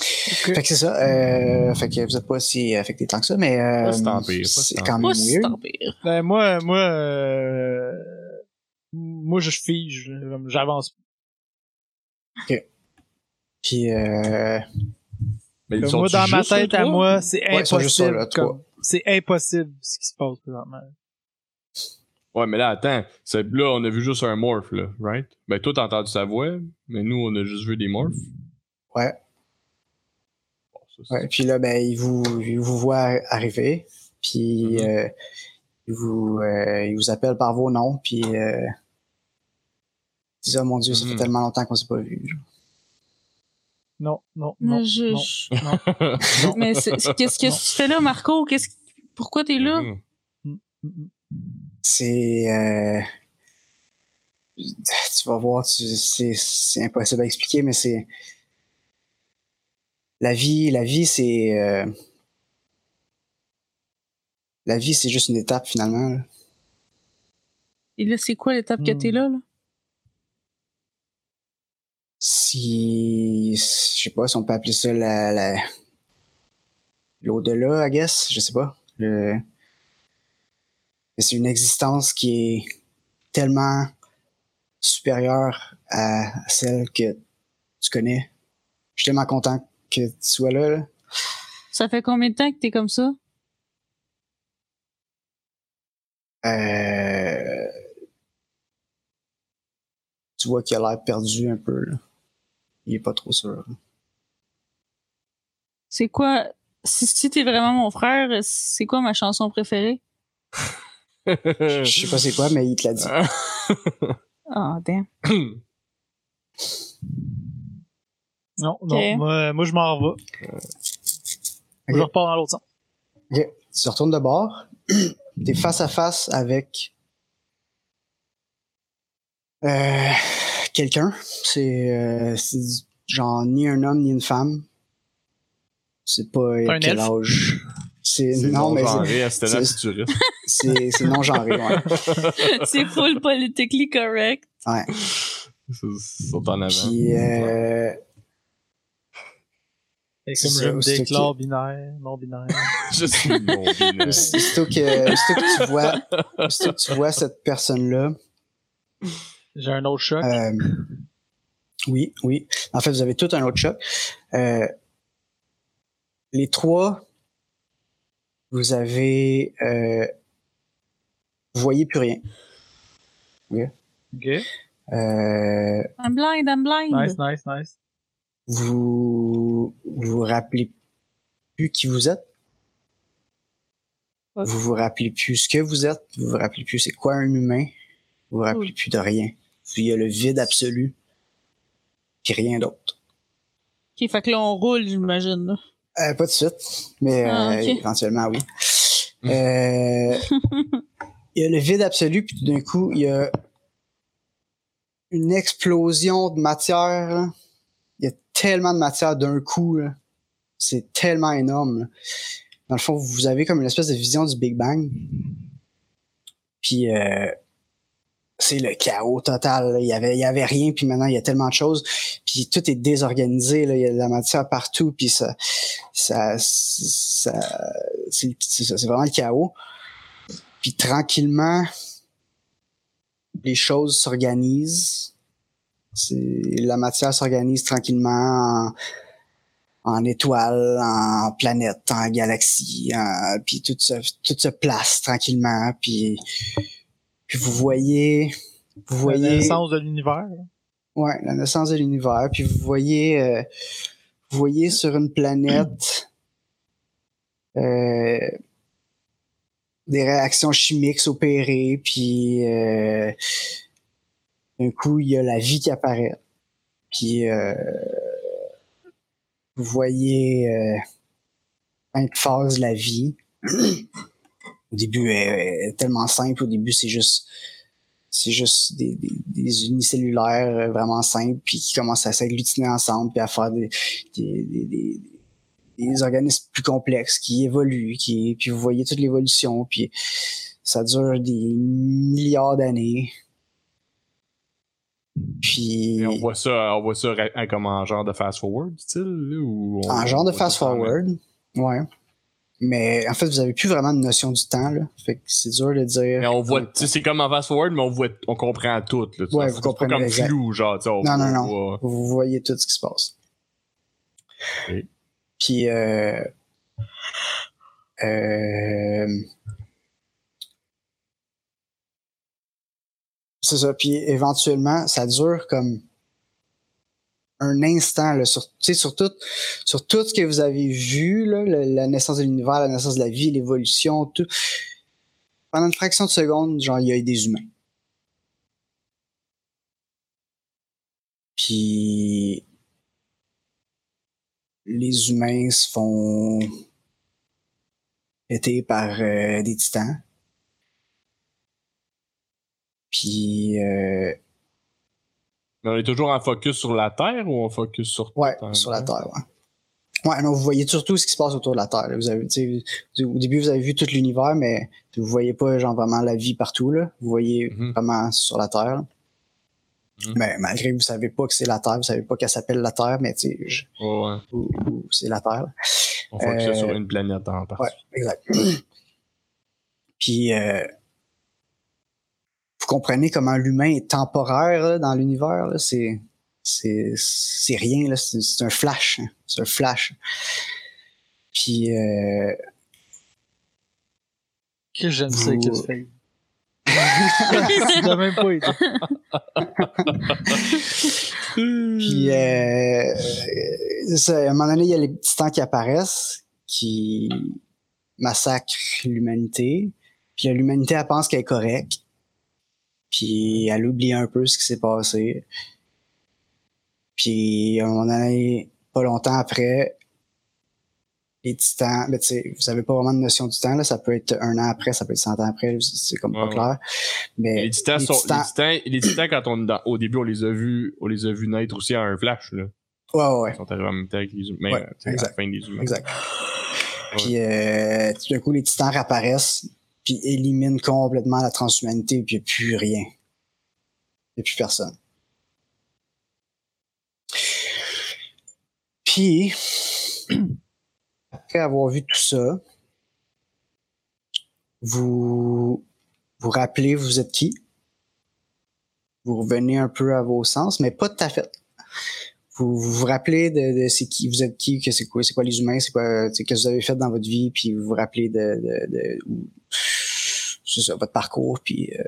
D: Fait que c'est ça. Euh, fait que vous êtes pas si affecté tant que ça, mais euh, c'est
B: tant
D: quand même weird.
C: tant pire.
A: Ben, moi, moi, euh, moi, je fige, j'avance.
D: Puis euh,
B: Mais ils sont
A: Moi, dans ma tête, à moi, c'est
D: Ouais,
A: impossible. C'est impossible, ce qui se passe présentement.
B: Ouais, mais là, attends. c'est- Là, on a vu juste un morph, là, right? Ben, toi, t'as entendu sa voix, mais nous, on a juste vu des morphs.
D: ouais,
B: Bon, ça, c'est-
D: ouais. Puis là, ben il vous, il vous voit arriver, puis euh, il vous, euh, il vous appelle par vos noms, puis euh, il dit oh mon Dieu, ça fait
B: Mhm.
D: tellement longtemps qu'on s'est pas vu. genre.
A: Non, non, non.
C: Je.
A: non,
C: je-
A: non. [LAUGHS] non.
C: Mais qu'est-ce que tu fais là, Marco? Qu'est-ce Pourquoi t'es là?
B: Mhm.
A: Mm, mm.
D: C'est euh, tu vas voir, tu- c'est c'est impossible à expliquer, mais c'est la vie, la vie, c'est euh, la vie, c'est juste une étape finalement. là.
C: Et là, c'est quoi l'étape que
A: Hmm.
C: t'es là, là?
D: Si, je sais pas si on peut appeler ça la, la l'au-delà, I guess, je sais pas. Le, c'est une existence qui est tellement supérieure à celle que tu connais. Je suis tellement content que tu sois là. là.
C: Ça fait combien de temps que t'es comme ça?
D: Euh, tu vois qu'il a l'air perdu un peu. Là. Il est pas trop sûr.
C: C'est quoi? Si, si t'es vraiment mon frère, c'est quoi ma chanson préférée?
D: Je sais pas c'est quoi, mais il te l'a dit. [LAUGHS]
C: Ah, damn. [COUGHS]
A: Non, non. Moi, moi, je m'en vais. Je
D: Ok.
A: repars dans l'autre sens.
D: Ok, tu retournes de bord. T'es face à face avec euh, quelqu'un. C'est euh, c'est genre ni un homme ni une femme. C'est pas
A: Un
D: quel
A: elfe?
D: âge. C'est non, mais c'est- c'est-
B: futuriste.
D: c'est c'est non genré. Ouais. [LAUGHS]
C: c'est full politically correct.
D: ouais.
B: Sont en avant.
D: Puis euh,
A: Et
D: C'est
A: comme
D: ça,
A: je me déclare binaire, non binaire. [LAUGHS]
B: Je suis non binaire.
D: Aussitôt que, aussitôt que tu vois, aussitôt que tu vois cette personne-là,
A: J'ai un autre choc.
D: euh, oui, oui. En fait, vous avez tout un autre choc. Euh, les trois, vous avez, euh, vous voyez plus rien.
A: Ok?
D: Euh,
C: I'm blind, I'm blind.
A: Nice, nice, nice.
D: vous vous rappelez plus qui vous êtes? Vous vous rappelez plus ce que vous êtes? Vous vous rappelez plus c'est quoi un humain? Vous vous rappelez plus de rien? Il y a le vide absolu. Puis rien d'autre.
C: Ok, fait que là, on roule, j'imagine. là.
D: Euh, pas de suite, mais
C: Ah,
D: euh, éventuellement oui. [LAUGHS] Euh, il y a le vide absolu, puis tout d'un coup, il y a une explosion de matière. là. Il y a tellement de matière d'un coup. là. C'est tellement énorme. là. Dans le fond, vous avez comme une espèce de vision du Big Bang. Puis euh, c'est le chaos total. Il y avait, il y avait rien, puis maintenant il y a tellement de choses. Puis tout est désorganisé. Là. Il y a de la matière partout, puis ça, ça, ça, c'est vraiment le chaos. Puis tranquillement, les choses s'organisent. La matière s'organise tranquillement en, étoiles, en planètes, en galaxies, puis tout se, tout se place tranquillement. Puis, puis vous voyez, vous
A: La
D: voyez,
A: naissance de l'univers.
D: ouais, la naissance de l'univers. Puis vous voyez, euh, vous voyez sur une planète euh, des réactions chimiques s'opérer, puis euh, d'un coup, il y a la vie qui apparaît. Puis euh, vous voyez cinq phases de la vie. [CLEARS THROAT] au début, elle est tellement simple. Au début, c'est juste c'est juste des, des, des unicellulaires euh, vraiment simples, puis qui commencent à s'agglutiner ensemble, puis à faire des, des, des, organismes plus complexes qui évoluent, qui, puis vous voyez toute l'évolution, puis ça dure des milliards d'années. Puis
B: Et on voit ça, on voit ça hein, comme en genre de fast-forward, style, là, ou
D: en genre de
B: ça
D: fast-forward, ouais. Mais en fait, vous avez plus vraiment de notion du temps, là. Fait que c'est dur de dire.
B: Mais on voit, c'est comme en fast-forward, mais on voit, on comprend tout, là.
D: Ouais, vous
B: pas
D: comprenez
B: comme flou, genre, on-
D: Non, non,
B: on
D: non. Vous voyez tout ce qui se passe. Puis, euh, euh, c'est ça. Puis, éventuellement, ça dure comme un instant, sur, tout, sur tout ce que vous avez vu, la, naissance de l'univers, la naissance de la vie, l'évolution, tout. Pendant une fraction de seconde, genre, il y a des humains. Puis, les humains se font péter par euh, des titans. Puis, euh,
B: Mais on est toujours en focus sur la Terre ou on focus sur
D: ouais,
B: tout en
D: sur la Terre, ouais. Ouais, non, vous voyez surtout ce qui se passe autour de la Terre. là. Vous avez, au début, vous avez vu tout l'univers, mais vous voyez pas, genre, vraiment la vie partout, là. Vous voyez
B: Mhm.
D: vraiment sur la Terre. là.
B: Mhm.
D: Mais malgré que vous savez pas que c'est la Terre, vous savez pas qu'elle s'appelle la Terre, mais tu sais, je-
B: Ouais, ouais.
D: ou- ou c'est la Terre. là.
B: On focus
D: Euh,
B: sur une planète en partie.
D: Ouais, exact. [CLEARS THROAT] Puis, euh, comprenez comment l'humain est temporaire là, dans l'univers. C'est, c'est, c'est rien. C'est, un flash. hein. C'est un flash. Puis, euh,
A: Que j'aime ça,
D: Vous-
A: que. [LAUGHS] T'as même pas été. [LAUGHS]
D: Puis, euh, c'est ça, à un moment donné, il y a les titans qui apparaissent, qui massacrent l'humanité. Puis l'humanité, elle pense qu'elle est correcte. Puis elle oublie un peu ce qui s'est passé. Puis à un moment donné, pas longtemps après, les titans, ben, tu sais, vous avez pas vraiment de notion du temps, là. Ça peut être un an après, ça peut être cent ans après, c'est comme pas clair. Mais
B: Les titans,
D: les
B: sont,
D: titans-
B: les titans, les titans, quand on est dans- au début, on les a vus, on les a vus naître aussi à un flash, là.
D: ouais, ouais.
B: Ils sont arrivés en même temps que les humains,
D: Ouais,
B: sais, à la
D: exact.
B: fin des humains.
D: Exact. Puis euh, tout d'un coup, les titans réapparaissent, puis éliminent complètement la transhumanité, puis il plus rien. Il n'y a plus personne. Puis, après avoir vu tout ça, vous vous rappelez vous êtes qui? Vous revenez un peu à vos sens, mais pas tout à fait. Vous vous, rappelez de, de c'est qui vous êtes qui, que c'est quoi, les humains, c'est quoi, c'est que vous avez fait dans votre vie, puis vous vous rappelez de, de, de c'est ça, votre parcours, puis euh,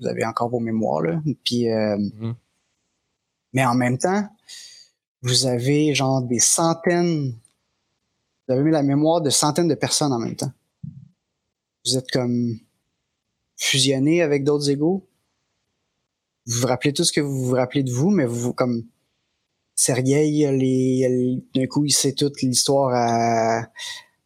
D: vous avez encore vos mémoires là, puis euh,
B: Mhm.
D: mais en même temps, vous avez genre des centaines, vous avez mis la mémoire de centaines de personnes en même temps. Vous êtes comme fusionné avec d'autres égaux. Vous vous rappelez tout ce que vous vous rappelez de vous, mais vous, vous- comme Sergei, il a les- il a les- d'un coup, il sait toute l'histoire à,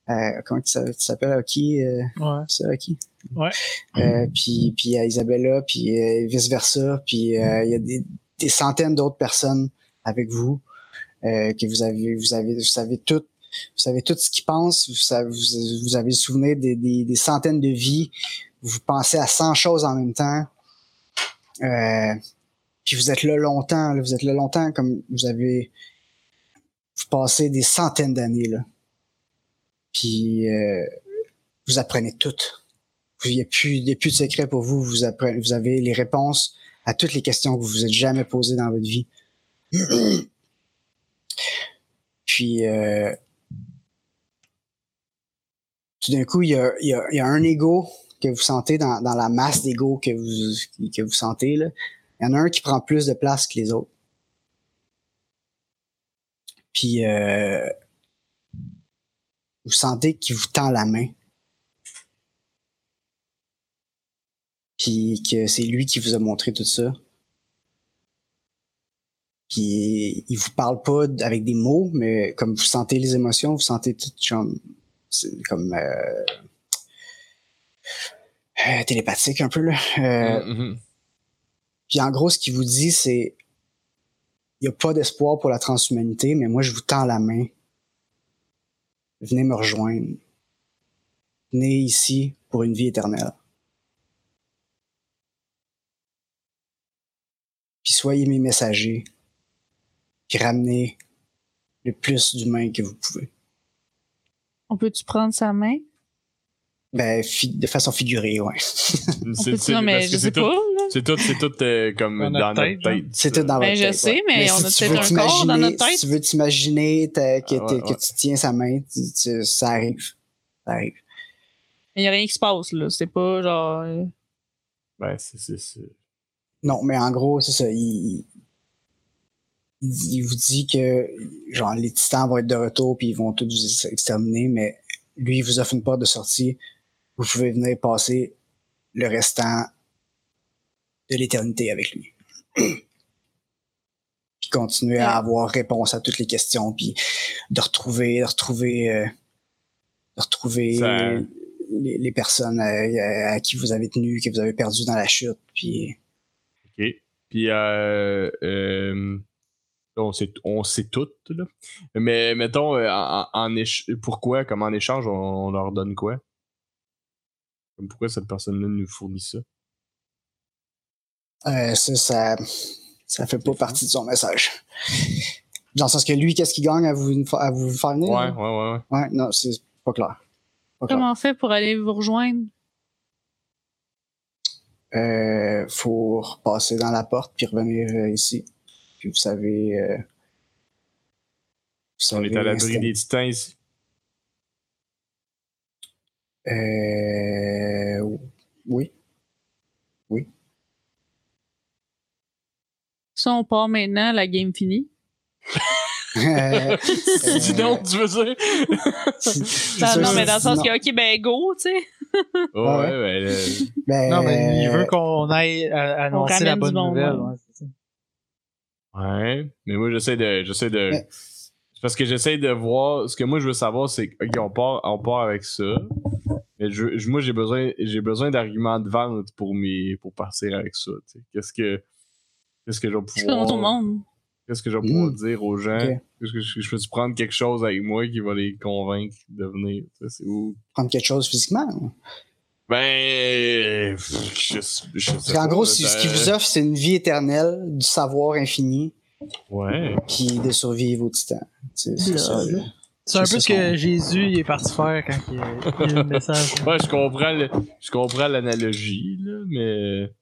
D: à- comment ça ça s'appelle, à qui, euh,
A: Ouais.
D: c'est à qui?
A: Ouais.
D: Euh, puis, puis à Isabella, puis euh, vice versa, puis euh, il y a des, des centaines d'autres personnes avec vous euh, que vous avez, vous avez, vous savez tout, vous savez tout ce qu'ils pensent, vous, savez, vous, vous avez des, des, des centaines de vies, vous pensez à 100 choses en même temps. Euh, puis vous êtes là longtemps, là, vous êtes là longtemps, comme vous avez, vous passez des centaines d'années là. Puis euh, vous apprenez tout. Il n'y a, plus- il a plus de secret pour vous. Vous, avez les réponses à toutes les questions que vous vous êtes jamais posées dans votre vie. [CLEARS THROAT] Puis, euh, tout d'un coup, il y a, un ego que vous sentez dans, dans la masse d'ego que vous, que vous sentez. Là. Il y en a un qui prend plus de place que les autres. Puis, euh, vous sentez qu'il vous tend la main. Puis que c'est lui qui vous a montré tout ça. Puis il vous parle pas avec des mots, mais comme vous sentez les émotions, vous sentez tout comme, c'est comme euh, euh, télépathique un peu là. Euh,
B: Mhm.
D: Puis en gros, ce qu'il vous dit, c'est il y a pas d'espoir pour la transhumanité, mais moi je vous tends la main. Venez me rejoindre. Venez ici pour une vie éternelle. Puis soyez mes messagers. Puis ramenez le plus d'humains que vous pouvez.
C: On peut-tu prendre sa main?
D: Ben, de façon figurée, ouais.
B: C'est-
C: non, mais je sais pas.
B: tout-
C: là.
B: C'est tout, c'est tout euh, comme
A: Dans
B: dans,
A: notre
B: notre
A: tête,
B: tête.
D: C'est tout dans
C: Ben,
D: votre
C: je
D: tête,
C: sais,
D: ouais.
C: mais on
D: si
C: a
D: tu
C: peut-être
D: veux
C: un corps dans
D: t'imaginer-
C: notre tête.
D: Si tu veux t'imaginer ta- que,
B: Ah, ouais,
D: que tu tiens sa main, tu- tu- ça arrive. Ça arrive.
C: Il y a rien qui se passe, là. C'est pas genre. euh,
B: Ben, c'est-
D: Non, mais en gros, c'est ça. Il, il, il vous dit que genre les titans vont être de retour puis ils vont tous vous exterminer, mais lui, il vous offre une porte de sortie. Vous pouvez venir passer le restant de l'éternité avec lui. [CLEARS THROAT] puis continuer à avoir réponse à toutes les questions, puis de retrouver, de retrouver, euh, de retrouver
B: Ça-
D: les, les personnes à, à qui vous avez tenu, que vous avez perdu dans la chute, puis.
B: Puis, euh, euh, on sait, on sait tout, là. Mais, mettons, euh, en, en pourquoi, comme en échange, on, on leur donne quoi? Comme pourquoi cette personne-là nous fournit ça?
D: Euh, ça, ça, ça fait pas partie de son message. Dans le sens que lui, qu'est-ce qu'il gagne à vous, à vous faire venir?
B: Ouais, ouais, ouais, ouais.
D: Ouais, non, c'est pas clair. Pas clair.
C: Comment on fait pour aller vous rejoindre?
D: Euh, faut repasser dans la porte puis revenir euh, ici. Puis vous savez. Euh, vous
B: On est
D: savez
B: à l'abri
D: insta-
B: des titans ici.
D: Euh, oui.
C: Si on part maintenant, la game finie.
D: Euh, [LAUGHS]
B: Dis donc, tu veux dire?
C: Ah, non, mais dans le sens que, ok, ben go, tu sais.
B: Oh,
D: Ah
B: ouais, ouais. euh,
D: ben,
A: Non, mais il
D: euh,
A: veut qu'on aille à- annoncer la bonne
C: monde,
A: nouvelle.
C: ouais.
B: mais moi j'essaie de j'essaie de
D: Mais-
B: parce que j'essaie de voir ce que moi je veux savoir c'est ok on part on part avec ça mais je, je- moi j'ai besoin j'ai besoin d'arguments de vente pour mes pour partir avec ça tu sais. qu'est-ce que qu'est-ce que je vais [LAUGHS]
C: C'est comme tout le
B: pouvoir
C: monde.
B: Qu'est-ce que je vais pouvoir dire aux gens?
D: Ok.
B: qu'est-ce que je, je peux prendre quelque chose avec moi qui va les convaincre de venir? C'est où?
D: Prendre quelque chose physiquement.
B: ben pff, je, je sais
D: Parce qu'en
B: pas,
D: gros, si-
B: ça-
D: ce qu'il vous offre, c'est une vie éternelle, du savoir infini,
B: ouais
D: puis de survivre au titan. C'est c'est
C: Lol.
D: ça. là.
A: C'est un peu ce que Jésus il est parti faire quand il, il a eu le message.
B: Ouais, je comprends le- je comprends l'analogie, là, mais.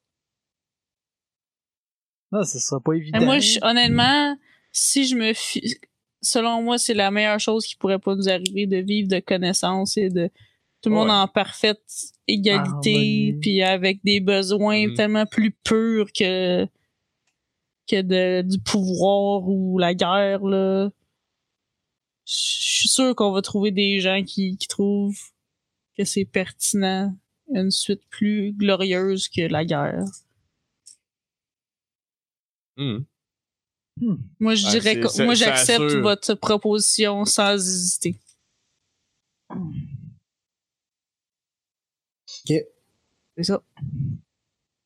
A: Non, ce sera pas évident.
C: Mais moi, je- honnêtement, si je me fie, selon moi, c'est la meilleure chose qui pourrait pas nous arriver de vivre de connaissances et de tout le monde
B: Ouais.
C: en parfaite égalité,
A: Harmonie.
C: puis avec des besoins
B: Mhm.
C: tellement plus purs que que de, du pouvoir ou la guerre là. Je suis sûr qu'on va trouver des gens qui, qui trouvent que c'est pertinent une suite plus glorieuse que la guerre.
B: Hmm.
C: Moi, je
B: Ouais,
C: dirais que moi j'accepte votre proposition sans hésiter.
D: Ok.
C: C'est ça.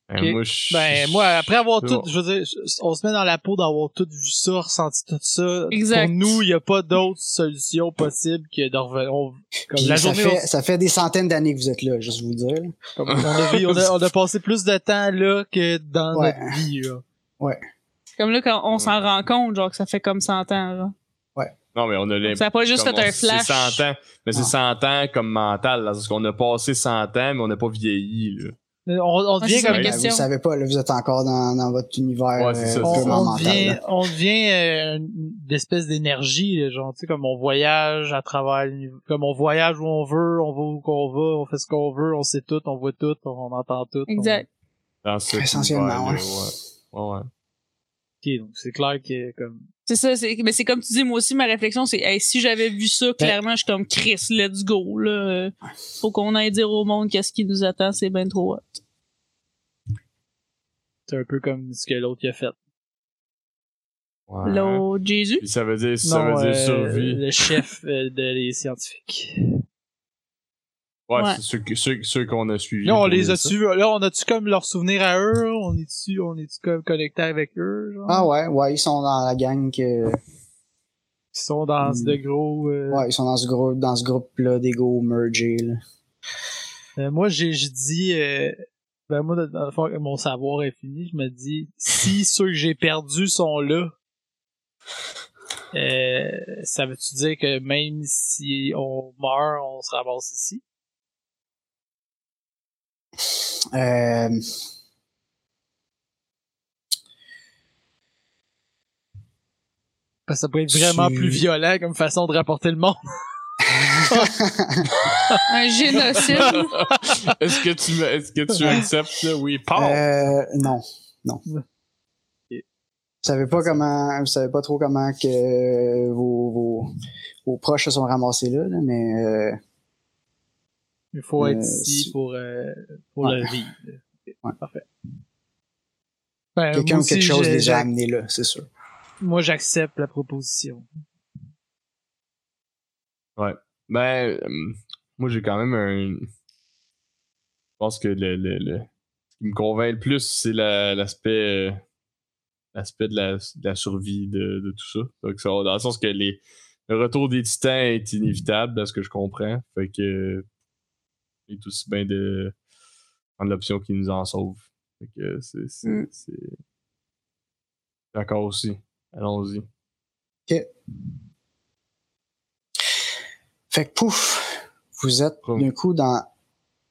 B: Ben,
A: Ok.
B: moi, je-
A: Ben, moi, après avoir tout, je veux dire, on se met dans la peau d'avoir tout vu ça, ressenti tout ça.
C: Exact.
A: Pour nous, il n'y a pas d'autre solution possible que de revenir. on- Comme
D: Puis
A: la
D: ça,
A: journée,
D: fait, ça fait des centaines d'années que vous êtes là, juste vous le dire.
A: on, comme on a, vu- on, a, on a passé plus de temps là que dans
D: Ouais.
A: notre vie, là.
C: Comme là, quand on s'en rend compte, genre que ça fait comme 100 ans. Genre.
B: Non, mais on a l'impression.
C: Ça a pas juste
B: comme
C: fait un flash.
B: C'est 100 ans. Mais c'est
D: Ah.
B: 100 ans comme mental, là. Parce qu'on a passé 100 ans, mais on n'a pas vieilli, là.
A: On, on
C: Ouais,
A: devient
C: c'est
A: comme.
C: question.
D: vous savez pas, là, vous êtes encore dans, dans votre univers
B: Ouais, c'est ça,
D: euh,
B: c'est
A: On, on
D: mental.
A: devient, on devient euh, une espèce d'énergie, genre, tu sais, comme on voyage à travers l'univers, comme on voyage où on veut, on va où qu'on va, on fait ce qu'on veut, on sait tout, on voit tout, on, entend tout. on-
C: Exact.
B: Dans
D: Essentiellement, ouais.
B: ouais. Ouais, ouais.
A: Ok, donc c'est clair que, comme,
C: C'est ça, c'est, mais c'est comme tu dis, moi aussi, ma réflexion, c'est, hey, si j'avais vu ça, clairement, je suis comme Chris, let's go, là. Euh, Faut qu'on aille dire au monde qu'est-ce qui nous attend, c'est ben trop hot.
A: c'est un peu comme ce que l'autre a fait.
B: Ouais.
C: L'autre Jésus?
B: Puis ça veut dire, ça
A: Non,
B: veut dire
A: euh,
B: survie.
A: le chef euh, de les scientifiques.
B: Ouais,
C: Ouais.
B: c'est ceux, ceux, ceux qu'on a suivis.
A: Là, on les a tu là, on a-tu comme leur souvenir à eux, on est-tu, on est-tu comme connecté avec eux, genre?
D: Ah ouais, ouais, ils sont dans la gang que.
A: Ils sont dans
D: Hmm.
A: de gros, euh,
D: Ouais, ils sont dans ce groupe, dans ce groupe-là d'ego mergé, là.
A: Euh, moi, j'ai j'ai dit, euh, ben moi, dans le fond, mon savoir est fini. Je me dis, si [LAUGHS] ceux que j'ai perdus sont là, euh, ça veut-tu dire que même si on meurt, on se ramasse ici?
D: Euh,
A: Parce que ça pourrait être vraiment
D: Tu-
A: plus violent comme façon de rapporter le monde. [LAUGHS] [LAUGHS]
C: Un génocide.
B: Est-ce que tu, me- est-ce que tu acceptes, là? Oui, pas.
D: euh, non, non. Vous savez pas comment, vous savez pas trop comment que vos, vos, vos proches se sont ramassés là, là, mais euh,
A: Il faut être
D: Euh,
A: ici
D: si-
A: pour, euh, pour
D: Ouais.
A: le vivre.
D: Ouais.
A: Parfait. Ben,
D: quelqu'un
A: moi
D: ou quelque chose les a amenés là, c'est sûr.
A: Moi, j'accepte la proposition.
B: Ben, euh, moi, j'ai quand même un. Je pense que le, le, le... ce qui me convainc le plus, c'est la- l'aspect. L'aspect de la, de la survie de, de tout ça. Donc, ça. Dans le sens que les, le retour des titans est inévitable, à ce que je comprends. Fait que. Il est aussi bien de prendre l'option qui nous en sauve. Fait que c'est. c'est-
C: Mm.
B: c'est- D'accord aussi. Allons-y.
D: Fait que pouf, vous êtes d'un coup dans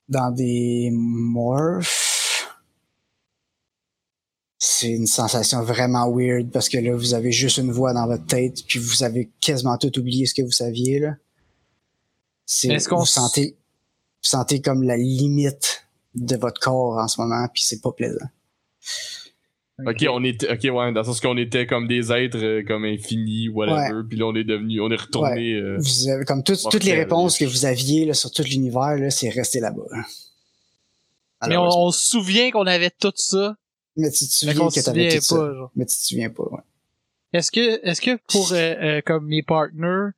D: dans des morphs. C'est une sensation vraiment weird parce que là vous avez juste une voix dans votre tête puis vous avez quasiment tout oublié ce que vous saviez là. C'est
A: Est-ce qu'on
D: vous sentez sentez comme la limite de votre corps en ce moment puis c'est pas plaisant.
B: Ok, on était, ok, ouais, dans le sens qu'on était comme des êtres euh, comme infinis, whatever, puis là on est devenu, on est retourné. euh,
D: Vous avez comme toutes toutes les réponses que vous aviez là, sur tout l'univers là, c'est resté là-bas. là.
A: Mais on, se souvient qu'on avait tout ça,
D: Mais tu te souviens
A: qu'on
D: que
A: se
D: t'avais
A: souvient
D: tout ça.
A: pas, genre.
D: Mais tu te souviens pas, ouais.
A: Est-ce que, est-ce que pour, euh, euh, comme mes partners,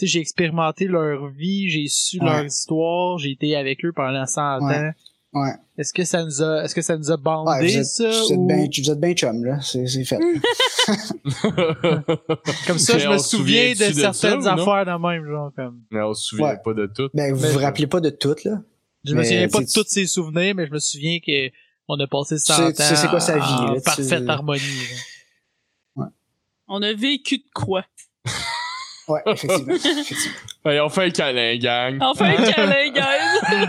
A: j'ai expérimenté leur vie, j'ai su
D: Ouais.
A: leur histoire, j'ai été avec eux pendant 100
D: Ouais.
A: ans.
D: Ouais.
A: Est-ce que ça nous a, est-ce que ça nous a bandé,
D: Ouais, vous êtes,
A: ça,
D: vous êtes
A: ou-
D: bien, vous êtes bien chum, là. C'est, c'est fait. [LAUGHS]
A: comme ça,
B: Mais
A: je me souviens de certaines
B: ça
A: affaires de même, genre, comme.
B: Mais on se souvient
D: Ouais.
B: pas de tout.
D: Ben, vous
A: Mais
D: vous
A: je-
D: rappelez pas de tout, là.
A: Je me
D: Mais,
A: souviens pas de tous ces souvenirs, mais je me souviens que on a passé 100
D: sais-
A: ans
D: tu sais c'est quoi sa vie,
A: en
D: là, tu-
A: parfaite harmonie. là.
C: On a vécu de quoi? [LAUGHS]
D: Ouais, effectivement. effectivement.
B: Ouais, on fait un câlin, gang.
C: Enfin, un câlin, guys!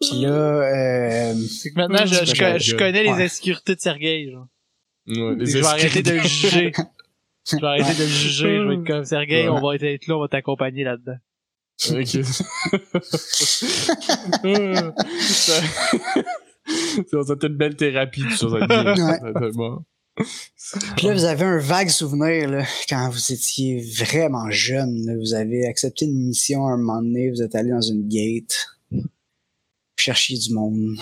D: Puis là, euh,
A: C'est que maintenant, je, je,
B: Ouais.
A: je connais les
D: Ouais.
A: insécurités de Sergei, genre.
B: Ouais, les
A: je vais arrêter de juger. Je vais arrêter de le juger. Je vais être comme Sergei,
B: Ouais.
A: on va être là, on va t'accompagner là-dedans.
B: Ok. ça... ça va être une belle thérapie, tout ça. ça va être bien.
D: Ouais. [LAUGHS] Puis là, vous avez un vague souvenir, là, quand vous étiez vraiment jeune. là, vous avez accepté une mission à un moment donné, vous êtes allé dans une gate, vous cherchiez du monde,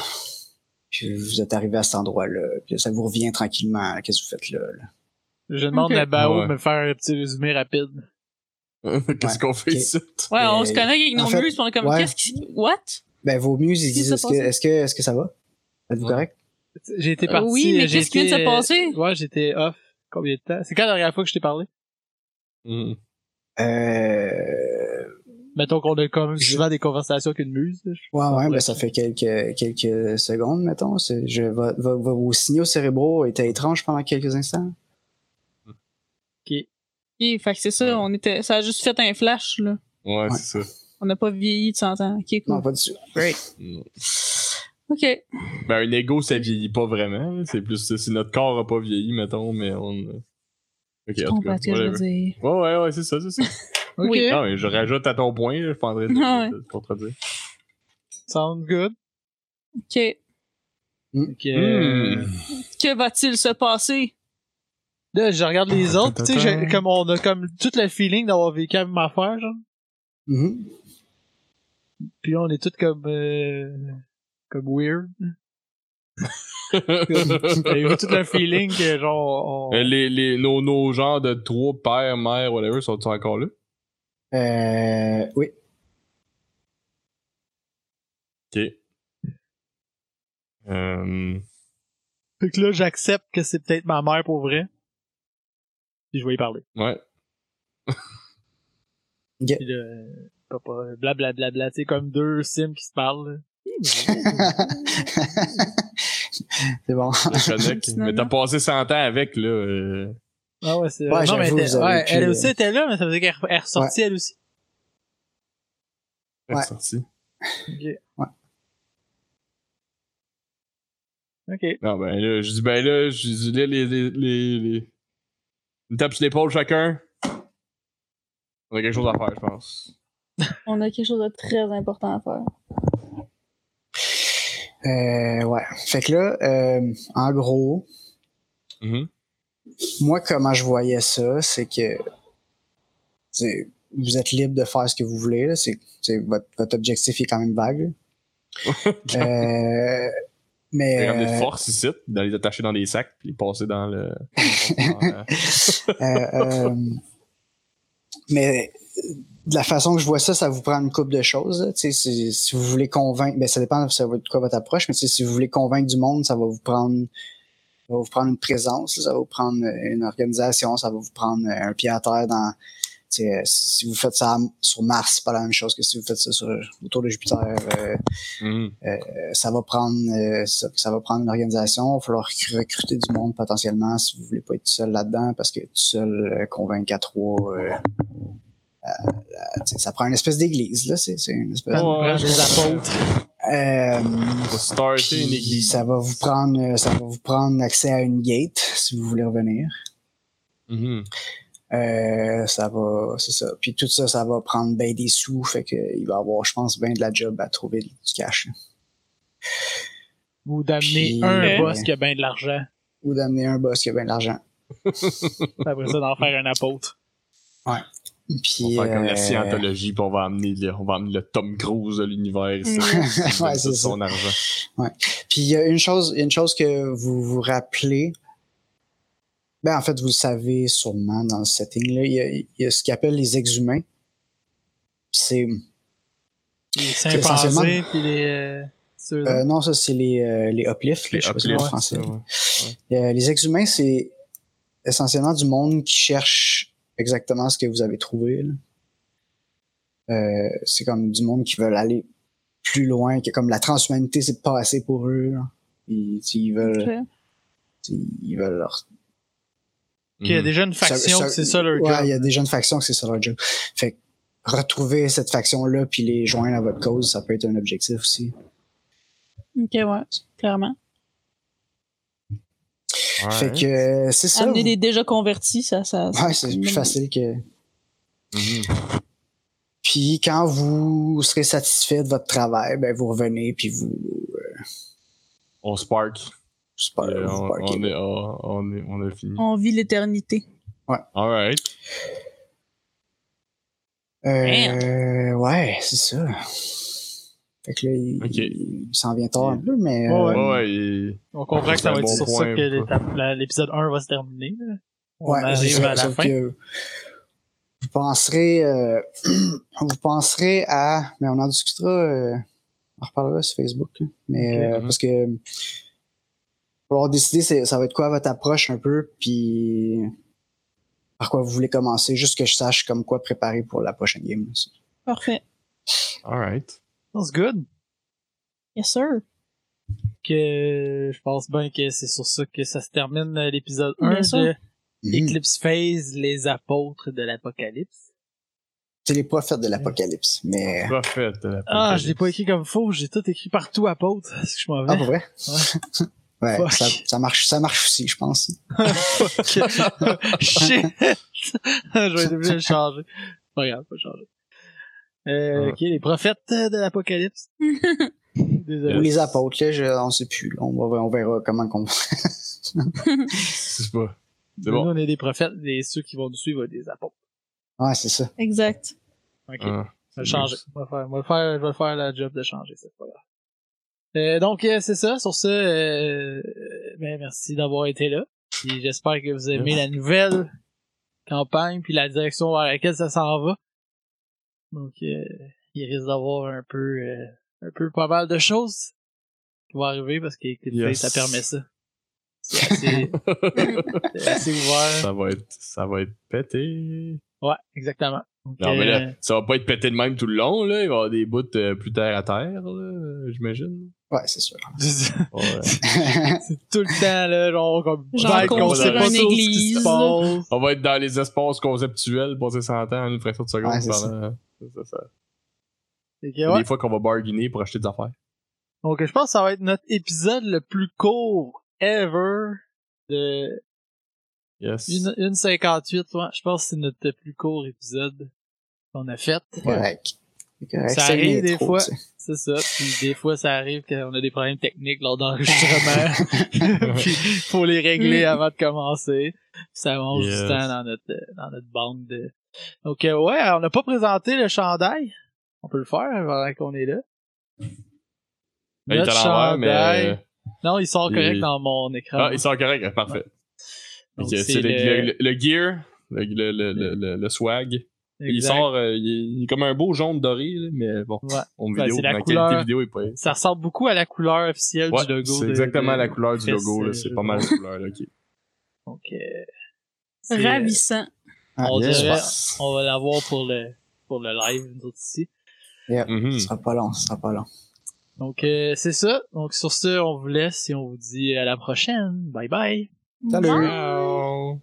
D: puis vous êtes arrivé à cet endroit-là, puis là, ça vous revient tranquillement, qu'est-ce que vous faites là? là?
A: Je demande à Bao
B: Ouais.
A: de me faire un petit résumé rapide. [LAUGHS]
B: Qu'est-ce
D: Ouais,
B: qu'on fait ici?
C: Ouais, on
D: Euh,
C: se connecte avec
D: en
C: nos
D: fait,
C: muses, pis on est comme,
D: ouais.
C: qu'est-ce qui. What?
D: Ben, vos muses, ils disent, est-ce que, est-ce que, est-ce que ça va? Êtes-vous
B: Ouais.
D: correct?
A: J'ai été
C: Euh,
A: parti.
C: oui, mais
A: j'ai
C: qu'est-ce qui vient de se passer?
A: Ouais, j'étais off. Combien de temps? C'est quand la dernière fois que je t'ai parlé?
B: Mhm.
D: Euh,
A: Mettons qu'on a comme
D: Je-
A: souvent des conversations avec une muse.
D: ouais, ouais, ben, ça fait quelques, quelques secondes, mettons. Je, vos, vos, vos signaux cérébraux étaient étranges pendant quelques instants.
C: Ok, fait que c'est ça, on était, ça a juste fait un flash, là.
B: Ouais,
D: Ouais.
B: c'est ça.
C: On n'a pas vieilli de 100 ans. Ok, cool.
D: Non, pas du tout. Great.
B: Mhm.
C: Ok.
B: Ben, un ego, ça vieillit pas vraiment. C'est plus si notre corps a pas vieilli, mettons, mais on. Ok,
C: Je
B: en tout cas.
C: ce que je veux
B: whatever.
C: dire.
B: Ouais, ouais, ouais, c'est ça, c'est ça. [LAUGHS]
A: Ok.
C: Oui.
B: Non, mais je rajoute à ton point, je de,
C: Ah [LAUGHS] ouais.
B: de te contredire.
A: Sounds good.
C: Ok.
A: Ok, euh,
B: Hmm.
C: Que va-t-il se passer?
A: Là, je regarde les autres, tu sais, comme on a comme tout le feeling d'avoir vécu la même affaire, genre.
D: Mhm.
A: Puis là, on est tous comme, euh, comme weird. [LAUGHS] Avez-vous tout le feeling que genre, on...
B: Euh, les, les, nos, nos genres de trois pères, mères, whatever, sont-ils encore là?
D: Euh, oui.
B: Ok. Euh,
A: Fait que là, j'accepte que c'est peut-être ma mère pour vrai. Puis je vais y parler.
B: ouais.
A: Puis là, euh, papa, blablabla, bla, tu sais, comme deux sims qui se parlent. [LAUGHS]
D: c'est bon.
B: mais t'as passé 100 ans avec, là. euh,
A: Ah ouais, c'est
D: Ouais,
A: non, mais elle, ouais,
D: pu,
A: elle
D: euh,
A: aussi était là, mais ça veut dire qu'elle elle est ressortie elle aussi.
D: Ouais.
B: sorti.
A: Ok.
D: Ouais.
A: Ok.
B: Non, ben là, je dis, ben là, je dis, là, les, les, les, les... Une tape sur l'épaule chacun. On a quelque chose à faire, je pense.
C: On a quelque chose de très important à faire.
D: Euh, ouais. Fait que là, euh, en gros,
B: Mhm.
D: moi, comment je voyais ça, c'est que vous êtes libre de faire ce que vous voulez. là. C'est, c'est- votre, votre objectif est quand même vague. [LAUGHS] euh, mais
B: Il y a des
D: euh,
B: forces ici, d'aller les attacher dans des sacs, puis les passer dans le. [LAUGHS]
D: euh, euh, mais de la façon que je vois ça, ça vous prend une coupe de choses. Si, si vous voulez convaincre, ben ça dépend ça va être quoi votre approche, mais si vous voulez convaincre du monde, ça va vous prendre ça va vous prendre une présence, ça va vous prendre une organisation, ça va vous prendre un pied à terre dans. Si vous faites ça sur Mars, c'est pas la même chose que si vous faites ça sur, autour de Jupiter. euh,
B: Mhm.
D: euh, ça va prendre euh, ça, ça va prendre une organisation. Il va falloir recru- recruter du monde potentiellement si vous voulez pas être tout seul là-dedans, parce que tout seul euh, convaincre à trois, euh, tu sais, ça prend une espèce d'église là. C'est c'est une espèce.
B: Ouais,
A: des apôtres.
D: Euh,
B: Faut starter
D: puis
B: une église.
D: ça va vous prendre, ça va vous prendre accès à une gate si vous voulez revenir.
B: Mhm.
D: Euh, ça va, c'est ça. Puis tout ça, ça va prendre ben des sous, fait que il va avoir, je pense, ben de la job à trouver du cash. là.
A: Ou d'amener un
D: euh,
A: boss qui a bien de l'argent.
D: Ou d'amener un boss qui a ben de l'argent.
A: Après ça, d'en faire un apôtre.
D: Puis,
B: On va faire comme la
D: euh,
B: scientologie, puis on va amener le, on va amener le Tom Cruise de l'univers.
D: Ouais, [LAUGHS]
B: ouais,
D: c'est ça.
B: son argent.
D: Puis il y a une chose, il y a une chose que vous vous rappelez. Ben en fait, vous le savez sûrement dans le setting là. Il y a, il y a ce qu'ils appellent les exhumains. C'est
A: Les
D: essentiellement-
A: puis les... Euh, ceux
D: euh, non ça c'est les euh, les uplifts.
B: Les
D: je sais pas si c'est en
B: uplifts, ouais.
D: Euh, les exhumains c'est essentiellement du monde qui cherche exactement ce que vous avez trouvé. là. Euh, c'est comme du monde qui veulent aller plus loin, que comme la transhumanité c'est pas assez pour eux. là. Ils, ils veulent ils veulent leur-
A: Qu'il y a
B: Mhm.
A: déjà une faction,
D: Ça-
A: que c'est ça leur
D: Ouais,
A: job.
D: il y a des jeunes factions que c'est ça leur job. Fait que retrouver cette faction-là puis les joindre à votre cause, ça peut être un objectif aussi.
C: Ok, ouais, clairement.
B: Ouais.
D: Fait que euh, c'est ça.
C: Amener des déjà convertis, ça. ça
D: Ouais, c'est plus facile que.
B: Mhm.
D: Puis quand vous serez satisfait de votre travail, ben vous revenez puis vous. euh,
B: On spark. Euh,
D: vous
B: on, est, on, on est, on a fini.
C: On vit l'éternité.
B: Alright.
D: Euh, ouais, c'est ça. Fait que là, il, il s'en vient tard un peu, mais.
A: Ouais,
D: euh,
A: ouais.
B: Ouais, et-
A: On comprend que ça
B: C'est
A: va être
B: bon
A: sur ça que l'épisode 1 va se terminer. là. On
D: Ouais,
A: arrive
D: ça,
A: à la
D: sauf
A: fin.
D: que vous penserez, euh, [CLEARS THROAT] vous penserez à, mais on en discutera, euh, on en reparlera sur Facebook, là. mais euh, parce que pour avoir décidé, ça va être quoi votre approche un peu, puis par quoi vous voulez commencer, juste que je sache comme quoi préparer pour la prochaine game. là.
C: Parfait.
B: Alright.
A: That's good.
C: Yes, sir.
A: Que je pense bien que c'est sur ça que ça se termine euh, l'épisode 1
C: Bien sûr.
A: de
D: Mhm.
A: Eclipse Phase, les apôtres de l'apocalypse.
D: C'est les prophètes de l'apocalypse, mais
B: Prophète. de la
A: Ah, je l'ai pas écrit comme faux, j'ai tout écrit partout apôtre. Est-ce que je suis
D: ah
A: mauvais?
D: pour vrai? Ouais,
A: Fuck.
D: ça, ça marche, ça marche aussi, je pense. [LAUGHS] [LAUGHS]
A: Shit! [LAUGHS] je vais être obligé de le changer. Pas grave, pas changer. Euh,
B: Ah.
A: ok, les prophètes de l'apocalypse. [LAUGHS] Désolé.
D: Ou les apôtres, là, je, on sait plus. là. On, va, on verra comment qu'on. [LAUGHS]
B: C'est pas. C'est
A: Nous,
B: bon.
A: on est des prophètes, et ceux qui vont nous suivre, des apôtres.
D: ouais, c'est ça.
C: Exact.
A: Ok.
B: Ah,
A: Je vais changer. Je vais faire, je vais faire, je vais faire la job de changer, c'est pas grave. Euh, donc, euh, c'est ça. Sur ce, euh, ben, merci d'avoir été là. J'espère que vous aimez la nouvelle campagne puis la direction vers laquelle ça s'en va. Donc, euh, il risque d'avoir un peu, euh, un peu pas mal de choses qui vont arriver parce que
B: Yes.
A: ça permet ça. C'est assez, c'est assez ouvert.
B: ça va être, ça va être pété.
A: Ouais, exactement. Donc,
B: Non, mais
A: euh,
B: là, ça va pas être pété de même tout le long, là. Il va y avoir des bouts euh, plus terre à terre, là, j'imagine.
D: Ouais, c'est sûr. [LAUGHS]
B: Ouais. [LAUGHS]
A: c'est tout le temps là genre comme
C: Genre
A: bête qu'on sait
B: construire
A: pas
C: une
A: trop ce qui
C: église.
A: se passe.
B: On va être dans les espaces conceptuels, passer 100 ans une fraction de seconde.
D: Ouais,
B: ça, ça.
A: Que, ouais.
B: Des fois qu'on va bargainer pour acheter des affaires.
A: Donc je pense que ça va être notre épisode le plus court ever de
B: Yes.
A: une, une 58 ouais. Je pense que c'est notre plus court épisode qu'on a fait.
D: Correct.
A: Ça arrive des fois. C'est ça. Puis des fois ça arrive qu'on a des problèmes techniques lors d'enregistrement. [LAUGHS] [LAUGHS] Puis faut les régler avant de commencer. Ça mange
B: Yes.
A: du temps dans notre dans notre bande de. Donc euh, ouais, on n'a pas présenté le chandail. On peut le faire pendant qu'on est là.
B: Là, il est
A: Notre
B: à l'envers, mais.
A: chandail.
B: euh,
A: Non, il sort
B: il-
A: correct dans mon écran.
B: Ah, ils sont corrects, ah, parfait.
A: C'est
B: le,
A: le-
B: le- le gear, le, le, le, le, le- le swag. Il sort, euh, il, est, il est comme un beau jaune doré, là, mais bon,
A: Ouais.
B: en
A: Ben,
B: vidéo,
A: la
B: ma
A: couleur-
B: qualité vidéo est pas.
A: Ça ressemble beaucoup à la couleur officielle
B: Ouais,
A: du logo.
B: c'est exactement
A: de-
B: la couleur du logo,
A: euh,
B: là, c'est
A: jeu
B: pas mal la couleur, là.
A: Donc, euh, euh,
C: Ravissant.
D: Ah,
A: on
D: yes,
A: dirait, on va l'avoir pour le, pour le live, nous autres ici.
B: Mhm.
D: Ce sera pas long, ce sera pas long.
A: Donc, euh, c'est ça. Donc, sur ce, on vous laisse et on vous dit à la prochaine. Bye bye.
D: Salut.
C: Bye.
B: Ciao.